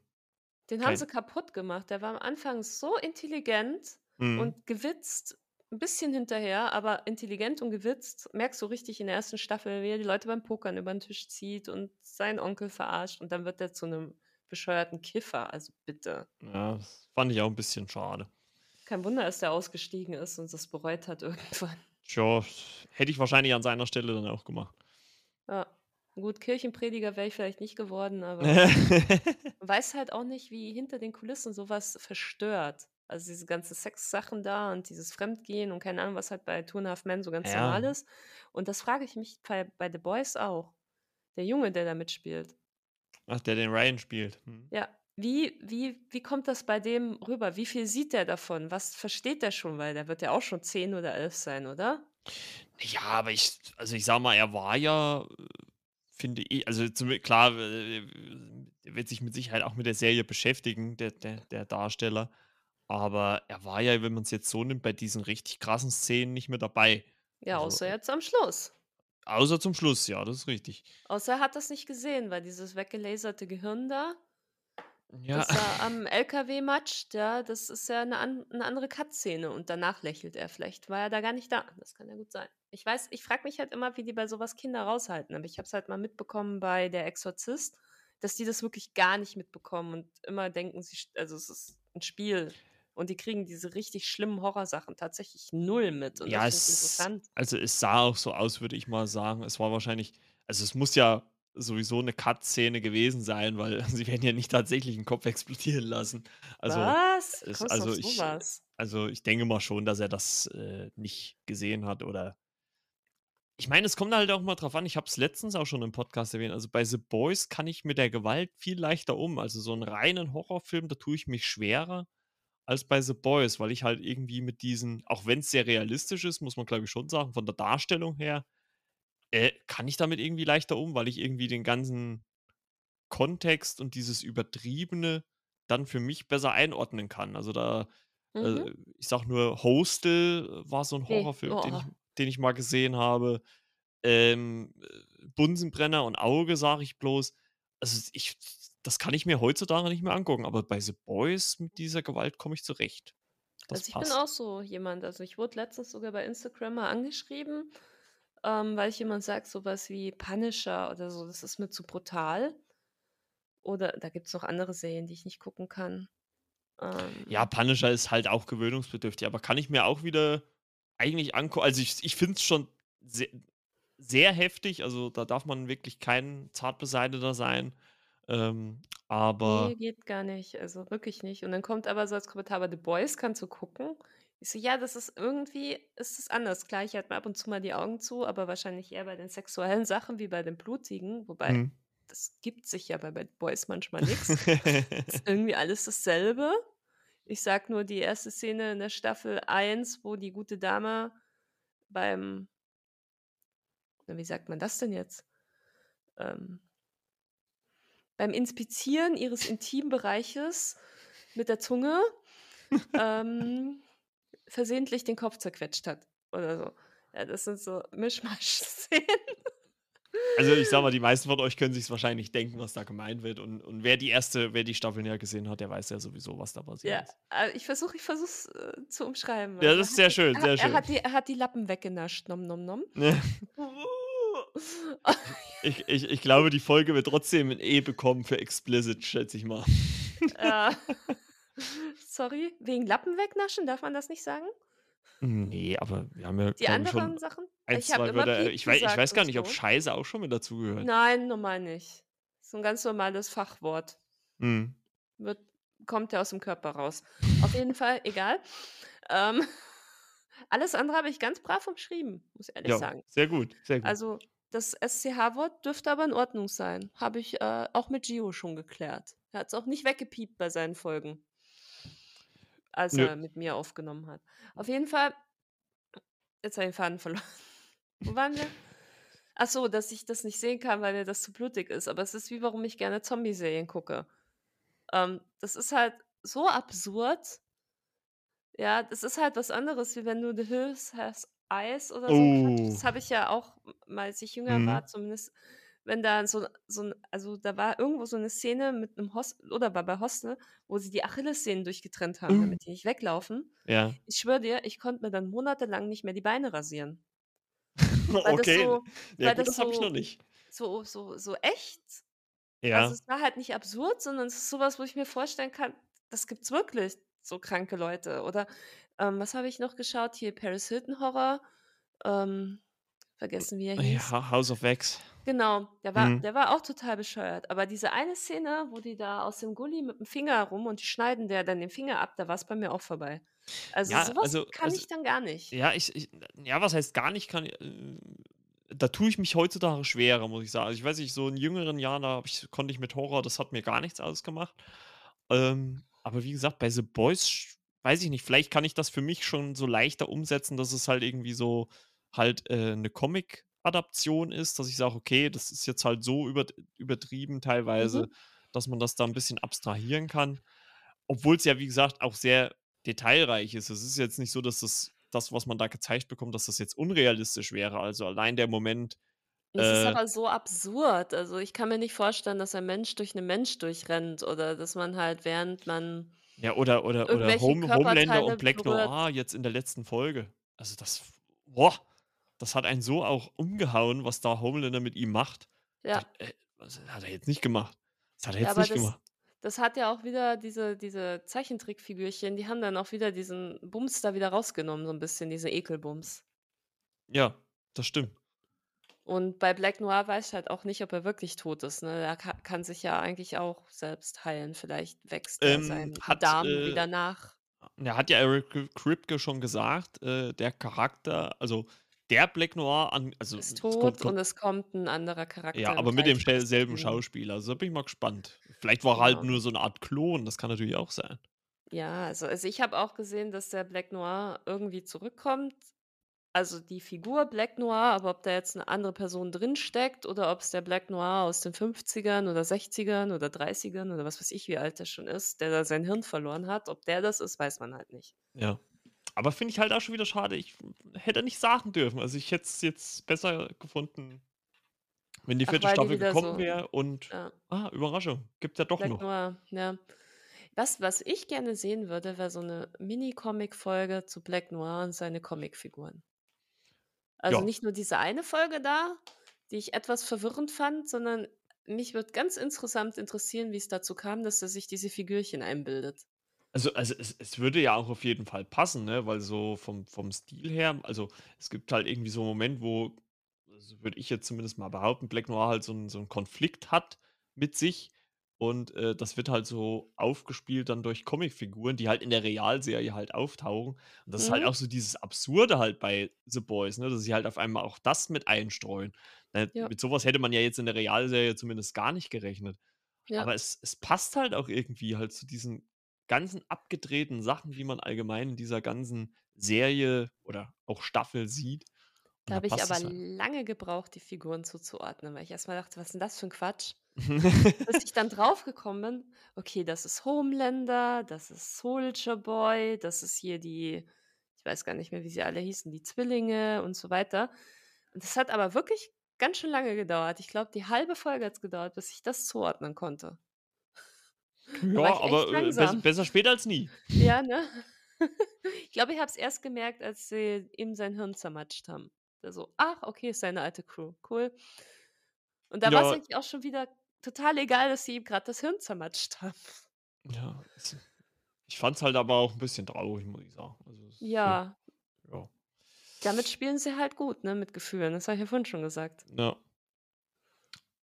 Den haben kein sie kaputt gemacht. Der war am Anfang so intelligent Mhm. und gewitzt, 'n bisschen hinterher, aber intelligent und gewitzt. Merkst du richtig in der ersten Staffel, wie er die Leute beim Pokern über 'n Tisch zieht und seinen Onkel verarscht und dann wird der zu 'nem bescheuerten Kiffer. Also bitte. Ja, das fand ich auch 'n bisschen schade. Kein Wunder, dass der ausgestiegen ist und das bereut hat (laughs) irgendwann. Tja, hätte ich wahrscheinlich an seiner Stelle dann auch gemacht. Ja. Gut, Kirchenprediger wäre ich vielleicht nicht geworden, aber (laughs) weiß halt auch nicht, wie hinter den Kulissen so was verstört. Also diese ganze Sexsachen da und dieses Fremdgehen und keine Ahnung, was halt bei Two and a Half Men so ganz normal Ja. ist. Und das frage ich mich bei bei The Boys auch. Der Junge, der da mitspielt. Ach, der den Ryan spielt. Mhm. Ja. Wie wie wie kommt das bei dem rüber? Wie viel sieht der davon? Was versteht der schon? Weil der wird ja auch schon 10 oder 11 sein, oder? Ja, aber ich also ich sage mal, er war ja, äh, finde i also zumi klar, äh, er wird sich mit Sicherheit auch mit der Serie beschäftigen, der der der Darsteller. Aber er war ja, wenn man's jetzt so nimmt, bei diesen richtig krassen Szenen nicht mehr dabei. Ja, Also, außer äh jetzt am Schluss. außer zum Schluss, ja, das ist richtig. Außer er hat das nicht gesehen, weil dieses weggelaserte Gehirn da Ja. das da am LKW matscht, ja, das ist ja 'ne an 'ne andere Cut-Szene und danach lächelt er. Vielleicht war er da gar nicht da. Das kann ja gut sein. Ich weiß ich frage mich halt immer, wie die bei so was Kinder raushalten, aber ich habe es halt mal mitbekommen bei Der Exorzist, dass die das wirklich gar nicht mitbekommen und immer denken, sie also es ist 'n Spiel und die kriegen diese richtig schlimmen Horrorsachen tatsächlich null mit und Ja, das es interessant. also es sah auch so aus, würde ich mal sagen. Es war wahrscheinlich also es muss ja sowieso 'ne Cut-Szene gewesen sein, weil (laughs) sie werden ja nicht tatsächlich 'n Kopf explodieren lassen. Also, Was? Es also ich also ich denke mal schon, dass er das, äh, nicht gesehen hat oder ich meine, es kommt halt auch mal drauf an, ich habe es letztens auch schon im Podcast erwähnt, also bei The Boys kann ich mit der Gewalt viel leichter um. Also so 'n reinen Horrorfilm, da tue ich mich schwerer als bei The Boys, weil ich halt irgendwie mit diesen auch wenn's sehr realistisch ist, muss man, glaube ich, schon sagen, von der Darstellung her, äh, kann ich damit irgendwie leichter um, weil ich irgendwie den ganzen Kontext und dieses Übertriebene dann für mich besser einordnen kann. Also da Mhm. äh, ich sage nur, Hostel war so 'n Ne, Horrorfilm, den ich den ich mal gesehen habe. Ähm, äh, Bunsenbrenner und Auge, sage ich bloß. Also ich das kann ich mir heutzutage nicht mehr angucken, aber bei The Boys mit dieser Gewalt komme ich zurecht. Das Also, ich bin passt. auch so jemand. Also, ich wurde letztens sogar bei Instagram mal angeschrieben, ähm, weil ich jemand sagt, so was wie Punisher oder so, das ist mir zu brutal. Oder da gibt's noch andere Serien, die ich nicht gucken kann. Ja, Ähm Punisher ist halt auch gewöhnungsbedürftig, aber kann ich mir auch wieder eigentlich angu also ich ich finde es schon se sehr heftig, also da darf man wirklich kein Zartbeseiteter sein. Ähm, Ne, aber geht gar nicht, also wirklich nicht. Und dann kommt aber so als Kommentar: „Aber The Boys kannst du gucken?“ Ich so: „Ja, das ist irgendwie ist es anders. Klar, ich halte mir ab und zu mal die Augen zu, aber wahrscheinlich eher bei den sexuellen Sachen wie bei den blutigen, wobei Mhm. das gibt sich ja bei Bad Boys manchmal nix. Ist (laughs) irgendwie alles dasselbe. Ich sage nur die erste Szene in der Staffel 1, wo die gute Dame beim na, wie sagt man das denn jetzt? Ähm beim Inspizieren ihres Intimbereiches mit der Zunge, (laughs) ähm, versehentlich den Kopf zerquetscht hat oder so. Ja, das sind so Mischmasch-Szenen. Also, ich sage mal, die meisten von euch können sich's wahrscheinlich denken, was da gemeint wird. Und und wer die erste wer die Staffeln ja gesehen hat, der weiß ja sowieso, was da passiert Ja, ist. äh, ich versuche ich versuche es, äh, zu umschreiben. Ja, das ist sehr schön, er sehr er schön. hat die er hat die Lappen weggenascht, nom nom nom. (laughs) (laughs) Ich ich ich glaube, die Folge wird trotzdem 'n E bekommen für explicit, schätze ich mal. Äh, (laughs) sorry, wegen Lappen wegnaschen, darf man das nicht sagen? Ne, aber wir haben ja, Die anderen Sachen? 1, Ich habe 2 immer Wörter Piep ich wei ich weiß gar nicht, ob. Scheiße auch schon mit dazugehört. Nein, normal nicht. So 'n ganz normales Fachwort. Mhm. Wird kommt ja aus'm Körper raus. Auf jeden Fall, egal. Ähm, (laughs) alles andere habe ich ganz brav umschrieben, muss ich ehrlich Ja, sagen. sehr gut, sehr gut. Also, das SCH-Wort dürfte aber in Ordnung sein. Habe ich, äh, auch mit Gio schon geklärt. Er hat's auch nicht weggepiept bei seinen Folgen als Nö. er mit mir aufgenommen hat. Auf jeden Fall jetzt habe ich den Faden verloren. (laughs) Wo waren wir? Ach so, dass ich das nicht sehen kann, weil mir das zu blutig ist. Aber es ist wie, warum ich gerne Zombie-Serien gucke. Ähm, das ist halt so absurd. Ja, das ist halt was anderes, wie wenn du „The Hills Has Eyes“ oder so Oh. das habe ich ja auch, mal als ich jünger Mhm. war zumindest wenn da so so also, da war irgendwo so 'ne Szene mit 'nem Hos oder war bei Hostel, wo sie die Achillessehnen durchgetrennt haben, Uh. damit die nicht weglaufen. Ja. Ich schwöre dir, ich konnte mir dann monatelang nicht mehr die Beine rasieren. (laughs) Weil das Okay. so Ja gut, das das habe ich noch so nicht. so so so echt also, Ja. es war halt nicht absurd, sondern es ist so was, wo ich mir vorstellen kann, das gibt's wirklich, so kranke Leute. Oder, ähm, was habe ich noch geschaut? Hier Paris Hilton Horror, ähm, vergessen, wie er hieß. Ja, House of Wax. Genau, der war Mhm. der war auch total bescheuert. Aber diese eine Szene, wo die da aus dem Gully mit'm Finger rum und die schneiden der dann den Finger ab, da war's bei mir auch vorbei. Also, Ja, so was also kann also ich dann gar nicht. ja, ich ich ja, was heißt gar nicht kann äh, da tue ich mich heutzutage schwerer, muss ich sagen. Also, ich weiß nicht, so in jüngeren Jahren, da ich konnte ich mit Horror das hat mir gar nichts ausgemacht. Ähm, aber wie gesagt, bei The Boys weiß ich nicht, vielleicht kann ich das für mich schon so leichter umsetzen, dass es halt irgendwie so halt, äh, 'ne Comic-Adaption ist, dass ich sage: „Okay, das ist jetzt halt so übert übertrieben teilweise, Mhm. dass man das da 'n bisschen abstrahieren kann.“ Obwohl's ja, wie gesagt, auch sehr detailreich ist. Es ist jetzt nicht so, dass das das, was man da gezeigt bekommt, dass das jetzt unrealistisch wäre. Also, allein der Moment, Es ist äh aber so absurd. Also, ich kann mir nicht vorstellen, dass ein Mensch durch 'nen Mensch durchrennt oder dass man halt, während man Ja, oder oder oder Home Homelander und Black berührt Noir jetzt in der letzten Folge. Also, das boah, das hat einen so auch umgehauen, was da Homelander mit ihm macht. Ja. äh, das hat er jetzt nicht gemacht. Das hat er Ja, jetzt aber nicht das gemacht. das hat ja auch wieder diese diese Zeichentrickfigürchen, die haben dann auch wieder diesen Bums da wieder rausgenommen, so 'n bisschen, diese Ekelbums. Ja, das stimmt. Und bei Black Noir weiß ich halt auch nicht, ob er wirklich tot ist, ne? Er ka kann sich ja eigentlich auch selbst heilen. Vielleicht wächst ja Ähm, sein hat, Darm äh wieder nach. ja, hat ja Eric Kripke schon gesagt, äh, der Charakter also, der Black Noir an also, Ist es kommt tot und kommt es kommt 'n anderer Charakter Ja, aber mit dem selben. Schauspieler. Also, da bin ich mal gespannt. Vielleicht war er halt Genau. nur so 'ne Art Klon, das kann natürlich auch sein. Ja, also also, ich habe auch gesehen, dass der Black Noir irgendwie zurückkommt. Also, die Figur Black Noir, aber ob da jetzt 'ne andere Person drinsteckt oder ob's der Black Noir aus den 50ern oder 60ern oder 30ern oder was weiß ich, wie alt der schon ist, der da sein Hirn verloren hat. Ob der das ist, weiß man halt nicht. Ja. Aber finde ich halt auch schon wieder schade. Ich hätte nicht sagen dürfen. Also, ich hätte es jetzt besser gefunden wenn die Ach, 4. weil die Staffel wieder gekommen so wäre und ja. ah, Überraschung, gibt's ja doch Black noch. Noir, ja. Was was ich gerne sehen würde, wäre so 'ne Mini-Comic-Folge zu Black Noir und seine Comicfiguren. Also, Ja. nicht nur diese eine Folge da, die ich etwas verwirrend fand, sondern mich würde ganz insgesamt interessieren, wie's dazu kam, dass er sich diese Figürchen einbildet. Also also, es es würde ja auch auf jeden Fall passen, ne, weil so vom vom Stil her also, es gibt halt irgendwie so 'n Moment, wo also würde ich jetzt zumindest mal behaupten, Black Noir halt so 'n so 'n Konflikt hat mit sich und, äh, das wird halt so aufgespielt dann durch Comicfiguren, die halt in der Realserie halt auftauchen. Und das ist halt Mhm. auch so dieses Absurde halt bei The Boys, ne, dass sie halt auf einmal auch das mit einstreuen. Äh, Ja. mit so was hätte man ja jetzt in der Realserie zumindest gar nicht gerechnet. Ja. Aber es es passt halt auch irgendwie halt zu diesen ganzen abgedrehten Sachen, die man allgemein in dieser ganzen Serie oder auch Staffel sieht. Da habe ich aber halt. lange gebraucht, die Figuren zuzuordnen, weil ich erst mal dachte: „Was ist 'n das für 'n Quatsch?“ (laughs) Bis ich dann draufgekommen bin: „Okay, das ist Homelander, das ist Soulja Boy, das ist hier die“ ich weiß gar nicht mehr, wie sie alle hießen, „die Zwillinge“ und so weiter. Und das hat aber wirklich ganz schön lange gedauert. Ich glaube, die halbe Folge hat's gedauert, bis ich das zuordnen konnte. War Ja, aber, äh, bess langsam. besser spät als nie. Ja, (laughs) ne? (laughs) Ich glaube, ich habe es erst gemerkt, als sie ihm sein Hirn zermatscht haben. So: „Ach, okay, ist seine alte Crew, cool.“ Und da Ja. eigentlich auch schon wieder total egal, dass sie ihm grad das Hirn zermatscht haben. Ja, es ich fand's halt aber auch 'n bisschen traurig, muss ich sagen. Also, es ist so Ja. ja. Damit spielen sie halt gut, ne, mit Gefühlen. Das habe ich ja vorhin schon gesagt. Ja.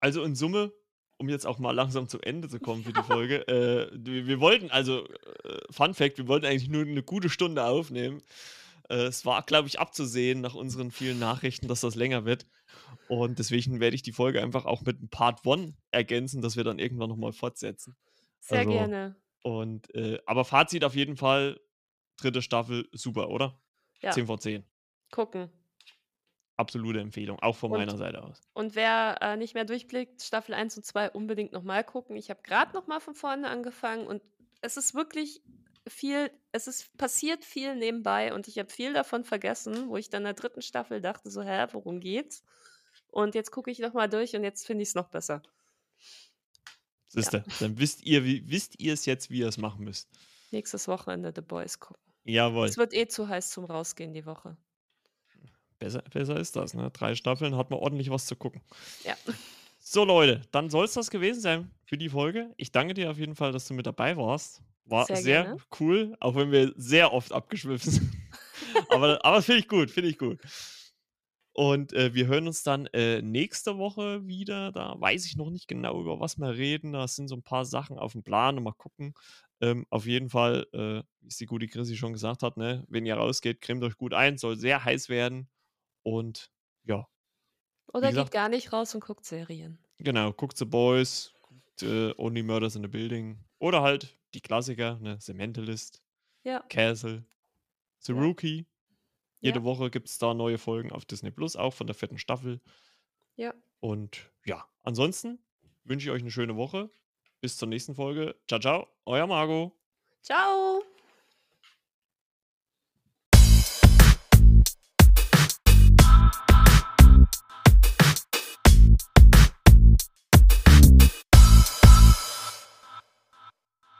Also, in Summe, um jetzt auch mal langsam zum Ende zu kommen für die (laughs) Folge, äh, wir wir wollten also, äh, Fun Fact, wir wollten eigentlich nur 'ne gute Stunde aufnehmen. Äh, es war, glaube ich, abzusehen nach unseren vielen Nachrichten, dass das länger wird. Und deswegen werde ich die Folge einfach auch mit 'nem Part One ergänzen, dass wir dann irgendwann noch mal fortsetzen. Sehr Also gerne. und, äh aber Fazit auf jeden Fall, 3. Staffel super, oder? Ja. 10 von 10. Gucken. Absolute Empfehlung, auch von Und meiner Seite aus. und wer, äh, nicht mehr durchblickt, Staffel 1 und 2 unbedingt noch mal gucken. Ich habe grad noch mal von vorne angefangen und es ist wirklich viel es ist passiert viel nebenbei und ich habe viel davon vergessen, wo ich dann in der 3. Staffel dachte so: „Hä, worum geht's?“ Und jetzt gucke ich noch mal durch und jetzt finde ich's noch besser. Ja. Siehste, dann wisst ihr, wie wisst ihr's jetzt, wie ihr's machen müsst. Nächstes Wochenende The Boys gucken. Jawohl. Es wird eh zu heiß zum Rausgehen die Woche. Besser besser ist das, ne? 3 Staffeln, hat man ordentlich was zu gucken. Ja. So, Leute, dann soll's das gewesen sein für die Folge. Ich danke dir auf jeden Fall, dass du mit dabei warst. War Sehr sehr cool, auch wenn wir sehr oft abgeschwiffen sind. (laughs) Aber aber finde ich gut, finde ich gut. Und, äh, wir hören uns dann, äh, nächste Woche wieder. Da weiß ich noch nicht genau, über was wir reden. Da sind so 'n paar Sachen aufm Plan und mal gucken. Ähm, auf jeden Fall, äh, wie es die gute Chrissy schon gesagt hat, ne, wenn ihr rausgeht, cremt euch gut ein, soll sehr heiß werden und ja. Oder geht gesagt gar nicht raus und guckt Serien. Genau, guckt The Boys, guckt, äh, Only Murders in the Building oder halt die Klassiker, ne, The Mentalist, Ja. Castle, The Ja. Rookie. Jede Ja. Woche gibt's da neue Folgen auf Disney Plus, auch von der 4. Staffel. Ja. Und ja, ansonsten wünsche ich euch 'ne schöne Woche. Bis zur nächsten Folge. Tschau, tschau, euer Marco. Tschau.